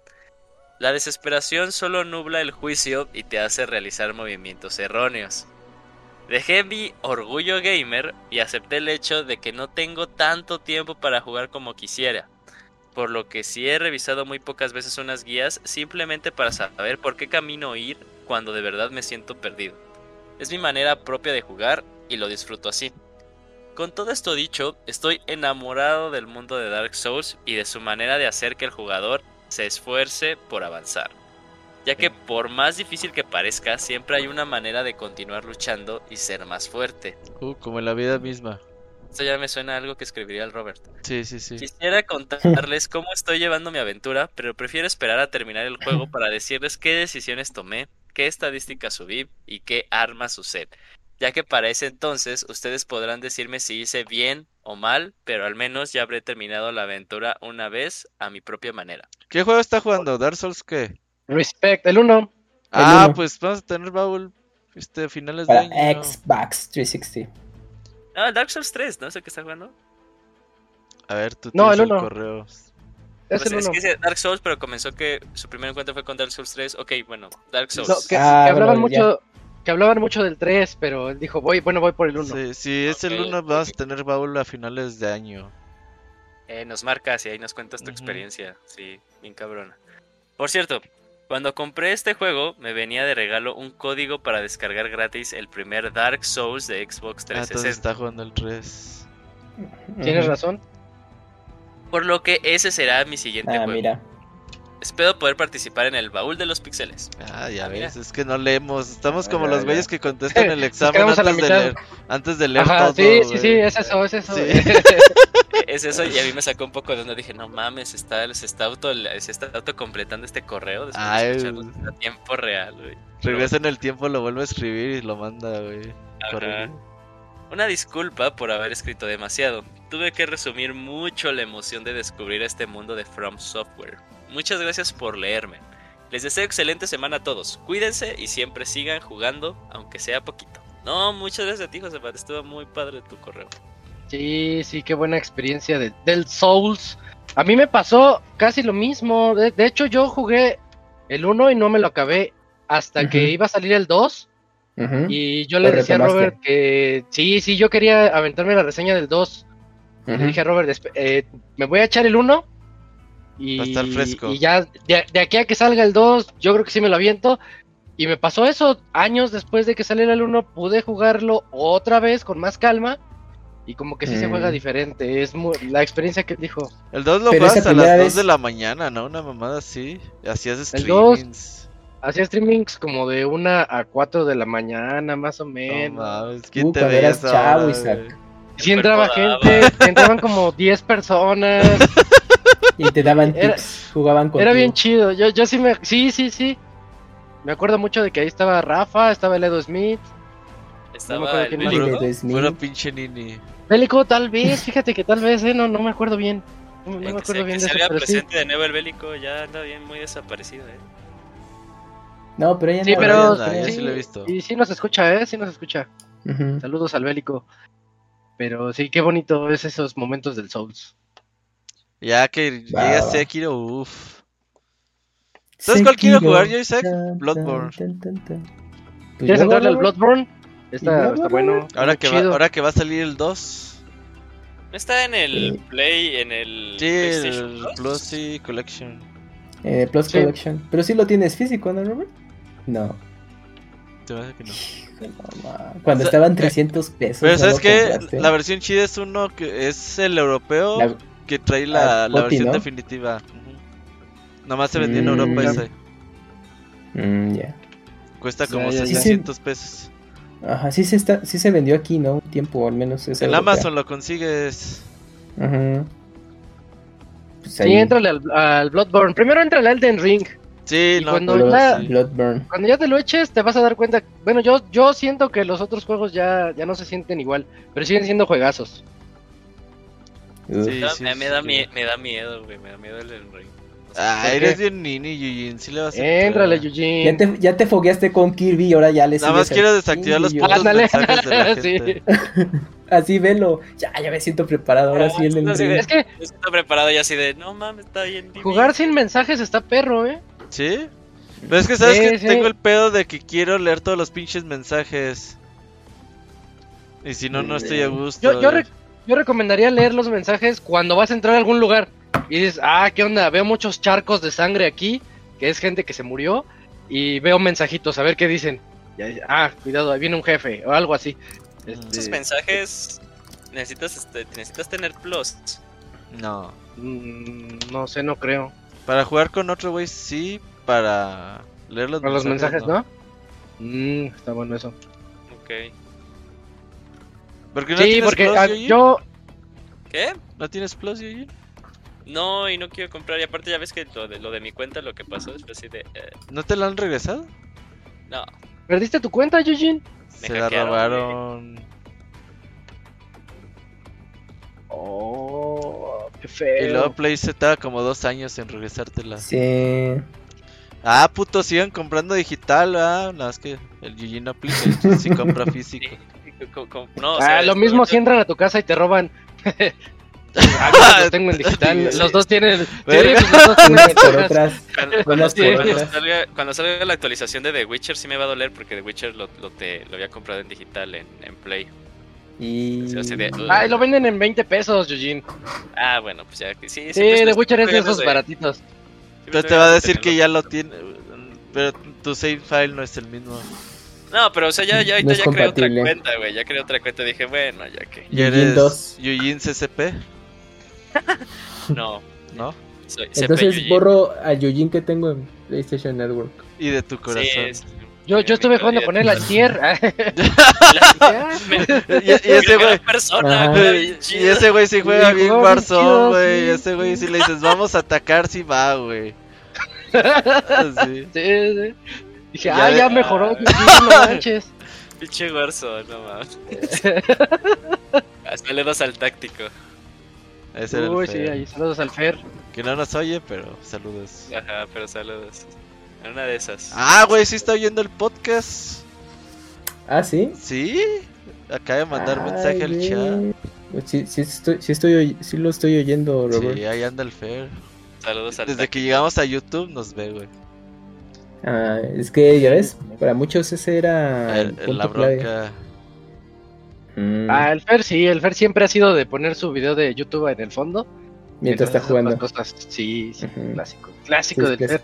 La desesperación solo nubla el juicio y te hace realizar movimientos erróneos. Dejé mi orgullo gamer y acepté el hecho de que no tengo tanto tiempo para jugar como quisiera por lo que sí he revisado muy pocas veces unas guías simplemente para saber por qué camino ir cuando de verdad me siento perdido. Es mi manera propia de jugar y lo disfruto así. Con todo esto dicho, estoy enamorado del mundo de Dark Souls y de su manera de hacer que el jugador se esfuerce por avanzar. Ya que por más difícil que parezca, siempre hay una manera de continuar luchando y ser más fuerte. Uh, como en la vida misma. Esto ya me suena a algo que escribiría el Robert. Sí, sí, sí. Quisiera contarles cómo estoy llevando mi aventura, pero prefiero esperar a terminar el juego para decirles qué decisiones tomé, qué estadísticas subí y qué armas usé. Ya que para ese entonces ustedes podrán decirme si hice bien o mal, pero al menos ya habré terminado la aventura una vez a mi propia manera. ¿Qué juego está jugando? ¿Dark Souls qué? Respect, el 1. Ah, uno. pues vamos a tener baúl este, finales de Para año. Xbox 360. Ah, Dark Souls 3, ¿no? ¿Es el que está jugando? A ver, tú No, tienes el el correo. Es Pues el es 1. que dice Dark Souls, pero comenzó que su primer encuentro fue con Dark Souls 3. Ok, bueno, Dark Souls. No, que, Ah, que hablaban ya. mucho que hablaban mucho del 3, pero él dijo, voy, bueno, voy por el 1. Sí, si es el Ok, 1 vas a tener baúl a finales de año. Eh, nos marcas y ahí nos cuentas tu Ujú. experiencia. Sí, bien cabrona. Por cierto, cuando compré este juego, me venía de regalo un código para descargar gratis el primer Dark Souls de Xbox Ah, entonces 360. está jugando el 3. Tienes razón. Por lo que ese será mi siguiente Ah, juego. mira. Espero poder participar en el baúl de los píxeles. Ah, ya Ah, mira. ves, es que no leemos. Estamos Ah, como ya, los güeyes que contestan el examen antes de, leer, antes de leer Ajá, todo. sí, sí, sí, es eso, es eso. Sí. Es eso y a mí me sacó un poco de onda. Dije, no mames, está, se, está auto, se está autocompletando este correo después Ay, de escucharlo a tiempo real, güey. Regresa en el tiempo, lo vuelve a escribir y lo manda, güey. Una disculpa por haber escrito demasiado. Tuve que resumir mucho la emoción de descubrir este mundo de From Software. Muchas gracias por leerme. Les deseo excelente semana a todos. Cuídense y siempre sigan jugando, aunque sea poquito. No, muchas gracias a ti, José. Estuvo muy padre tu correo. Sí, sí, qué buena experiencia de, del Souls. A mí me pasó casi lo mismo. De, de hecho, yo jugué el 1 y no me lo acabé hasta que iba a salir el 2. Ujú. Y yo le decía a. Robert que sí, sí, yo quería aventarme la reseña del 2. Le dije a Robert, "Espe- eh, me voy a echar el 1. Y, Va a estar fresco. y ya, de, de aquí a que salga el 2, yo creo que sí me lo aviento. Y me pasó eso, años después de que saliera el 1, pude jugarlo otra vez con más calma. Y como que sí se Mm. juega diferente, es mu- la experiencia que dijo. El 2 lo juegas a las primera 2 vez- de la mañana, ¿no? Una mamada así. Hacías streamings. hacía streamings como de una a 4 de la mañana, más o No menos. mames, ¿quién Uh, te chavo, Isaac. Sí entraba gente, entraban como 10 personas. Y te daban Era- tips, jugaban con Era bien chido. Yo, yo sí me. Sí, sí, sí. Me acuerdo mucho de que ahí estaba Rafa, estaba el Edo Smith. Estaba acuerdo el. Bélico. Pinche nini. Bélico, tal vez, fíjate que tal vez, eh, no, no me acuerdo bien. No, no me acuerdo bien que de se eso, había pero sí. presente de nuevo el bélico ya anda bien muy desaparecido, eh. No, pero ella Sí, no. pero. ya sí, sí lo he visto. Y sí nos escucha, eh, sí nos escucha. Saludos al Bélico. Pero sí, qué bonito es esos momentos del Souls. Ya que Va, llega va. Sekiro, uff. ¿Sabes cuál quiero jugar yo, Isaac? Bloodborne. tan, tan, tan. Pues ¿Quieres entrarle al. Bloodborne? Está, Bloodborne, está bueno. Ahora está que, va, ahora que va a salir el 2. ¿No está en el Sí. Play, en el Sí, PlayStation el Plus? Plus sí, Collection. Eh, Plus Sí. Collection. Pero sí lo tienes físico, ¿no, Robert? No. Me hace que no. Cuando O sea, estaban eh, 300 pesos. Pero ¿no ¿sabes qué? La versión chida es uno que es el europeo La- que trae la, Ah, la Poti, versión ¿no? definitiva. Nomás se vendió en Mm, Europa esa. Mm, ya. Cuesta como ya, ya. 600 pesos. Ajá, sí se, está, sí se vendió aquí, ¿no? Un tiempo, al menos. Es En europea. Amazon lo consigues. Ajá. Pues Sí, ahí, entrale al, al Bloodborne. Primero entra al Elden Ring. Sí, Y no, cuando pero ya- sí. Bloodburn. Cuando ya te lo eches, te vas a dar cuenta. Bueno, yo, yo siento que los otros juegos ya, ya no se sienten igual, pero siguen siendo juegazos. Sí, sí, me, me da mie- me da miedo, güey, me da miedo el Elden Ring. Ah, ¿Por eres bien nini, Yujin. Sí le vas a Éntrale. Eugene. Ya te, ya te fogueaste con Kirby y ahora ya le Nada más quiero desactivar los putos Ándale. mensajes de la Sí. gente. Así velo. Ya, ya me siento preparado. Ahora sí el No sé, Ring. Es que Yo estoy preparado ya así de, no mames, está bien. difícil". jugar sin mensajes está perro, ¿eh? ¿Sí? Pero es que sabes Sí, que sí. tengo el pedo de que quiero leer todos los pinches mensajes. Y si no, no estoy a gusto. Yo, yo, re- yo recomendaría leer los mensajes cuando vas a entrar a algún lugar y dices, ah, ¿qué onda? Veo muchos charcos de sangre aquí, que es gente que se murió, y veo mensajitos, a ver qué dicen. Y ahí, ah, cuidado, ahí viene un jefe, o algo así. Este, Esos mensajes necesitas, este, necesitas tener plus. No. mm, no sé, no creo. Para jugar con otro güey, sí. Para leer los Con los mensajes, no. ¿no? Mm, está bueno eso. Ok. ¿Por qué no Sí, tienes porque Plus, ah, yo, ¿Qué? ¿No tienes Plus, Yoyi? No, y no quiero comprar. Y aparte ya ves que lo de, lo de mi cuenta, lo que pasó es así de... eh, ¿No te lo han regresado? no, ¿perdiste tu cuenta, Eugene? Me Se la robaron. Oh, qué Y feo. luego Play se tarda como dos años en regresártela. Sí. Ah, puto, sigan comprando digital, ah. Nada más que el Yuji no aplica. sí compra físico. sí, no, o ah, lo mismo si entran a tu casa y te roban. Ah, lo tengo en digital. Sí. Los dos tienen. Sí, Verga. los dos tienen Unas por ventajas. otras. Cuando, salga, cuando salga la actualización de The Witcher sí me va a doler porque The Witcher lo, lo, te, lo había comprado en digital en, en Play. Y. De- Ay, lo venden en 20 pesos, Eugene. Ah, bueno, pues ya. Sí, The Witcher es de esos baratitos. Pero te va a decir que ya lo tiene. Pero tu save file no es el mismo. No, pero o sea, ya, ya, No ya creé otra cuenta, güey. Ya creé otra cuenta. Dije, bueno, ya que. Yujin eres 2. Yujin CCP, No, ¿no? soy Entonces CP borro a Yujin que tengo en PlayStation Network. Y de tu Sí, corazón. es- Yo, yo estuve jugando con él ayer. Y, y ese güey. gran persona, Ajá. güey. Y ese güey sí juega bien Warzone, güey. sí. Ese güey si le dices vamos a atacar, sí va, güey. Sí. Sí, sí. Dije, Ya ah, de- ya mejoró, no manches. Pinche Warzone, no mames. Hasta le das al táctico. Ese era el Uy, sí, Fer. ahí saludos al Fer. Que no nos oye, pero saludos. Ajá, pero saludos. En una de esas. Ah, güey, sí está oyendo el podcast. Ah, sí. ¿Sí? Acaba de mandar Ay, mensaje al chat. Sí, sí, estoy, sí, estoy, sí lo estoy oyendo, Robert. Sí, ahí anda el Fer. Saludos al Desde táctico. que llegamos a YouTube nos ve, güey. Ah, es que, ya ves, para muchos ese era el El- punto La clave. bronca. Mm, Ah, el Fer sí, el Fer siempre ha sido de poner su video de YouTube en el fondo. mientras está jugando. cosas. Sí, sí, clásico. Clásico Sí, del Fer.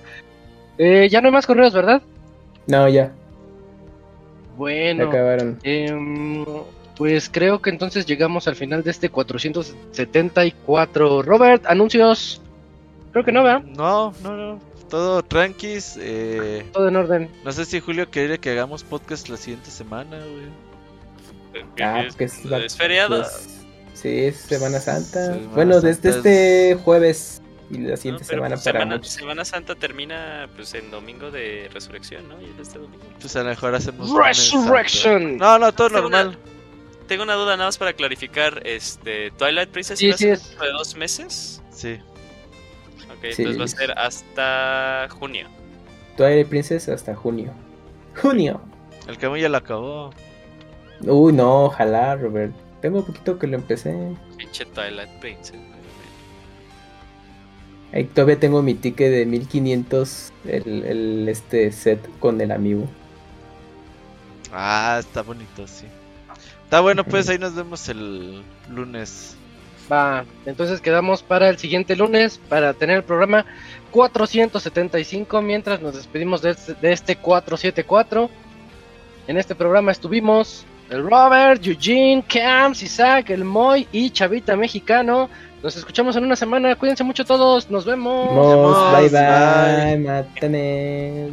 Eh, ya no hay más correos, ¿verdad? No, ya, se Bueno, acabaron. em, pues creo que entonces llegamos al final de este 474. Robert, anuncios. Creo que no, ¿verdad? No, no, no. Todo tranquis. Eh, todo en orden. No sé si Julio quiere que hagamos podcast la siguiente semana, güey. Ah, es, pues, es feriado. Pues, sí, es Semana Santa. bueno, desde este jueves y la siguiente semana pues, para semana, muchos. Semana Santa termina pues en domingo de resurrección, ¿no? Y es este domingo. Pues a lo mejor hacemos Resurrection. No, no, todo normal. Una, tengo una duda nada más para clarificar, este Twilight Princess sí, sí, es. de dos meses. Sí. Ok, sí. entonces va a ser hasta junio. Twilight Princess hasta junio. Junio. El Camus ya lo acabó. Uy, no, ojalá, Robert. Tengo un poquito que lo empecé. Pinche Twilight Princess. Ahí todavía tengo mi ticket de 1500 el, el este set con el amigo. Ah, está bonito, sí. Está bueno, pues ahí nos vemos el lunes. Va, entonces quedamos para el siguiente lunes para tener el programa 475 mientras nos despedimos de este, de este 474. En este programa estuvimos el Robert, Eugene, Camps, Isaac, el Moy y Chavita Mexicano. Nos escuchamos en una semana. Cuídense mucho todos. Nos vemos. Nos, bye bye. bye. Matanes.